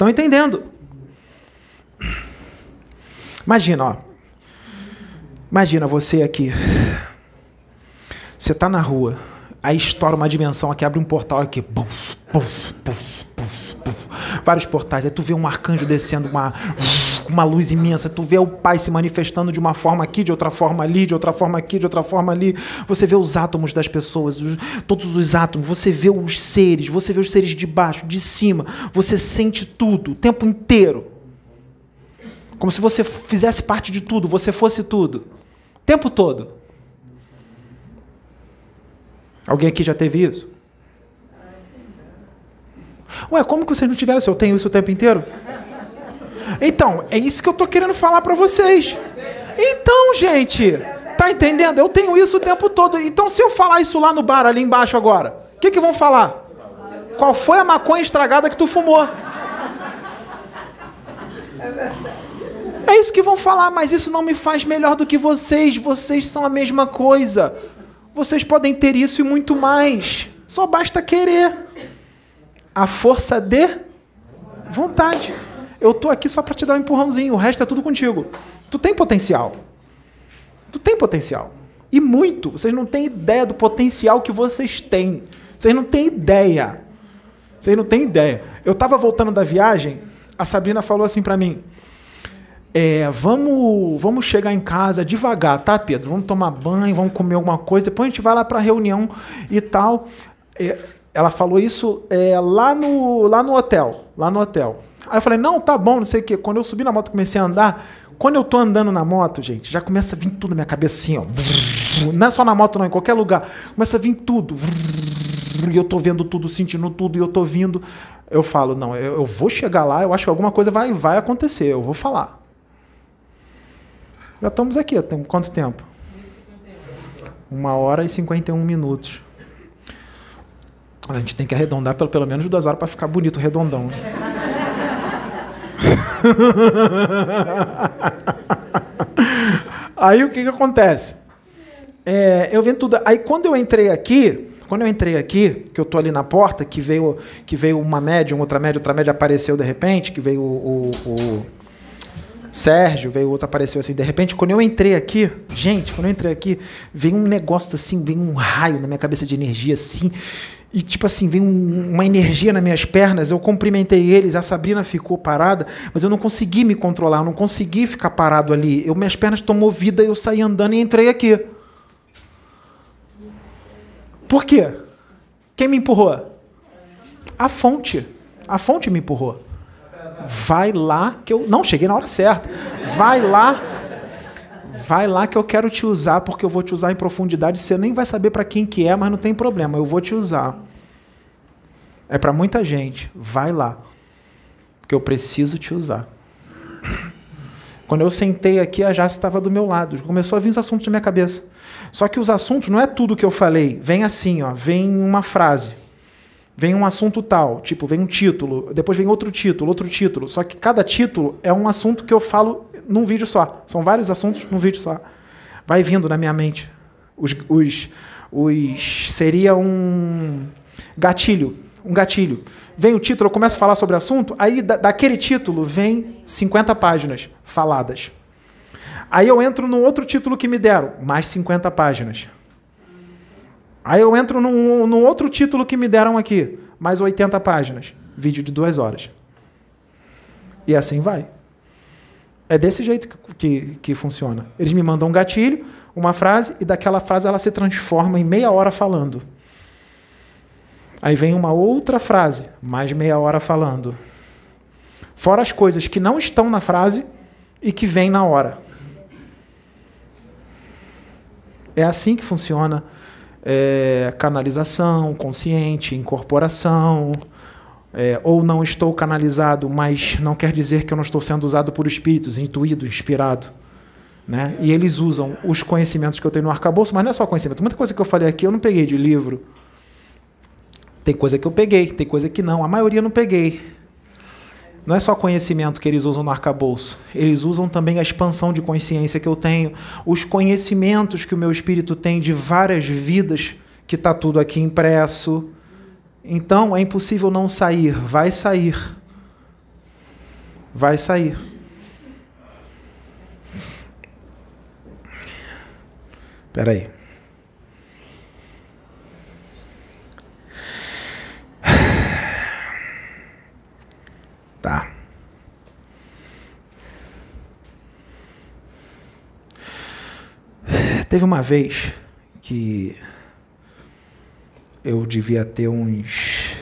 Estão entendendo? Imagina, ó. Imagina você aqui. Você está na rua, aí estoura uma dimensão aqui, abre um portal aqui. Vai vários portais. Aí tu vê um arcanjo descendo uma, uma luz imensa. Tu vê o Pai se manifestando de uma forma aqui, de outra forma ali, de outra forma aqui, de outra forma ali. Você vê os átomos das pessoas, todos os átomos. Você vê os seres, você vê os seres de baixo, de cima. Você sente tudo o tempo inteiro. Como se você fizesse parte de tudo, você fosse tudo. O tempo todo. Alguém aqui já teve isso? Ué, como que vocês não tiveram se eu tenho isso o tempo inteiro? Então, é isso que eu estou querendo falar para vocês. Então, gente, tá entendendo? Eu tenho isso o tempo todo. Então, se eu falar isso lá no bar, ali embaixo agora, o que, que vão falar? Qual foi a maconha estragada que tu fumou? É isso que vão falar, mas isso não me faz melhor do que vocês. Vocês são a mesma coisa. Vocês podem ter isso e muito mais. Só basta querer. A força de vontade. Eu tô aqui só para te dar um empurrãozinho, o resto é tudo contigo. Tu tem potencial. Tu tem potencial. E muito. Vocês não têm ideia do potencial que vocês têm. Vocês não têm ideia. Vocês não têm ideia. Eu estava voltando da viagem, a Sabrina falou assim para mim: é, vamos, vamos chegar em casa devagar, tá, Pedro? Vamos tomar banho, vamos comer alguma coisa, depois a gente vai lá para reunião e tal. É, ela falou isso é, lá, no, lá no hotel, lá no hotel. Aí eu falei, não, tá bom, não sei o quê. Quando eu subi na moto comecei a andar, quando eu tô andando na moto, gente, já começa a vir tudo na minha cabeça assim, ó. Não é só na moto, não, em qualquer lugar. Começa a vir tudo. E eu tô vendo tudo, sentindo tudo, e eu tô vindo. Eu falo, não, eu, eu vou chegar lá, eu acho que alguma coisa vai, vai acontecer, eu vou falar. Já estamos aqui, tem quanto tempo? Uma hora e 51 minutos. A gente tem que arredondar pelo, pelo menos duas horas para ficar bonito, redondão. Aí o que, que acontece? É, eu vendo tudo. Aí quando eu entrei aqui, quando eu entrei aqui, que eu tô ali na porta, que veio, que veio uma média, outra média, outra média apareceu de repente, que veio o, o, o Sérgio, veio outro, apareceu assim. De repente, quando eu entrei aqui, gente, quando eu entrei aqui, veio um negócio assim, veio um raio na minha cabeça de energia assim. E tipo assim, veio um, uma energia nas minhas pernas, eu cumprimentei eles, a Sabrina ficou parada, mas eu não consegui me controlar, eu não consegui ficar parado ali. Eu, minhas pernas tomou vida, eu saí andando e entrei aqui. Por quê? Quem me empurrou? A fonte. A fonte me empurrou. Vai lá que eu. Não, cheguei na hora certa. Vai lá. Vai lá que eu quero te usar, porque eu vou te usar em profundidade. Você nem vai saber para quem que é, mas não tem problema. Eu vou te usar. É para muita gente. Vai lá. Porque eu preciso te usar. Quando eu sentei aqui, a Jace estava do meu lado. Começou a vir os assuntos na minha cabeça. Só que os assuntos não é tudo que eu falei. Vem assim, ó, vem uma frase vem um assunto tal, tipo, vem um título, depois vem outro título, outro título. Só que cada título é um assunto que eu falo num vídeo só. São vários assuntos num vídeo só. Vai vindo na minha mente. Os, os, os seria um gatilho, um gatilho. Vem o título, eu começo a falar sobre o assunto, aí da, daquele título vem 50 páginas faladas. Aí eu entro no outro título que me deram, mais 50 páginas. Aí eu entro num, num outro título que me deram aqui, mais 80 páginas, vídeo de duas horas. E assim vai. É desse jeito que, que, que, funciona. Eles me mandam um gatilho, uma frase, e daquela frase ela se transforma em meia hora falando. Aí vem uma outra frase, mais meia hora falando. Fora as coisas que não estão na frase e que vêm na hora. É assim que funciona é, canalização consciente, incorporação, é, ou não estou canalizado, mas não quer dizer que eu não estou sendo usado por espíritos, intuído, inspirado. Né? E eles usam os conhecimentos que eu tenho no arcabouço, mas não é só conhecimento. Muita coisa que eu falei aqui eu não peguei de livro. Tem coisa que eu peguei, tem coisa que não. A maioria eu não peguei. Não é só conhecimento que eles usam no arcabouço. Eles usam também a expansão de consciência que eu tenho, os conhecimentos que o meu espírito tem de várias vidas, que está tudo aqui impresso. Então é impossível não sair. Vai sair. Vai sair. Espera aí. Tá. Teve uma vez que eu devia ter uns.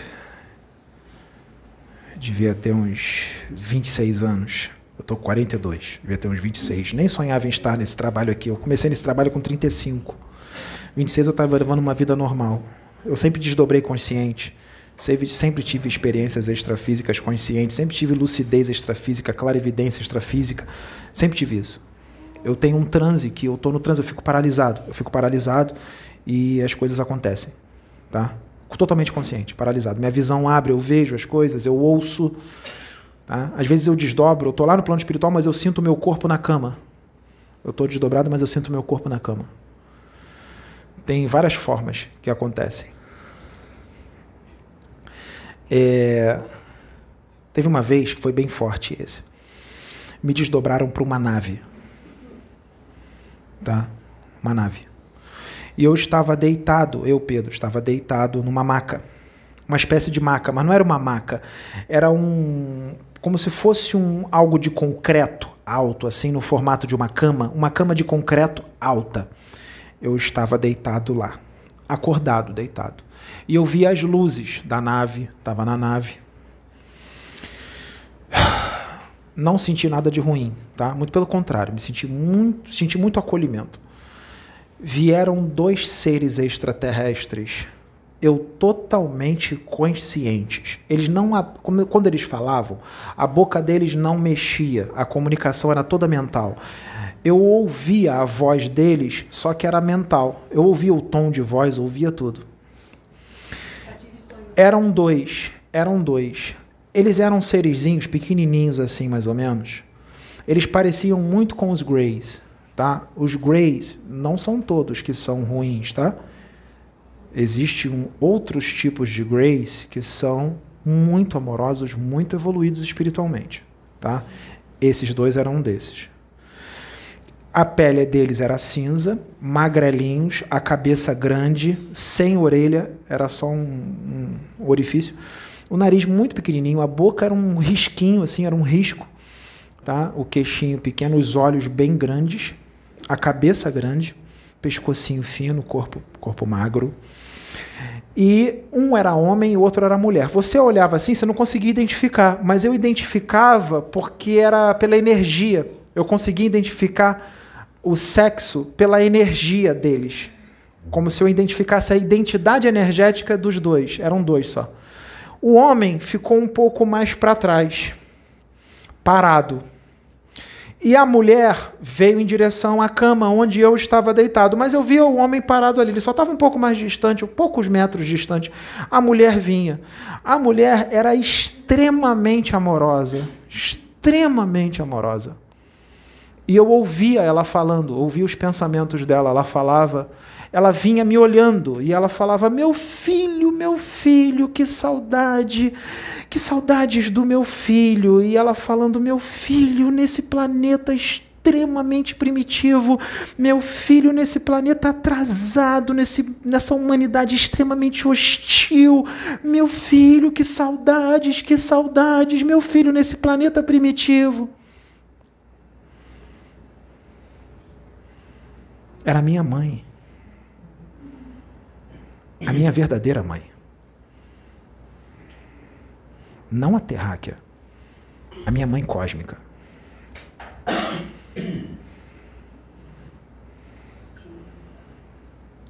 Devia ter uns 26 anos. Eu tô com 42, devia ter uns 26. Nem sonhava em estar nesse trabalho aqui. Eu comecei nesse trabalho com 35. 26 eu estava levando uma vida normal. Eu sempre desdobrei consciente. Sempre, tive experiências extrafísicas conscientes. Sempre tive lucidez extrafísica, clarividência extrafísica. Sempre tive isso. Eu tenho um transe que eu estou no transe, eu fico paralisado. Eu fico paralisado e as coisas acontecem. Tá? Totalmente consciente, paralisado. Minha visão abre, eu vejo as coisas, eu ouço. Tá? Às vezes eu desdobro, eu estou lá no plano espiritual, mas eu sinto meu corpo na cama. Eu estou desdobrado, mas eu sinto meu corpo na cama. Tem várias formas que acontecem. É... Teve uma vez que foi bem forte esse. Me desdobraram para uma nave. Tá? Uma nave. E eu estava deitado, eu, Pedro, estava deitado numa maca. Uma espécie de maca, mas não era uma maca. Era um. como se fosse um algo de concreto alto, assim, no formato de uma cama. Uma cama de concreto alta eu estava deitado lá, acordado, deitado. E eu vi as luzes da nave, estava na nave. Não senti nada de ruim, tá? Muito pelo contrário, me senti muito, senti muito acolhimento. Vieram dois seres extraterrestres, eu totalmente conscientes. Eles não, quando eles falavam, a boca deles não mexia, a comunicação era toda mental eu ouvia a voz deles, só que era mental. Eu ouvia o tom de voz, ouvia tudo. Eram dois, eram dois. Eles eram serizinhos, pequenininhos assim, mais ou menos. Eles pareciam muito com os Greys, tá? Os Greys não são todos que são ruins, tá? Existem outros tipos de Greys que são muito amorosos, muito evoluídos espiritualmente, tá? Esses dois eram um desses. A pele deles era cinza, magrelinhos, a cabeça grande, sem orelha, era só um, um orifício. O nariz muito pequenininho, a boca era um risquinho, assim, era um risco. Tá? O queixinho pequeno, os olhos bem grandes, a cabeça grande, pescocinho fino, corpo, corpo magro. E um era homem e o outro era mulher. Você olhava assim, você não conseguia identificar, mas eu identificava porque era pela energia. Eu conseguia identificar o sexo pela energia deles. Como se eu identificasse a identidade energética dos dois. Eram dois só. O homem ficou um pouco mais para trás, parado. E a mulher veio em direção à cama onde eu estava deitado. Mas eu via o homem parado ali. Ele só estava um pouco mais distante, poucos metros distante. A mulher vinha. A mulher era extremamente amorosa. Extremamente amorosa. E eu ouvia ela falando, ouvia os pensamentos dela. Ela falava, ela vinha me olhando e ela falava: Meu filho, meu filho, que saudade, que saudades do meu filho. E ela falando: Meu filho, nesse planeta extremamente primitivo, meu filho nesse planeta atrasado, nesse, nessa humanidade extremamente hostil, meu filho, que saudades, que saudades, meu filho nesse planeta primitivo. Era a minha mãe. A minha verdadeira mãe. Não a terráquea. A minha mãe cósmica.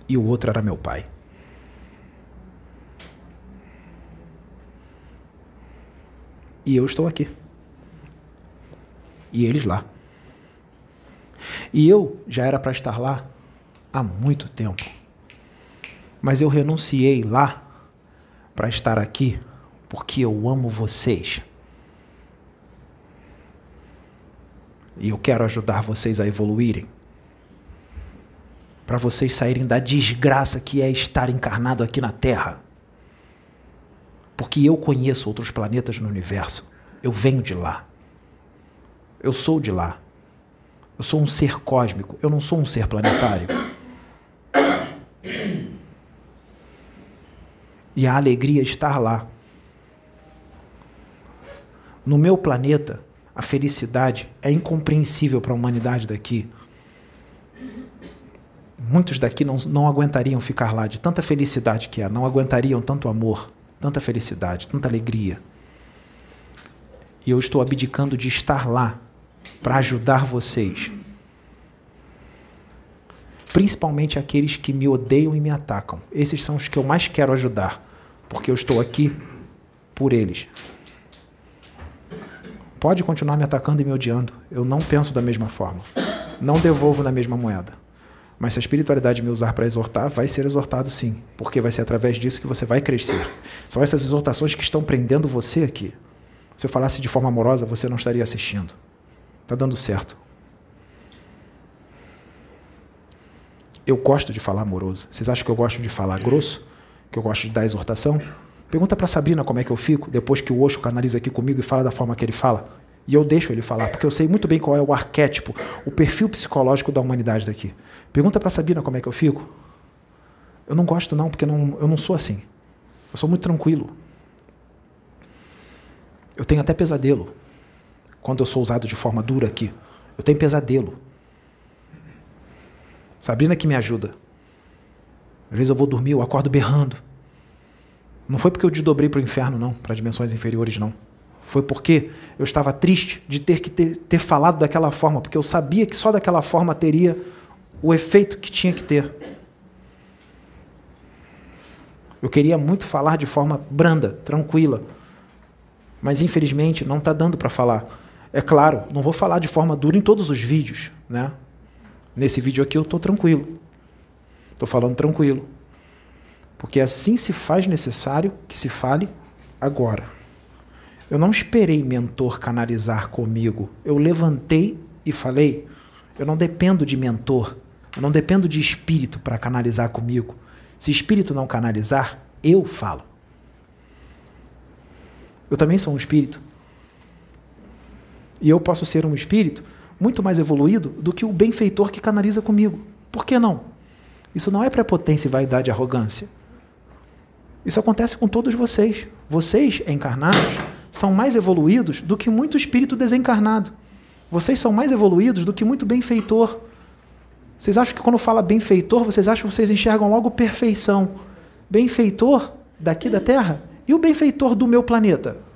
E o outro era meu pai. E eu estou aqui. E eles lá. E eu já era para estar lá há muito tempo. Mas eu renunciei lá para estar aqui porque eu amo vocês. E eu quero ajudar vocês a evoluírem. Para vocês saírem da desgraça que é estar encarnado aqui na Terra. Porque eu conheço outros planetas no universo. Eu venho de lá. Eu sou de lá. Eu sou um ser cósmico, eu não sou um ser planetário. E a alegria estar lá. No meu planeta, a felicidade é incompreensível para a humanidade daqui. Muitos daqui não, não aguentariam ficar lá de tanta felicidade que é, não aguentariam tanto amor, tanta felicidade, tanta alegria. E eu estou abdicando de estar lá para ajudar vocês. Principalmente aqueles que me odeiam e me atacam. Esses são os que eu mais quero ajudar, porque eu estou aqui por eles. Pode continuar me atacando e me odiando. Eu não penso da mesma forma. Não devolvo na mesma moeda. Mas se a espiritualidade me usar para exortar, vai ser exortado sim, porque vai ser através disso que você vai crescer. São essas exortações que estão prendendo você aqui. Se eu falasse de forma amorosa, você não estaria assistindo. Está dando certo. Eu gosto de falar amoroso. Vocês acham que eu gosto de falar grosso? Que eu gosto de dar exortação? Pergunta para Sabrina como é que eu fico depois que o Osho canaliza aqui comigo e fala da forma que ele fala. E eu deixo ele falar, porque eu sei muito bem qual é o arquétipo, o perfil psicológico da humanidade daqui. Pergunta para Sabrina como é que eu fico. Eu não gosto não, porque não, eu não sou assim. Eu sou muito tranquilo. Eu tenho até pesadelo quando eu sou usado de forma dura aqui. Eu tenho pesadelo. Sabrina que me ajuda. Às vezes eu vou dormir, eu acordo berrando. Não foi porque eu desdobrei para o inferno, não, para dimensões inferiores, não. Foi porque eu estava triste de ter que ter, ter falado daquela forma, porque eu sabia que só daquela forma teria o efeito que tinha que ter. Eu queria muito falar de forma branda, tranquila, mas infelizmente não está dando para falar. É claro, não vou falar de forma dura em todos os vídeos, né? Nesse vídeo aqui eu estou tranquilo, estou falando tranquilo porque assim se faz necessário que se fale agora. Eu não esperei mentor canalizar comigo. Eu levantei e falei. Eu não dependo de mentor. Eu não dependo de espírito para canalizar comigo. Se espírito não canalizar, eu falo. Eu também sou um espírito. E eu posso ser um espírito muito mais evoluído do que o benfeitor que canaliza comigo. Por que não? Isso não é prepotência, vaidade e arrogância. Isso acontece com todos vocês. Vocês, encarnados, são mais evoluídos do que muito espírito desencarnado. Vocês são mais evoluídos do que muito benfeitor. Vocês acham que quando fala benfeitor, vocês acham que vocês enxergam logo perfeição. Benfeitor daqui da Terra e o benfeitor do meu planeta?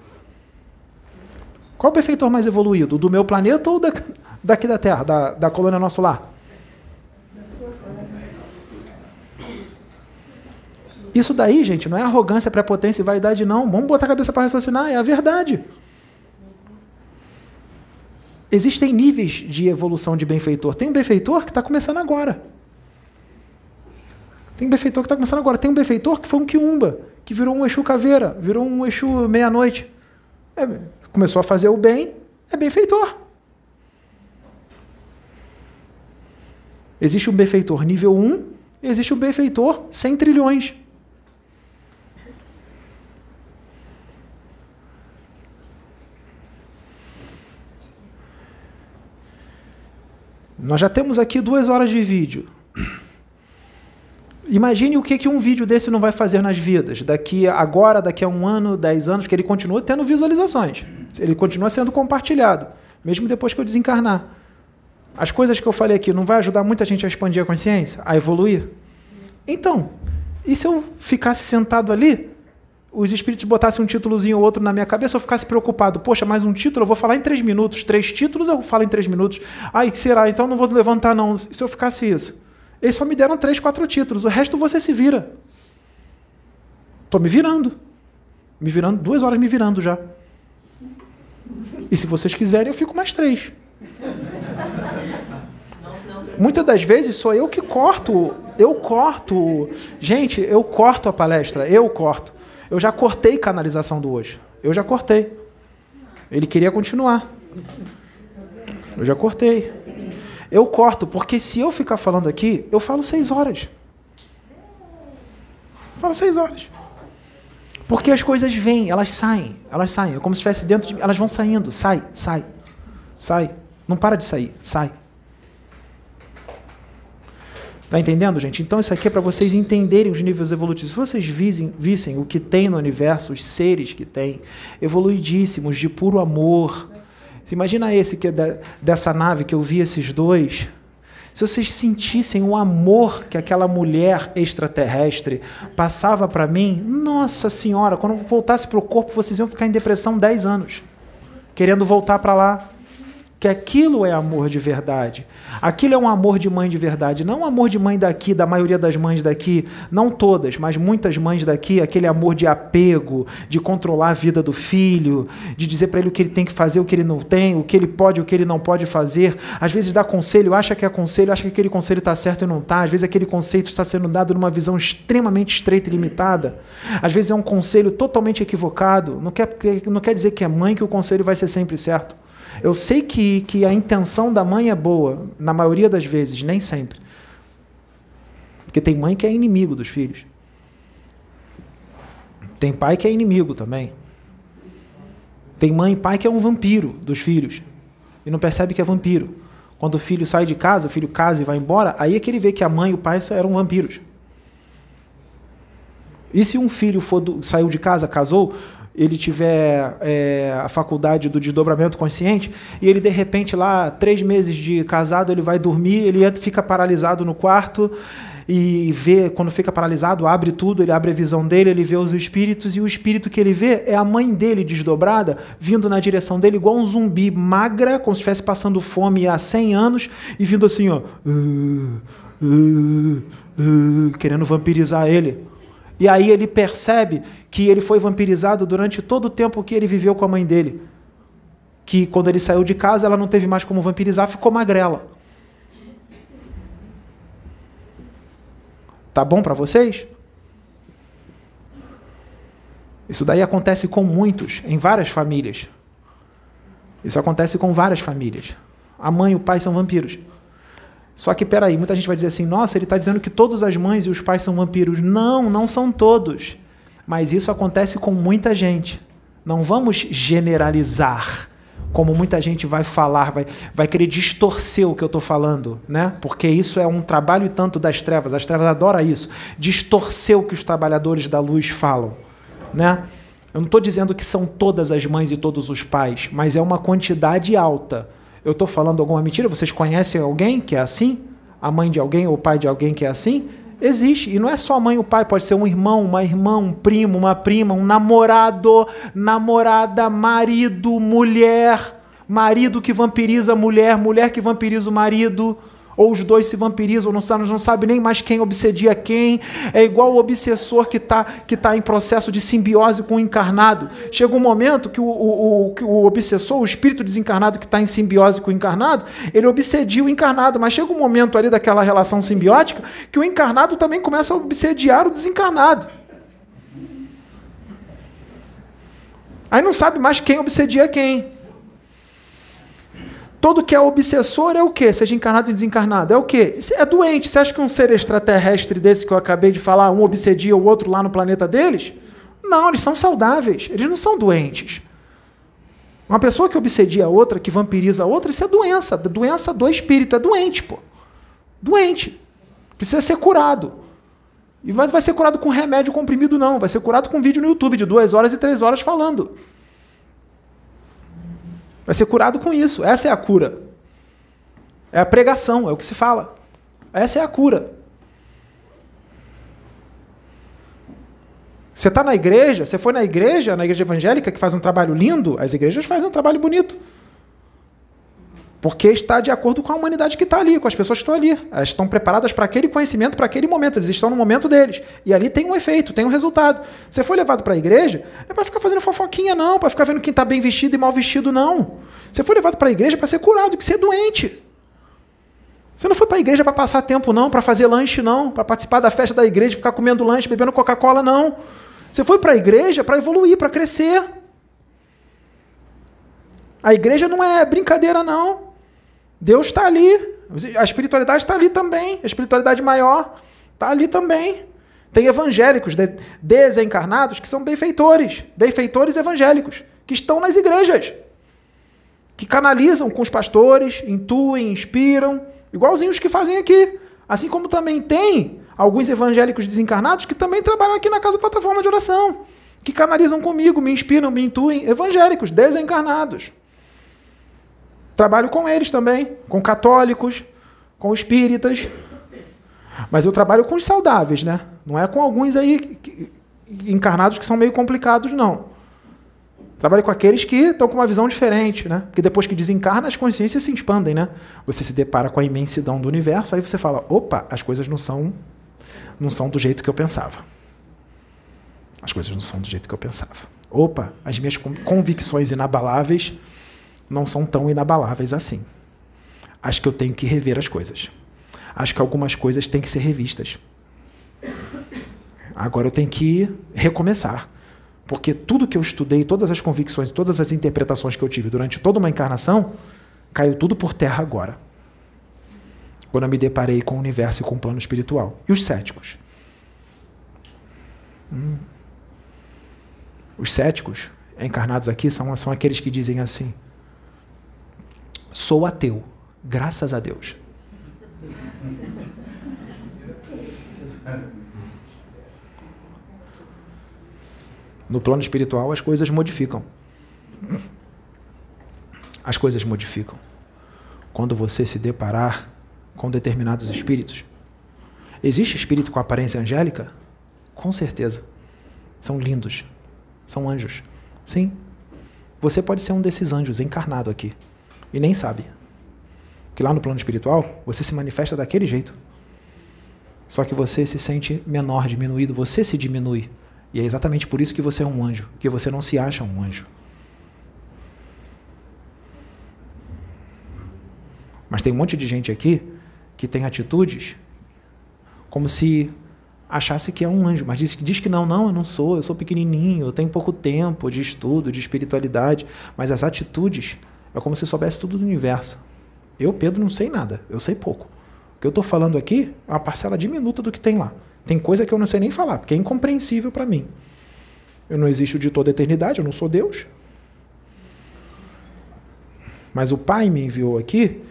Qual o benfeitor mais evoluído? Do meu planeta ou daqui da Terra, da, da colônia nosso lar? Isso daí, gente, não é arrogância, prepotência e vaidade, não. Vamos botar a cabeça para raciocinar, é a verdade. Existem níveis de evolução de benfeitor. Tem um benfeitor que está começando agora. Tem um benfeitor que está começando agora. Tem um benfeitor que foi um quiumba, que virou um Exu caveira, virou um Exu meia-noite. É, começou a fazer o bem, é benfeitor. Existe um benfeitor nível 1, existe um benfeitor 100 trilhões. Nós já temos aqui duas horas de vídeo. Imagine o que, que um vídeo desse não vai fazer nas vidas. Daqui agora, daqui a um ano, dez anos, que ele continua tendo visualizações. Ele continua sendo compartilhado, mesmo depois que eu desencarnar. As coisas que eu falei aqui não vai ajudar muita gente a expandir a consciência, a evoluir? Então, e se eu ficasse sentado ali os espíritos botassem um títulozinho ou outro na minha cabeça, eu ficasse preocupado. Poxa, mais um título, eu vou falar em três minutos. Três títulos, eu falo em três minutos. Ai, que será? Então não vou levantar, não. Se eu ficasse isso. Eles só me deram três, quatro títulos. O resto você se vira. Estou me virando. Me virando, duas horas me virando já. E se vocês quiserem, eu fico mais três. Muitas das vezes sou eu que corto. Eu corto. Gente, eu corto a palestra. Eu corto. Eu já cortei canalização do hoje. Eu já cortei. Ele queria continuar. Eu já cortei. Eu corto, porque se eu ficar falando aqui, eu falo seis horas. Falo seis horas. Porque as coisas vêm, elas saem, elas saem. É como se estivesse dentro de mim, elas vão saindo. Sai, sai, sai. Não para de sair, sai. Está entendendo, gente? Então, isso aqui é para vocês entenderem os níveis evolutivos. Se vocês vissem, vissem o que tem no universo, os seres que tem, evoluidíssimos, de puro amor. Se imagina esse que é da, dessa nave que eu vi esses dois. se vocês sentissem o amor que aquela mulher extraterrestre passava para mim, nossa senhora, quando eu voltasse para o corpo, vocês iam ficar em depressão 10 anos, querendo voltar para lá que aquilo é amor de verdade. Aquilo é um amor de mãe de verdade, não um amor de mãe daqui, da maioria das mães daqui, não todas, mas muitas mães daqui, aquele amor de apego, de controlar a vida do filho, de dizer para ele o que ele tem que fazer, o que ele não tem, o que ele pode, o que ele não pode fazer. Às vezes dá conselho, acha que é conselho, acha que aquele conselho está certo e não está. Às vezes aquele conceito está sendo dado numa visão extremamente estreita e limitada. Às vezes é um conselho totalmente equivocado. Não quer, não quer dizer que é mãe que o conselho vai ser sempre certo. Eu sei que, que a intenção da mãe é boa, na maioria das vezes, nem sempre. Porque tem mãe que é inimigo dos filhos. Tem pai que é inimigo também. Tem mãe e pai que é um vampiro dos filhos. E não percebe que é vampiro. Quando o filho sai de casa, o filho casa e vai embora, aí é que ele vê que a mãe e o pai eram vampiros. E se um filho do, saiu de casa, casou, ele tiver é, a faculdade do desdobramento consciente e ele de repente lá três meses de casado ele vai dormir ele fica paralisado no quarto e vê quando fica paralisado abre tudo ele abre a visão dele ele vê os espíritos e o espírito que ele vê é a mãe dele desdobrada vindo na direção dele igual um zumbi magra como se estivesse passando fome há 100 anos e vindo assim ó uh, uh, uh, querendo vampirizar ele e aí ele percebe que ele foi vampirizado durante todo o tempo que ele viveu com a mãe dele. Que quando ele saiu de casa, ela não teve mais como vampirizar, ficou magrela. Tá bom para vocês? Isso daí acontece com muitos, em várias famílias. Isso acontece com várias famílias. A mãe e o pai são vampiros. Só que, peraí, muita gente vai dizer assim: nossa, ele está dizendo que todas as mães e os pais são vampiros. Não, não são todos. Mas isso acontece com muita gente. Não vamos generalizar, como muita gente vai falar, vai, vai querer distorcer o que eu estou falando, né? Porque isso é um trabalho tanto das trevas. As trevas adoram isso, distorcer o que os trabalhadores da luz falam, né? Eu não estou dizendo que são todas as mães e todos os pais, mas é uma quantidade alta eu estou falando alguma mentira? Vocês conhecem alguém que é assim? A mãe de alguém ou o pai de alguém que é assim? Existe. E não é só a mãe ou o pai, pode ser um irmão, uma irmã, um primo, uma prima, um namorado, namorada, marido, mulher, marido que vampiriza a mulher, mulher que vampiriza o marido ou os dois se vampirizam, não sabe, não sabe nem mais quem obsedia quem. É igual o obsessor que está que tá em processo de simbiose com o encarnado. Chega um momento que o, o, o, o obsessor, o espírito desencarnado que está em simbiose com o encarnado, ele obsedia o encarnado, mas chega um momento ali daquela relação simbiótica que o encarnado também começa a obsediar o desencarnado. Aí não sabe mais quem obsedia quem. Todo que é obsessor é o quê? Seja encarnado e desencarnado. É o quê? É doente. Você acha que um ser extraterrestre desse que eu acabei de falar, um obsedia o outro lá no planeta deles? Não, eles são saudáveis. Eles não são doentes. Uma pessoa que obsedia a outra, que vampiriza a outra, isso é doença. Doença do espírito. É doente, pô. Doente. Precisa ser curado. E vai, vai ser curado com remédio comprimido, não. Vai ser curado com vídeo no YouTube de duas horas e três horas falando. Vai ser curado com isso. Essa é a cura. É a pregação, é o que se fala. Essa é a cura. Você está na igreja, você foi na igreja, na igreja evangélica, que faz um trabalho lindo, as igrejas fazem um trabalho bonito. Porque está de acordo com a humanidade que está ali, com as pessoas que estão ali. Elas estão preparadas para aquele conhecimento, para aquele momento. Eles estão no momento deles. E ali tem um efeito, tem um resultado. Você foi levado para a igreja, não é para ficar fazendo fofoquinha, não. Para ficar vendo quem está bem vestido e mal vestido, não. Você foi levado para a igreja para ser curado, que ser doente. Você não foi para a igreja para passar tempo, não. Para fazer lanche, não. Para participar da festa da igreja, ficar comendo lanche, bebendo Coca-Cola, não. Você foi para a igreja para evoluir, para crescer. A igreja não é brincadeira, não. Deus está ali. A espiritualidade está ali também. A espiritualidade maior está ali também. Tem evangélicos desencarnados que são benfeitores, benfeitores evangélicos, que estão nas igrejas, que canalizam com os pastores, intuem, inspiram, igualzinho os que fazem aqui. Assim como também tem alguns evangélicos desencarnados que também trabalham aqui na Casa Plataforma de Oração, que canalizam comigo, me inspiram, me intuem, evangélicos desencarnados. Trabalho com eles também, com católicos, com espíritas, mas eu trabalho com os saudáveis, né? Não é com alguns aí encarnados que são meio complicados, não. Trabalho com aqueles que estão com uma visão diferente, né? Porque depois que desencarna, as consciências se expandem, né? Você se depara com a imensidão do universo, aí você fala: opa, as coisas não são, não são do jeito que eu pensava. As coisas não são do jeito que eu pensava. Opa, as minhas convicções inabaláveis não são tão inabaláveis assim. Acho que eu tenho que rever as coisas. Acho que algumas coisas têm que ser revistas. Agora eu tenho que recomeçar. Porque tudo que eu estudei, todas as convicções, todas as interpretações que eu tive durante toda uma encarnação, caiu tudo por terra agora. Quando eu me deparei com o universo e com o plano espiritual. E os céticos? Hum. Os céticos encarnados aqui são, são aqueles que dizem assim: sou ateu, graças a Deus. No plano espiritual, as coisas modificam. As coisas modificam. Quando você se deparar com determinados espíritos. Existe espírito com aparência angélica? Com certeza. São lindos. São anjos. Sim. Você pode ser um desses anjos encarnado aqui e nem sabe. Que lá no plano espiritual, você se manifesta daquele jeito. Só que você se sente menor, diminuído, você se diminui. E é exatamente por isso que você é um anjo, que você não se acha um anjo. Mas tem um monte de gente aqui que tem atitudes como se achasse que é um anjo, mas diz, diz que não, não, eu não sou, eu sou pequenininho, eu tenho pouco tempo de estudo, de espiritualidade, mas as atitudes é como se soubesse tudo do universo. Eu, Pedro, não sei nada, eu sei pouco. O que eu estou falando aqui é uma parcela diminuta do que tem lá. Tem coisa que eu não sei nem falar, porque é incompreensível para mim. Eu não existo de toda a eternidade, eu não sou Deus. Mas o Pai me enviou aqui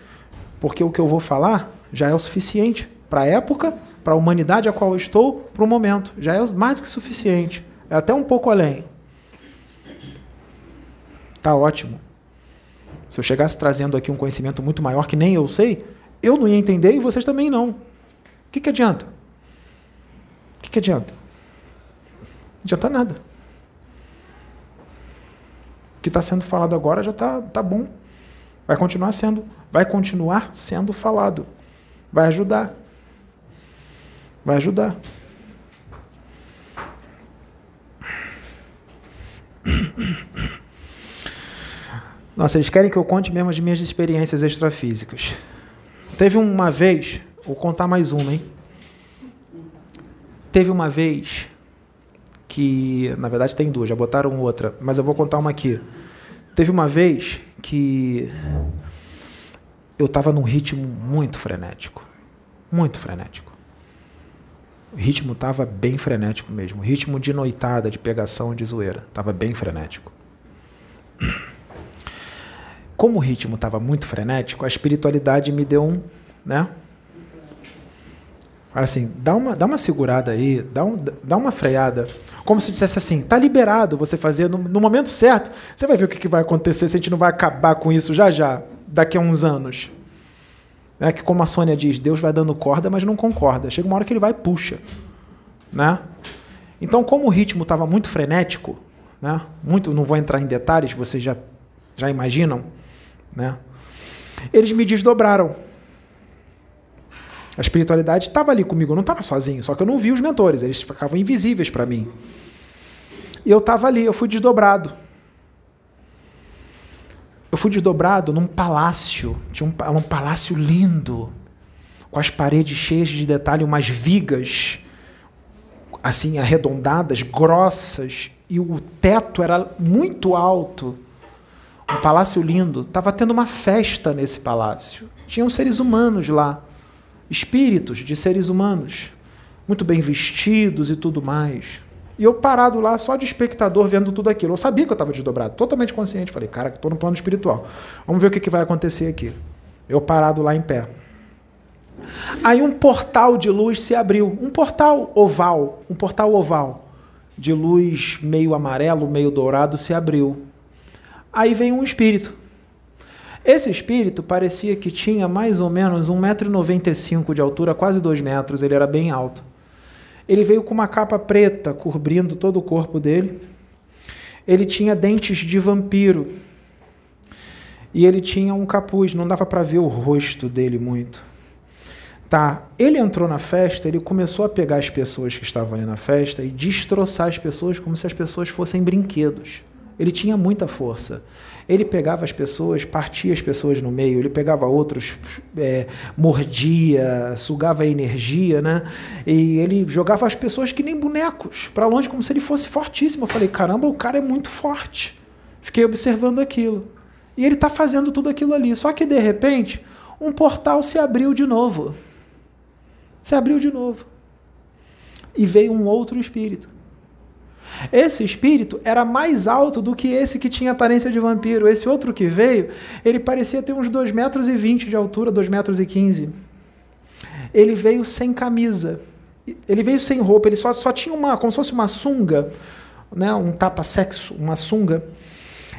porque o que eu vou falar já é o suficiente para a época, para a humanidade a qual eu estou, para o momento. Já é mais do que suficiente. É até um pouco além. Tá ótimo. Se eu chegasse trazendo aqui um conhecimento muito maior que nem eu sei, eu não ia entender e vocês também não. O que, que adianta? O que, que adianta? Não adianta nada. O que está sendo falado agora já está tá bom. Vai continuar sendo, vai continuar sendo falado. Vai ajudar. Vai ajudar. Nossa, eles querem que eu conte mesmo as minhas experiências extrafísicas. Teve uma vez, vou contar mais uma, hein? Teve uma vez que, na verdade tem duas, já botaram outra, mas eu vou contar uma aqui. Teve uma vez que eu estava num ritmo muito frenético, muito frenético. O ritmo estava bem frenético mesmo, ritmo de noitada, de pegação, de zoeira, estava bem frenético. Como o ritmo estava muito frenético, a espiritualidade me deu um, né, assim, dá uma, dá uma segurada aí, dá, um, dá uma freada. Como se dissesse assim, tá liberado você fazer no, no momento certo. Você vai ver o que, que, vai acontecer se a gente não vai acabar com isso já já, daqui a uns anos. É que como a Sônia diz, Deus vai dando corda, mas não concorda. Chega uma hora que ele vai e puxa. Né? Então, como o ritmo estava muito frenético, né? muito, não vou entrar em detalhes, vocês já, já imaginam, né? eles me desdobraram. A espiritualidade estava ali comigo, eu não estava sozinho, só que eu não vi os mentores, eles ficavam invisíveis para mim. E eu estava ali, eu fui desdobrado. Eu fui desdobrado num palácio, tinha um, um palácio lindo, com as paredes cheias de detalhe, umas vigas assim arredondadas, grossas, e o teto era muito alto. Um palácio lindo. Estava tendo uma festa nesse palácio. Tinham seres humanos lá espíritos de seres humanos, muito bem vestidos e tudo mais. E eu parado lá, só de espectador, vendo tudo aquilo. Eu sabia que eu estava desdobrado, totalmente consciente. Falei, cara, estou no plano espiritual. Vamos ver o que, que vai acontecer aqui. Eu parado lá em pé. Aí um portal de luz se abriu. Um portal oval. Um portal oval. De luz meio amarelo, meio dourado, se abriu. Aí vem um espírito. Esse espírito parecia que tinha mais ou menos 1,95m de altura, quase 2 metros, ele era bem alto. Ele veio com uma capa preta cobrindo todo o corpo dele. Ele tinha dentes de vampiro. E ele tinha um capuz, não dava para ver o rosto dele muito. Tá, ele entrou na festa, ele começou a pegar as pessoas que estavam ali na festa e destroçar as pessoas como se as pessoas fossem brinquedos. Ele tinha muita força. Ele pegava as pessoas, partia as pessoas no meio, ele pegava outros, é, mordia, sugava energia, né? E ele jogava as pessoas que nem bonecos, para longe, como se ele fosse fortíssimo. Eu falei, caramba, o cara é muito forte. Fiquei observando aquilo. E ele está fazendo tudo aquilo ali. Só que, de repente, um portal se abriu de novo. Se abriu de novo. E veio um outro espírito. Esse espírito era mais alto do que esse que tinha aparência de vampiro. Esse outro que veio, ele parecia ter uns 2,20 metros e vinte de altura, 2,15 metros. E quinze. Ele veio sem camisa. Ele veio sem roupa, ele só, só tinha uma, como se fosse uma sunga, né, um tapa-sexo, uma sunga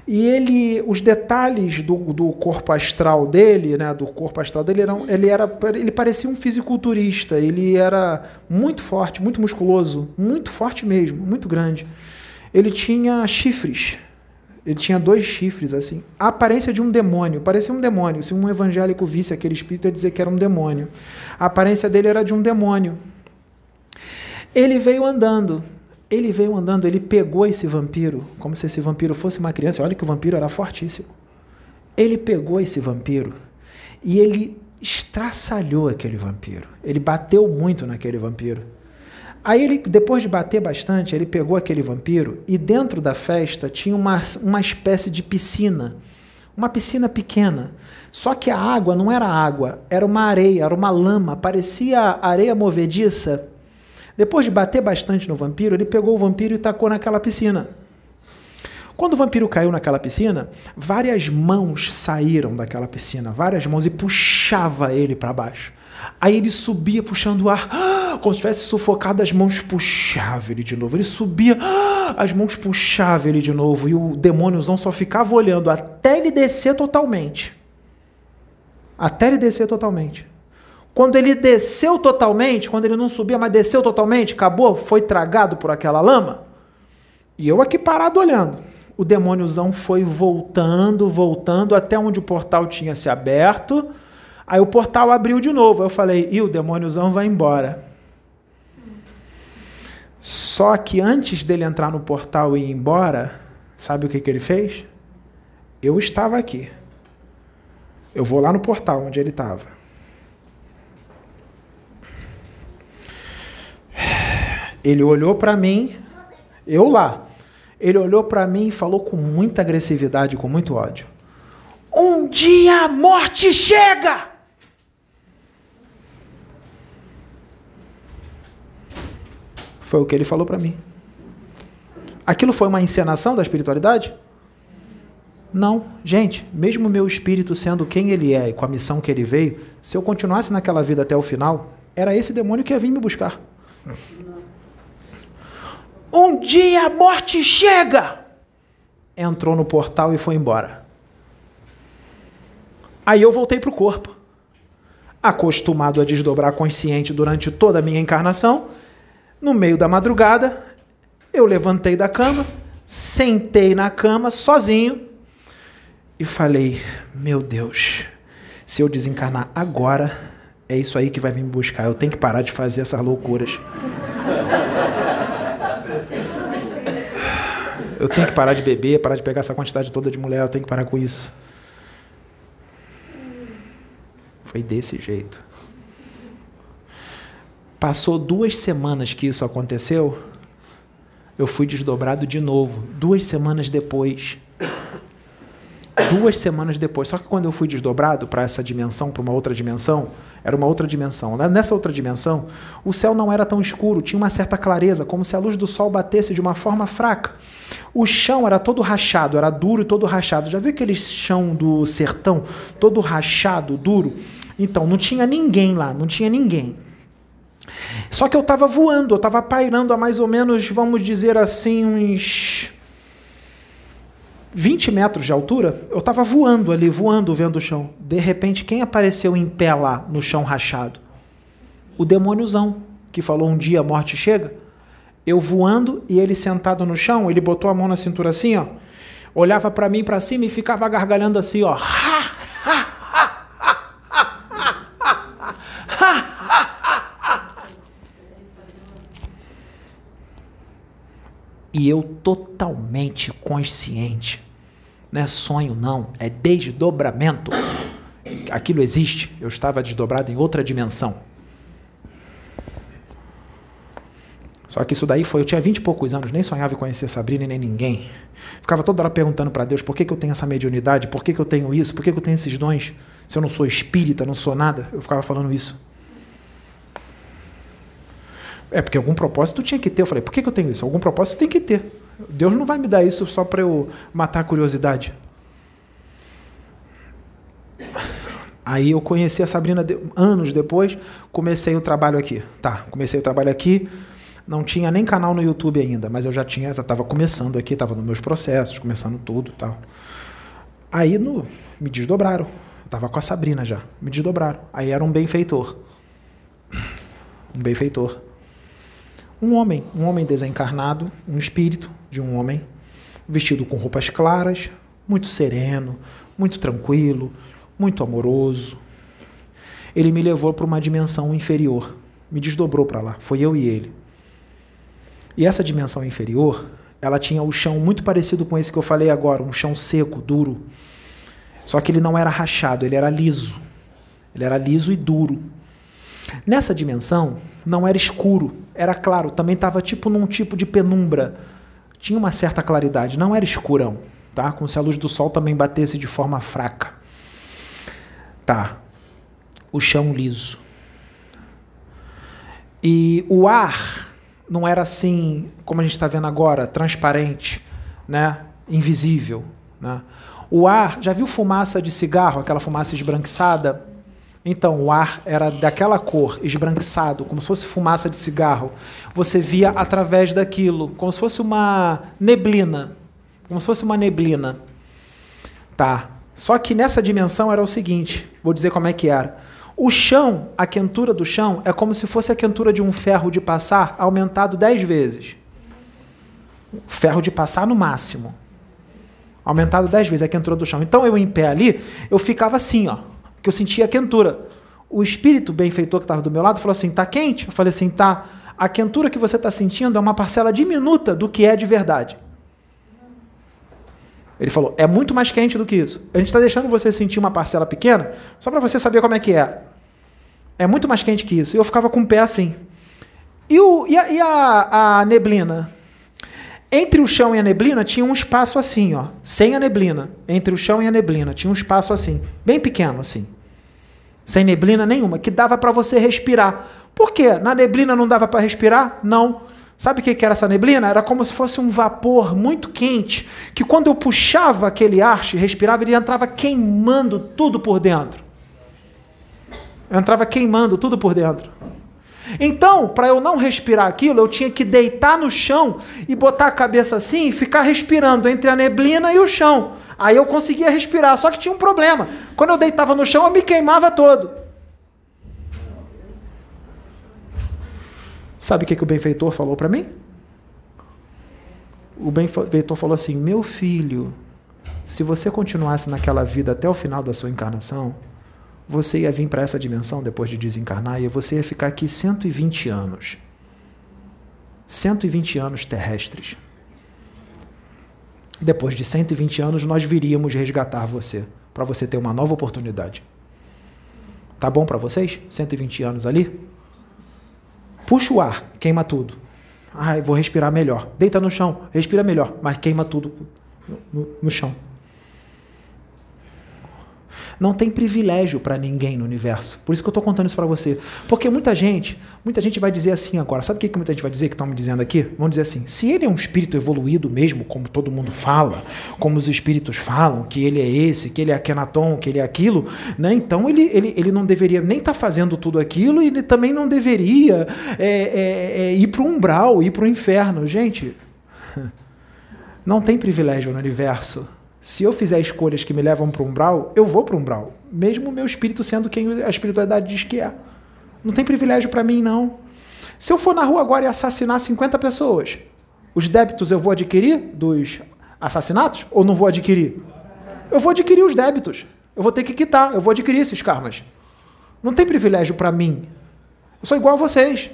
e ele, os detalhes do, do corpo astral dele, né, do corpo astral dele, eram, ele era, ele parecia um fisiculturista. Ele era muito forte, muito musculoso, muito forte mesmo, muito grande. Ele tinha chifres. Ele tinha dois chifres, assim. A aparência de um demônio. Parecia um demônio. Se um evangélico visse aquele espírito, ia dizer que era um demônio. A aparência dele era de um demônio. Ele veio andando. Ele veio andando, ele pegou esse vampiro, como se esse vampiro fosse uma criança. Olha que o vampiro era fortíssimo. Ele pegou esse vampiro e ele estraçalhou aquele vampiro. Ele bateu muito naquele vampiro. Aí ele, depois de bater bastante, ele pegou aquele vampiro e dentro da festa tinha uma, uma espécie de piscina. Uma piscina pequena. Só que a água não era água, era uma areia, era uma lama, parecia areia movediça depois de bater bastante no vampiro, ele pegou o vampiro e tacou naquela piscina. Quando o vampiro caiu naquela piscina, várias mãos saíram daquela piscina, várias mãos, e puxava ele para baixo. Aí ele subia puxando o ar, como se tivesse sufocado, as mãos puxava ele de novo. Ele subia, as mãos puxava ele de novo, e o demôniozão só ficava olhando até ele descer totalmente. Até ele descer totalmente. Quando ele desceu totalmente, quando ele não subia, mas desceu totalmente, acabou, foi tragado por aquela lama. E eu aqui parado olhando. O demôniozão foi voltando, voltando até onde o portal tinha se aberto. Aí o portal abriu de novo. Eu falei, e o demôniozão vai embora. Só que antes dele entrar no portal e ir embora, sabe o que, que ele fez? Eu estava aqui. Eu vou lá no portal onde ele estava. Ele olhou para mim, eu lá. Ele olhou para mim e falou com muita agressividade, com muito ódio: Um dia a morte chega! Foi o que ele falou para mim. Aquilo foi uma encenação da espiritualidade? Não, gente, mesmo meu espírito sendo quem ele é e com a missão que ele veio, se eu continuasse naquela vida até o final, era esse demônio que ia vir me buscar. Um dia a morte chega. Entrou no portal e foi embora. Aí eu voltei para o corpo. Acostumado a desdobrar consciente durante toda a minha encarnação, no meio da madrugada, eu levantei da cama, sentei na cama sozinho e falei: Meu Deus, se eu desencarnar agora, é isso aí que vai vir me buscar. Eu tenho que parar de fazer essas loucuras. Eu tenho que parar de beber, parar de pegar essa quantidade toda de mulher, eu tenho que parar com isso. Foi desse jeito. Passou duas semanas que isso aconteceu, eu fui desdobrado de novo. Duas semanas depois. Duas semanas depois. Só que quando eu fui desdobrado para essa dimensão, para uma outra dimensão, era uma outra dimensão. Nessa outra dimensão, o céu não era tão escuro, tinha uma certa clareza, como se a luz do sol batesse de uma forma fraca. O chão era todo rachado, era duro e todo rachado. Já viu aquele chão do sertão, todo rachado, duro? Então, não tinha ninguém lá, não tinha ninguém. Só que eu estava voando, eu estava pairando a mais ou menos, vamos dizer assim, uns 20 metros de altura, eu estava voando ali, voando, vendo o chão. De repente, quem apareceu em pé lá, no chão rachado? O demôniozão, que falou um dia a morte chega. Eu voando e ele sentado no chão, ele botou a mão na cintura assim, ó. Olhava para mim para cima e ficava gargalhando assim, ó. E eu totalmente consciente. Não é sonho, não, é desdobramento. Aquilo existe. Eu estava desdobrado em outra dimensão. Só que isso daí foi. Eu tinha vinte e poucos anos, nem sonhava em conhecer Sabrina nem ninguém. Ficava toda hora perguntando para Deus por que, que eu tenho essa mediunidade, por que, que eu tenho isso, por que, que eu tenho esses dons, se eu não sou espírita, não sou nada. Eu ficava falando isso. É porque algum propósito tinha que ter. Eu falei, por que, que eu tenho isso? Algum propósito tem que ter. Deus não vai me dar isso só para eu matar a curiosidade. Aí eu conheci a Sabrina de, anos depois, comecei o trabalho aqui. Tá, comecei o trabalho aqui. Não tinha nem canal no YouTube ainda, mas eu já tinha, já estava começando aqui, estava nos meus processos, começando tudo, tal. Aí no, me desdobraram. Eu estava com a Sabrina já. Me desdobraram. Aí era um benfeitor. Um benfeitor. Um homem, um homem desencarnado, um espírito de um homem, vestido com roupas claras, muito sereno, muito tranquilo, muito amoroso. Ele me levou para uma dimensão inferior, me desdobrou para lá, foi eu e ele. E essa dimensão inferior, ela tinha o chão muito parecido com esse que eu falei agora, um chão seco, duro. Só que ele não era rachado, ele era liso. Ele era liso e duro. Nessa dimensão, não era escuro, era claro, também estava tipo num tipo de penumbra. Tinha uma certa claridade, não era escurão, tá? Como se a luz do sol também batesse de forma fraca. Tá. O chão liso. E o ar não era assim, como a gente está vendo agora, transparente, né? invisível. Né? O ar, já viu fumaça de cigarro, aquela fumaça esbranquiçada? Então, o ar era daquela cor, esbranquiçado, como se fosse fumaça de cigarro. Você via através daquilo, como se fosse uma neblina. Como se fosse uma neblina. Tá. Só que nessa dimensão era o seguinte: vou dizer como é que era. O chão, a quentura do chão, é como se fosse a quentura de um ferro de passar aumentado dez vezes. Ferro de passar no máximo. Aumentado dez vezes a quentura do chão. Então eu em pé ali, eu ficava assim, ó que eu sentia quentura. O espírito benfeitor que estava do meu lado falou assim: tá quente? Eu falei assim: tá. A quentura que você está sentindo é uma parcela diminuta do que é de verdade. Ele falou: é muito mais quente do que isso. A gente está deixando você sentir uma parcela pequena só para você saber como é que é. É muito mais quente que isso. E eu ficava com o pé assim. E, o, e, a, e a, a neblina? Entre o chão e a neblina tinha um espaço assim, ó, sem a neblina. Entre o chão e a neblina tinha um espaço assim, bem pequeno assim. Sem neblina nenhuma, que dava para você respirar. Por quê? Na neblina não dava para respirar? Não. Sabe o que era essa neblina? Era como se fosse um vapor muito quente, que quando eu puxava aquele ar e respirava, ele entrava queimando tudo por dentro. Eu entrava queimando tudo por dentro. Então, para eu não respirar aquilo, eu tinha que deitar no chão e botar a cabeça assim e ficar respirando entre a neblina e o chão. Aí eu conseguia respirar, só que tinha um problema. Quando eu deitava no chão, eu me queimava todo. Sabe o que, que o benfeitor falou para mim? O benfeitor falou assim: Meu filho, se você continuasse naquela vida até o final da sua encarnação, você ia vir para essa dimensão depois de desencarnar e você ia ficar aqui 120 anos. 120 anos terrestres. Depois de 120 anos, nós viríamos resgatar você, para você ter uma nova oportunidade. Tá bom para vocês? 120 anos ali? Puxa o ar, queima tudo. Ai, vou respirar melhor. Deita no chão, respira melhor, mas queima tudo no, no, no chão. Não tem privilégio para ninguém no universo. Por isso que eu estou contando isso para você. Porque muita gente, muita gente vai dizer assim agora. Sabe o que, que muita gente vai dizer que estão me dizendo aqui? Vão dizer assim: se ele é um espírito evoluído mesmo, como todo mundo fala, como os espíritos falam, que ele é esse, que ele é Akenaton, que ele é aquilo, né? então ele, ele, ele não deveria nem estar tá fazendo tudo aquilo e ele também não deveria é, é, é, ir para o umbral, ir para o inferno. Gente, não tem privilégio no universo. Se eu fizer escolhas que me levam para o umbral, eu vou para o umbral, mesmo o meu espírito sendo quem a espiritualidade diz que é. Não tem privilégio para mim, não. Se eu for na rua agora e assassinar 50 pessoas, os débitos eu vou adquirir dos assassinatos ou não vou adquirir? Eu vou adquirir os débitos. Eu vou ter que quitar, eu vou adquirir esses karmas. Não tem privilégio para mim. Eu sou igual a vocês.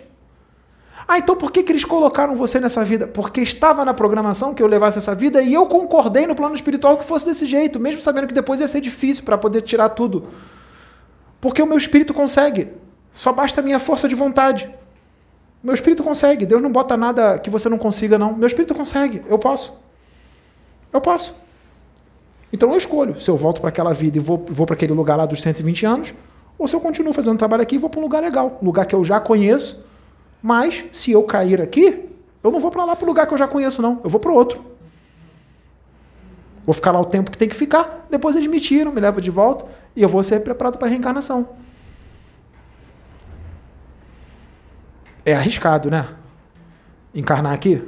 Ah, então por que, que eles colocaram você nessa vida? Porque estava na programação que eu levasse essa vida e eu concordei no plano espiritual que fosse desse jeito, mesmo sabendo que depois ia ser difícil para poder tirar tudo. Porque o meu espírito consegue. Só basta a minha força de vontade. Meu espírito consegue. Deus não bota nada que você não consiga, não. Meu espírito consegue. Eu posso. Eu posso. Então eu escolho se eu volto para aquela vida e vou, vou para aquele lugar lá dos 120 anos, ou se eu continuo fazendo trabalho aqui e vou para um lugar legal, um lugar que eu já conheço, mas se eu cair aqui, eu não vou para lá para o lugar que eu já conheço, não. Eu vou para outro. Vou ficar lá o tempo que tem que ficar, depois eles me tiram, me levam de volta e eu vou ser preparado para a reencarnação. É arriscado, né? Encarnar aqui,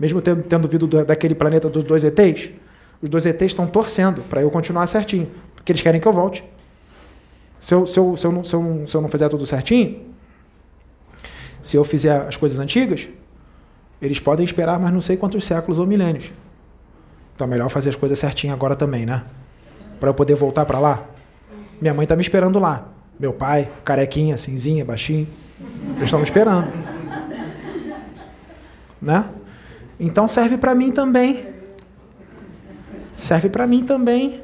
mesmo tendo, tendo vindo daquele planeta dos dois ETs, os dois ETs estão torcendo para eu continuar certinho, porque eles querem que eu volte. Se eu, se eu, se eu, não, se eu, se eu não fizer tudo certinho, se eu fizer as coisas antigas, eles podem esperar mais não sei quantos séculos ou milênios. Então é melhor fazer as coisas certinho agora também, né? Para eu poder voltar para lá. Minha mãe está me esperando lá. Meu pai, carequinha, cinzinha, baixinho. Eles estão me esperando. Né? Então serve para mim também. Serve para mim também.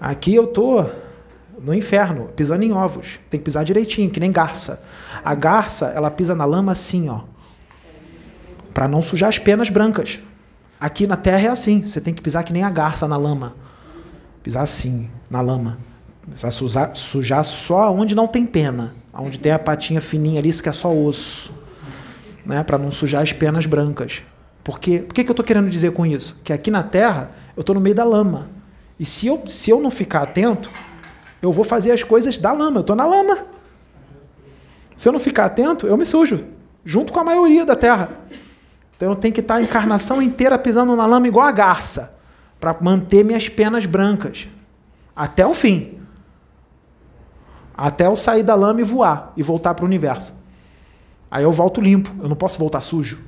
Aqui eu tô no inferno, pisando em ovos. Tem que pisar direitinho, que nem garça. A garça, ela pisa na lama assim, ó. Para não sujar as penas brancas. Aqui na terra é assim, você tem que pisar que nem a garça na lama. Pisar assim, na lama. Vai sujar, sujar só onde não tem pena. Onde tem a patinha fininha ali, isso que é só osso. Né? Para não sujar as penas brancas. Porque, por que, que eu estou querendo dizer com isso? Que aqui na terra eu estou no meio da lama. E se eu, se eu não ficar atento, eu vou fazer as coisas da lama. Eu estou na lama. Se eu não ficar atento, eu me sujo, junto com a maioria da terra. Então eu tenho que estar a encarnação inteira pisando na lama igual a garça, para manter minhas penas brancas, até o fim. Até eu sair da lama e voar, e voltar para o universo. Aí eu volto limpo, eu não posso voltar sujo.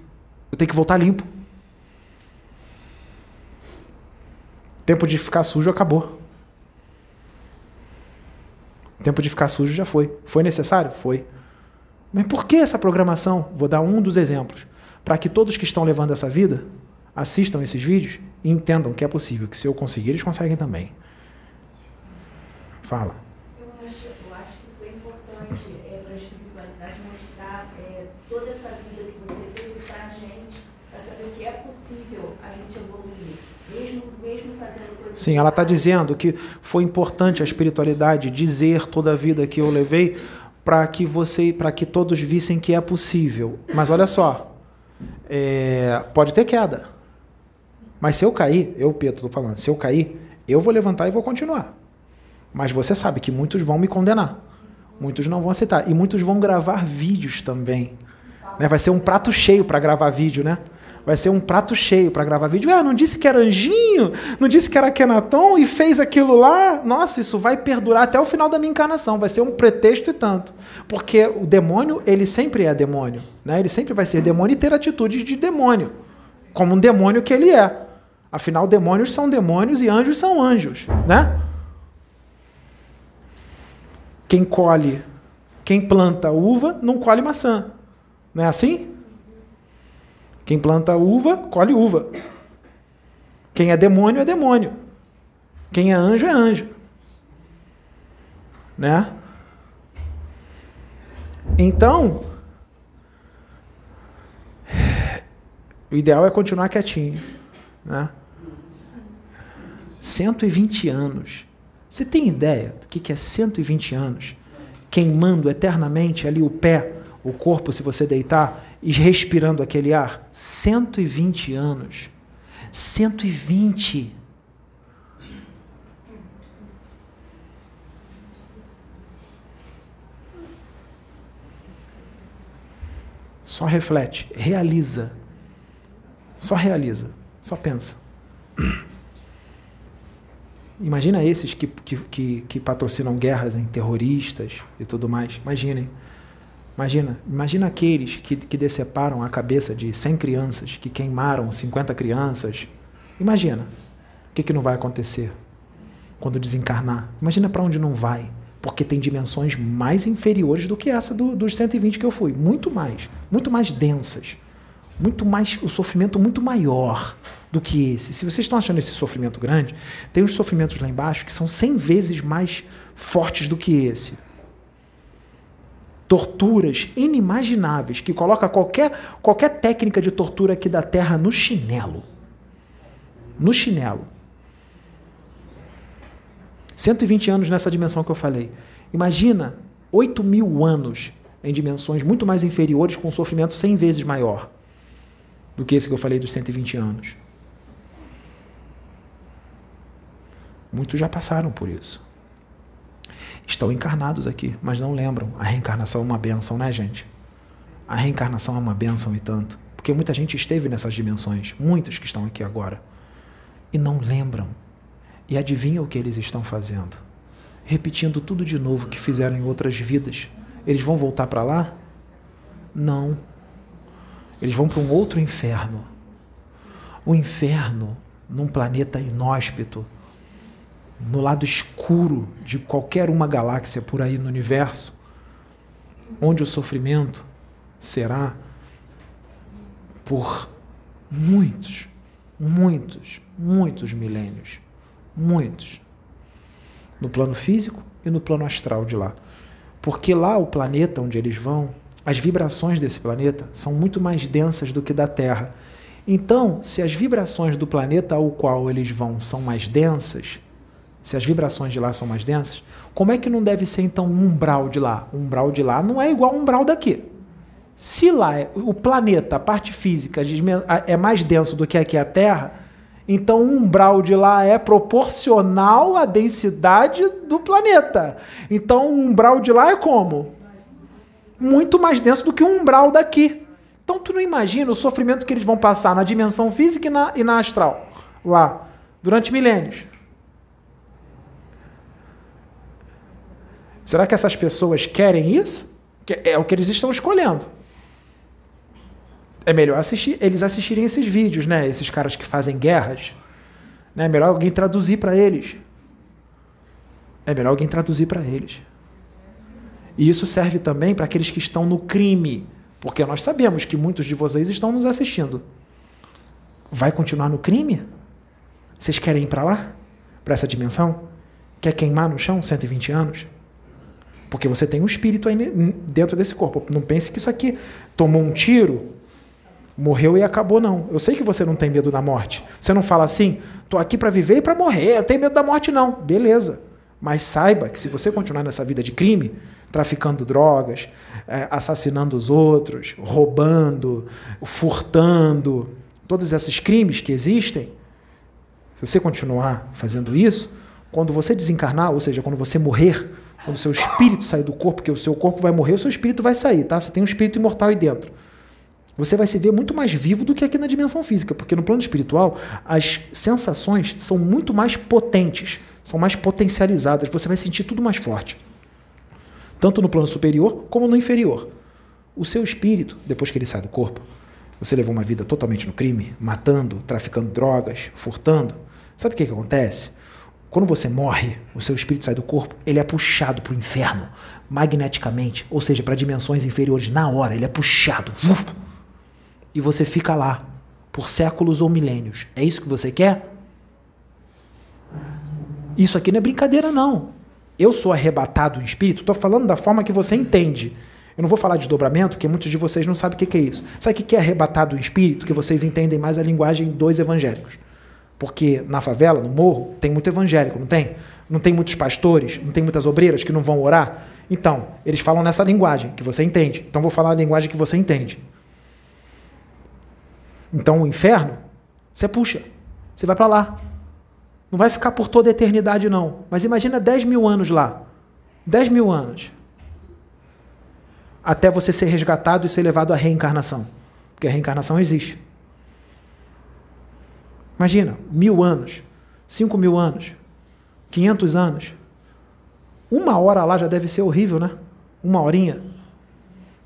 Eu tenho que voltar limpo. Tempo de ficar sujo acabou. Tempo de ficar sujo já foi. Foi necessário? Foi. Mas por que essa programação? Vou dar um dos exemplos. Para que todos que estão levando essa vida assistam esses vídeos e entendam que é possível, que se eu conseguir, eles conseguem também. Fala. Eu acho, eu acho que foi importante é, para a espiritualidade mostrar é, toda essa vida que você teve para a gente, para saber que é possível a gente evoluir, mesmo, mesmo fazendo coisas. Sim, ela está dizendo que foi importante a espiritualidade dizer toda a vida que eu levei para que você, para que todos vissem que é possível. Mas olha só, é, pode ter queda. Mas se eu cair, eu, Pedro, estou falando, se eu cair, eu vou levantar e vou continuar. Mas você sabe que muitos vão me condenar. Muitos não vão aceitar. E muitos vão gravar vídeos também. Né? Vai ser um prato cheio para gravar vídeo, né? Vai ser um prato cheio para gravar vídeo. Ah, não disse que era anjinho? Não disse que era Kenaton e fez aquilo lá? Nossa, isso vai perdurar até o final da minha encarnação. Vai ser um pretexto e tanto. Porque o demônio, ele sempre é demônio. Né? Ele sempre vai ser demônio e ter atitudes de demônio. Como um demônio que ele é. Afinal, demônios são demônios e anjos são anjos. Né? Quem colhe, quem planta uva, não colhe maçã. Não é assim? Quem planta uva, colhe uva. Quem é demônio, é demônio. Quem é anjo, é anjo. Né? Então, o ideal é continuar quietinho. Né? 120 anos. Você tem ideia do que é 120 anos? Queimando eternamente ali o pé, o corpo, se você deitar, e respirando aquele ar? 120 anos. 120. Só reflete, realiza. Só realiza. Só pensa. Imagina esses que, que, que, que, patrocinam guerras em terroristas e tudo mais. Imaginem. Imagina, imagina aqueles que, que deceparam a cabeça de 100 crianças, que queimaram 50 crianças. Imagina o que, que não vai acontecer quando desencarnar. Imagina para onde não vai, porque tem dimensões mais inferiores do que essa do, dos 120 que eu fui. Muito mais, muito mais densas, muito mais o sofrimento muito maior do que esse. Se vocês estão achando esse sofrimento grande, tem os sofrimentos lá embaixo que são 100 vezes mais fortes do que esse torturas inimagináveis, que coloca qualquer, qualquer técnica de tortura aqui da Terra no chinelo. No chinelo. 120 anos nessa dimensão que eu falei. Imagina 8 mil anos em dimensões muito mais inferiores, com um sofrimento 100 vezes maior do que esse que eu falei dos 120 anos. Muitos já passaram por isso estão encarnados aqui, mas não lembram. A reencarnação é uma benção, né, gente? A reencarnação é uma benção e tanto. Porque muita gente esteve nessas dimensões, muitos que estão aqui agora, e não lembram. E adivinham o que eles estão fazendo? Repetindo tudo de novo que fizeram em outras vidas. Eles vão voltar para lá? Não. Eles vão para um outro inferno. O inferno num planeta inóspito no lado escuro de qualquer uma galáxia por aí no universo, onde o sofrimento será por muitos, muitos, muitos milênios. Muitos. No plano físico e no plano astral de lá. Porque lá, o planeta onde eles vão, as vibrações desse planeta são muito mais densas do que da Terra. Então, se as vibrações do planeta ao qual eles vão são mais densas, se as vibrações de lá são mais densas, como é que não deve ser então um umbral de lá? O umbral de lá não é igual ao umbral daqui. Se lá é, o planeta, a parte física, é mais denso do que aqui a Terra, então o umbral de lá é proporcional à densidade do planeta. Então o umbral de lá é como? Muito mais denso do que o umbral daqui. Então tu não imagina o sofrimento que eles vão passar na dimensão física e na, e na astral, lá, durante milênios. Será que essas pessoas querem isso? É o que eles estão escolhendo. É melhor assistir, eles assistirem esses vídeos, né? Esses caras que fazem guerras. Né? É melhor alguém traduzir para eles. É melhor alguém traduzir para eles. E isso serve também para aqueles que estão no crime, porque nós sabemos que muitos de vocês estão nos assistindo. Vai continuar no crime? Vocês querem ir para lá? Para essa dimensão? Quer queimar no chão 120 anos? Porque você tem um espírito aí dentro desse corpo. Não pense que isso aqui tomou um tiro, morreu e acabou, não. Eu sei que você não tem medo da morte. Você não fala assim, tô aqui para viver e para morrer, eu tenho medo da morte, não. Beleza. Mas saiba que se você continuar nessa vida de crime, traficando drogas, é, assassinando os outros, roubando, furtando, todos esses crimes que existem, se você continuar fazendo isso, quando você desencarnar, ou seja, quando você morrer, quando o seu espírito sair do corpo, porque o seu corpo vai morrer, o seu espírito vai sair, tá? Você tem um espírito imortal aí dentro. Você vai se ver muito mais vivo do que aqui na dimensão física, porque no plano espiritual as sensações são muito mais potentes, são mais potencializadas, você vai sentir tudo mais forte. Tanto no plano superior como no inferior. O seu espírito, depois que ele sai do corpo, você levou uma vida totalmente no crime, matando, traficando drogas, furtando. Sabe o que, que acontece? Quando você morre, o seu espírito sai do corpo, ele é puxado para o inferno, magneticamente, ou seja, para dimensões inferiores, na hora, ele é puxado. E você fica lá, por séculos ou milênios. É isso que você quer? Isso aqui não é brincadeira, não. Eu sou arrebatado em espírito, estou falando da forma que você entende. Eu não vou falar de desdobramento, porque muitos de vocês não sabem o que é isso. Sabe o que é arrebatado em espírito? Que vocês entendem mais a linguagem dos evangélicos. Porque na favela, no morro, tem muito evangélico, não tem? Não tem muitos pastores, não tem muitas obreiras que não vão orar? Então, eles falam nessa linguagem que você entende. Então, vou falar a linguagem que você entende. Então, o inferno, você puxa, você vai para lá. Não vai ficar por toda a eternidade, não. Mas imagina 10 mil anos lá. 10 mil anos. Até você ser resgatado e ser levado à reencarnação. Porque a reencarnação existe. Imagina, mil anos, cinco mil anos, quinhentos anos. Uma hora lá já deve ser horrível, né? Uma horinha.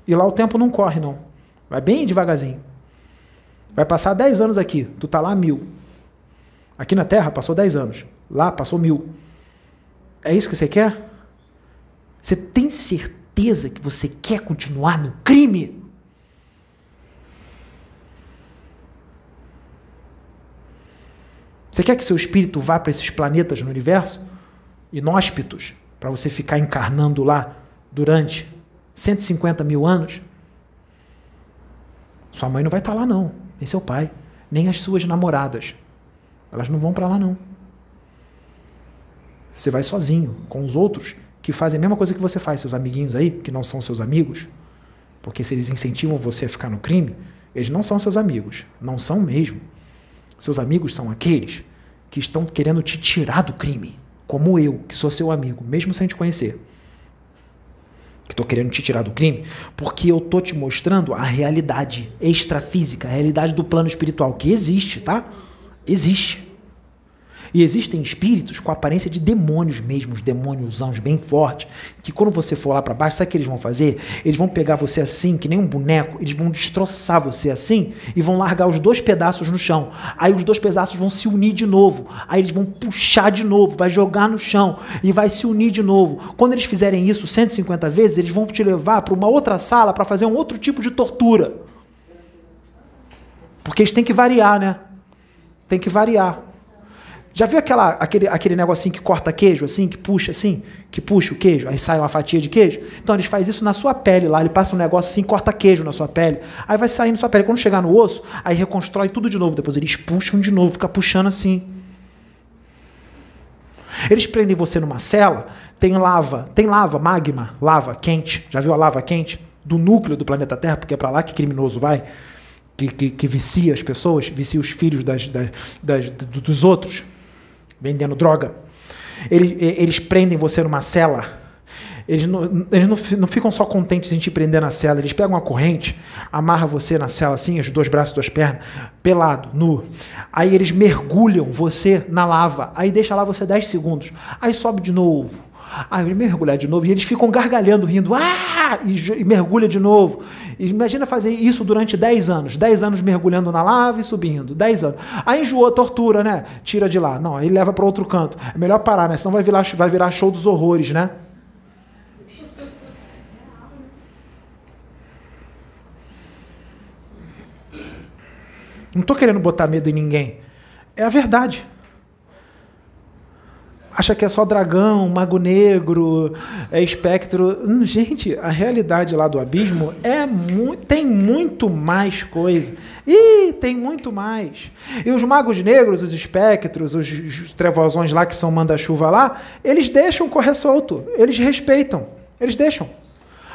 E lá o tempo não corre, não. Vai bem devagarzinho. Vai passar dez anos aqui, tu tá lá mil. Aqui na Terra passou dez anos. Lá passou mil. É isso que você quer? Você tem certeza que você quer continuar no crime? Você quer que seu espírito vá para esses planetas no universo? Inóspitos, para você ficar encarnando lá durante 150 mil anos? Sua mãe não vai estar tá lá, não, nem seu pai, nem as suas namoradas. Elas não vão para lá, não. Você vai sozinho, com os outros que fazem a mesma coisa que você faz, seus amiguinhos aí, que não são seus amigos. Porque se eles incentivam você a ficar no crime, eles não são seus amigos. Não são mesmo. Seus amigos são aqueles que estão querendo te tirar do crime. Como eu, que sou seu amigo, mesmo sem te conhecer. Que estou querendo te tirar do crime, porque eu estou te mostrando a realidade extrafísica, a realidade do plano espiritual, que existe, tá? Existe. E existem espíritos com aparência de demônios mesmo, demônios bem fortes, que quando você for lá para baixo, sabe o que eles vão fazer? Eles vão pegar você assim, que nem um boneco, eles vão destroçar você assim e vão largar os dois pedaços no chão. Aí os dois pedaços vão se unir de novo. Aí eles vão puxar de novo, vai jogar no chão e vai se unir de novo. Quando eles fizerem isso 150 vezes, eles vão te levar para uma outra sala para fazer um outro tipo de tortura. Porque eles têm que variar, né? Tem que variar. Já viu aquela, aquele, aquele negocinho que corta queijo, assim, que puxa assim, que puxa o queijo, aí sai uma fatia de queijo? Então eles fazem isso na sua pele lá, ele passa um negócio assim, corta queijo na sua pele, aí vai saindo na sua pele. Quando chegar no osso, aí reconstrói tudo de novo, depois eles puxam de novo, fica puxando assim. Eles prendem você numa cela, tem lava, tem lava, magma, lava quente. Já viu a lava quente? Do núcleo do planeta Terra, porque é para lá que criminoso vai, que, que, que, vicia as pessoas, vicia os filhos das, das, das, dos outros vendendo droga. Eles, eles prendem você numa cela. Eles, não, eles não, não, ficam só contentes em te prender na cela, eles pegam uma corrente, amarra você na cela assim, os dois braços, duas pernas, pelado, nu. Aí eles mergulham você na lava, aí deixa lá você 10 segundos, aí sobe de novo Aí ele mergulhar de novo e eles ficam gargalhando, rindo, ah! E, e mergulha de novo. E imagina fazer isso durante 10 anos. 10 anos mergulhando na lava e subindo. 10 anos. Aí enjoou, tortura, né? Tira de lá. Não, aí leva para outro canto. É melhor parar, né? Senão vai virar, vai virar show dos horrores, né? Não estou querendo botar medo em ninguém. É a verdade acha que é só dragão, mago negro, é espectro. Hum, gente, a realidade lá do abismo é mu tem muito mais coisa. E tem muito mais. E os magos negros, os espectros, os, os trevosões lá que são manda-chuva lá, eles deixam correr solto. Eles respeitam. Eles deixam.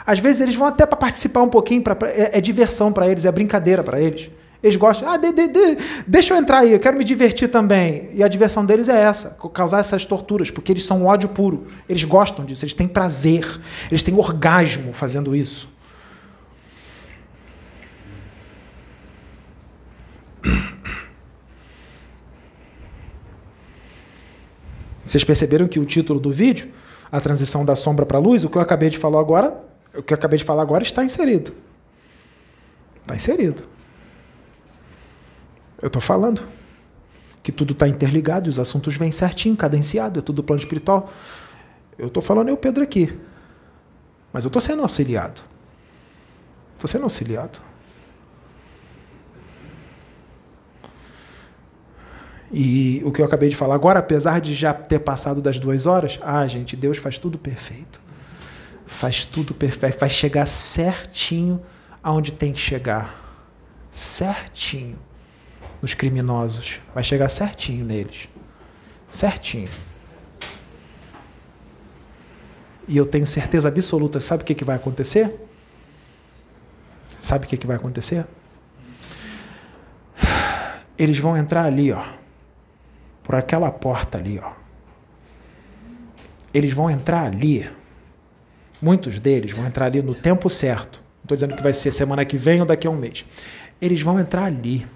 Às vezes eles vão até para participar um pouquinho, pra, pra é, é diversão para eles, é brincadeira para eles. Eles gostam, ah, de, de, de, deixa eu entrar aí, eu quero me divertir também. E a diversão deles é essa, causar essas torturas, porque eles são ódio puro. Eles gostam disso, eles têm prazer, eles têm orgasmo fazendo isso. Vocês perceberam que o título do vídeo, a transição da sombra para a luz, o que eu acabei de falar agora, o que eu acabei de falar agora está inserido. Está inserido. Eu estou falando que tudo está interligado, os assuntos vêm certinho, cadenciado, é tudo plano espiritual. Eu estou falando eu, Pedro, aqui. Mas eu estou sendo auxiliado. Estou sendo auxiliado. E o que eu acabei de falar agora, apesar de já ter passado das duas horas, ah, gente, Deus faz tudo perfeito. Faz tudo perfeito. Vai chegar certinho aonde tem que chegar. Certinho nos criminosos. Vai chegar certinho neles. Certinho. E eu tenho certeza absoluta, sabe o que, que vai acontecer? Sabe o que, que vai acontecer? Eles vão entrar ali, ó. Por aquela porta ali, ó. Eles vão entrar ali. Muitos deles vão entrar ali no tempo certo. Não estou dizendo que vai ser semana que vem ou daqui a um mês. Eles vão entrar ali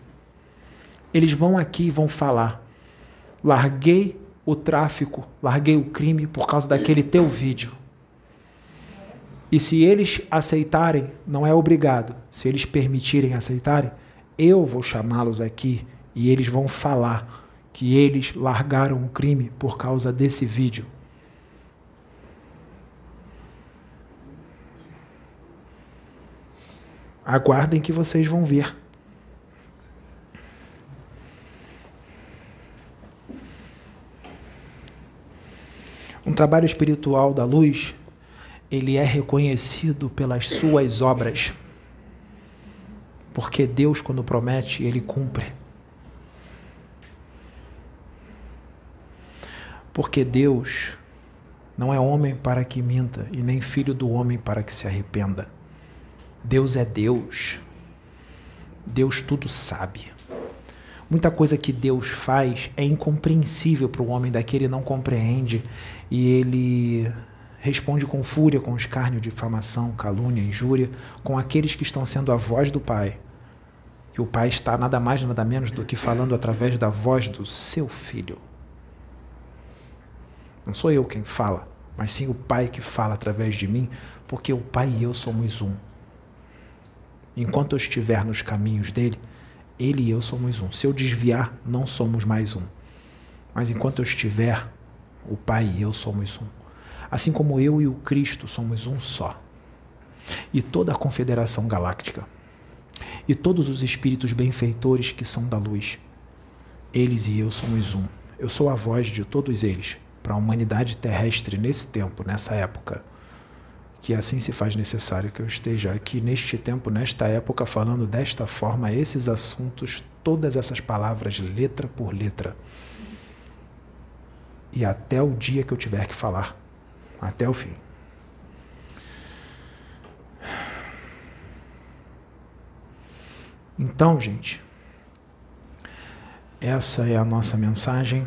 Eles vão aqui e vão falar: larguei o tráfico, larguei o crime por causa daquele teu vídeo. E se eles aceitarem, não é obrigado, se eles permitirem aceitarem, eu vou chamá-los aqui e eles vão falar que eles largaram o crime por causa desse vídeo. Aguardem que vocês vão ver. Um trabalho espiritual da luz, ele é reconhecido pelas suas obras. Porque Deus, quando promete, ele cumpre. Porque Deus não é homem para que minta e nem filho do homem para que se arrependa. Deus é Deus. Deus tudo sabe. Muita coisa que Deus faz é incompreensível para o homem daqui, ele não compreende e ele responde com fúria, com escárnio, difamação, calúnia, injúria, com aqueles que estão sendo a voz do Pai. Que o Pai está nada mais, nada menos do que falando através da voz do seu filho. Não sou eu quem fala, mas sim o Pai que fala através de mim, porque o Pai e eu somos um. Enquanto eu estiver nos caminhos dele, ele e eu somos um. Se eu desviar, não somos mais um. Mas enquanto eu estiver, o Pai e eu somos um. Assim como eu e o Cristo somos um só. E toda a confederação galáctica. E todos os espíritos benfeitores que são da luz. Eles e eu somos um. Eu sou a voz de todos eles para a humanidade terrestre nesse tempo, nessa época que assim se faz necessário que eu esteja aqui neste tempo, nesta época, falando desta forma esses assuntos, todas essas palavras, letra por letra. E até o dia que eu tiver que falar, até o fim. Então, gente, essa é a nossa mensagem.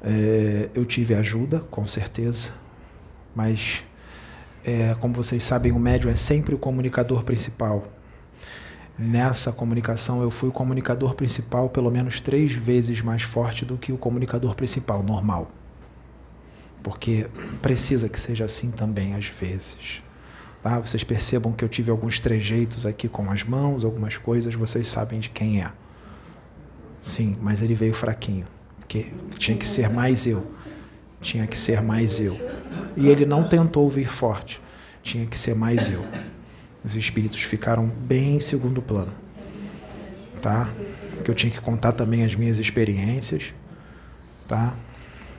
É, eu tive ajuda, com certeza mas é, como vocês sabem, o médium é sempre o comunicador principal. Nessa comunicação, eu fui o comunicador principal pelo menos três vezes mais forte do que o comunicador principal normal. Porque precisa que seja assim também às vezes. Tá? Vocês percebam que eu tive alguns trejeitos aqui com as mãos, algumas coisas, vocês sabem de quem é. Sim, mas ele veio fraquinho, porque tinha que ser mais eu. Tinha que ser mais eu. E ele não tentou vir forte. Tinha que ser mais eu. Os espíritos ficaram bem em segundo plano. Tá? Que eu tinha que contar também as minhas experiências. Tá?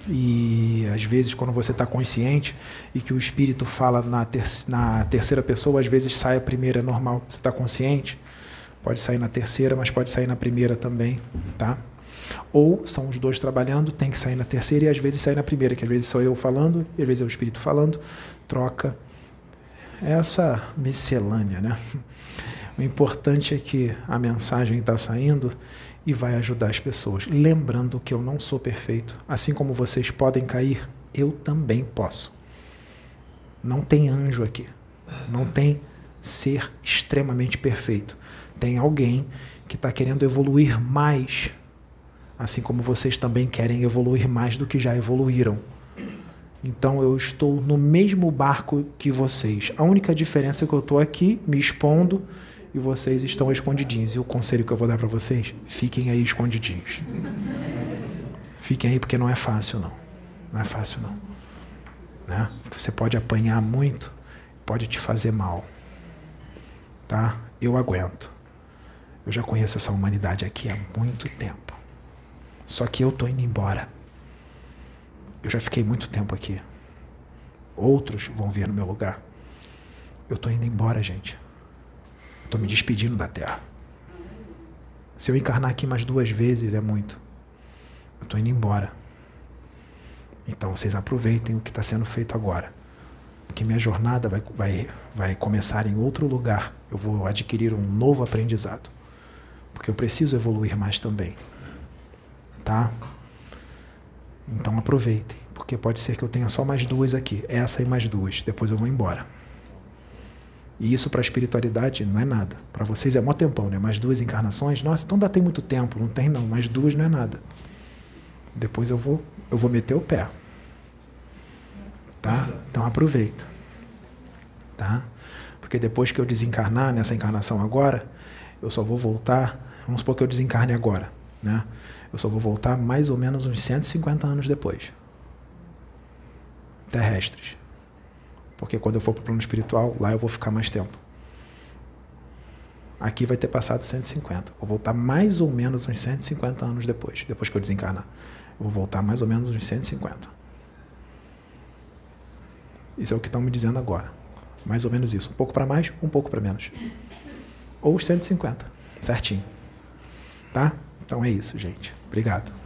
E às vezes, quando você está consciente e que o espírito fala na, ter na terceira pessoa, às vezes sai a primeira, é normal. Você está consciente? Pode sair na terceira, mas pode sair na primeira também. Tá? Ou são os dois trabalhando, tem que sair na terceira e às vezes sair na primeira, que às vezes sou eu falando e às vezes é o espírito falando, troca. Essa miscelânea, né? O importante é que a mensagem está saindo e vai ajudar as pessoas. Lembrando que eu não sou perfeito. Assim como vocês podem cair, eu também posso. Não tem anjo aqui. Não tem ser extremamente perfeito. Tem alguém que está querendo evoluir mais assim como vocês também querem evoluir mais do que já evoluíram. Então eu estou no mesmo barco que vocês. A única diferença é que eu estou aqui me expondo e vocês estão escondidinhos. E o conselho que eu vou dar para vocês: fiquem aí escondidinhos. Fiquem aí porque não é fácil não. Não é fácil não. Né? Você pode apanhar muito, pode te fazer mal. Tá? Eu aguento. Eu já conheço essa humanidade aqui há muito tempo. Só que eu tô indo embora. Eu já fiquei muito tempo aqui. Outros vão vir no meu lugar. Eu tô indo embora, gente. Eu tô me despedindo da Terra. Se eu encarnar aqui mais duas vezes é muito. Eu tô indo embora. Então vocês aproveitem o que está sendo feito agora. Que minha jornada vai, vai, vai começar em outro lugar. Eu vou adquirir um novo aprendizado. Porque eu preciso evoluir mais também tá? Então aproveitem, porque pode ser que eu tenha só mais duas aqui, essa e mais duas, depois eu vou embora. E isso para a espiritualidade não é nada. Para vocês é mó tempão, né? Mais duas encarnações. Nossa, então dá tem muito tempo. Não tem não, mais duas não é nada. Depois eu vou, eu vou meter o pé. Tá? Então aproveita. Tá? Porque depois que eu desencarnar nessa encarnação agora, eu só vou voltar, vamos supor que eu desencarne agora, né? Eu só vou voltar mais ou menos uns 150 anos depois. Terrestres. Porque quando eu for para o plano espiritual, lá eu vou ficar mais tempo. Aqui vai ter passado 150. Vou voltar mais ou menos uns 150 anos depois, depois que eu desencarnar. Eu vou voltar mais ou menos uns 150. Isso é o que estão me dizendo agora. Mais ou menos isso. Um pouco para mais, um pouco para menos. Ou os 150. Certinho. Tá? Então é isso, gente. Obrigado.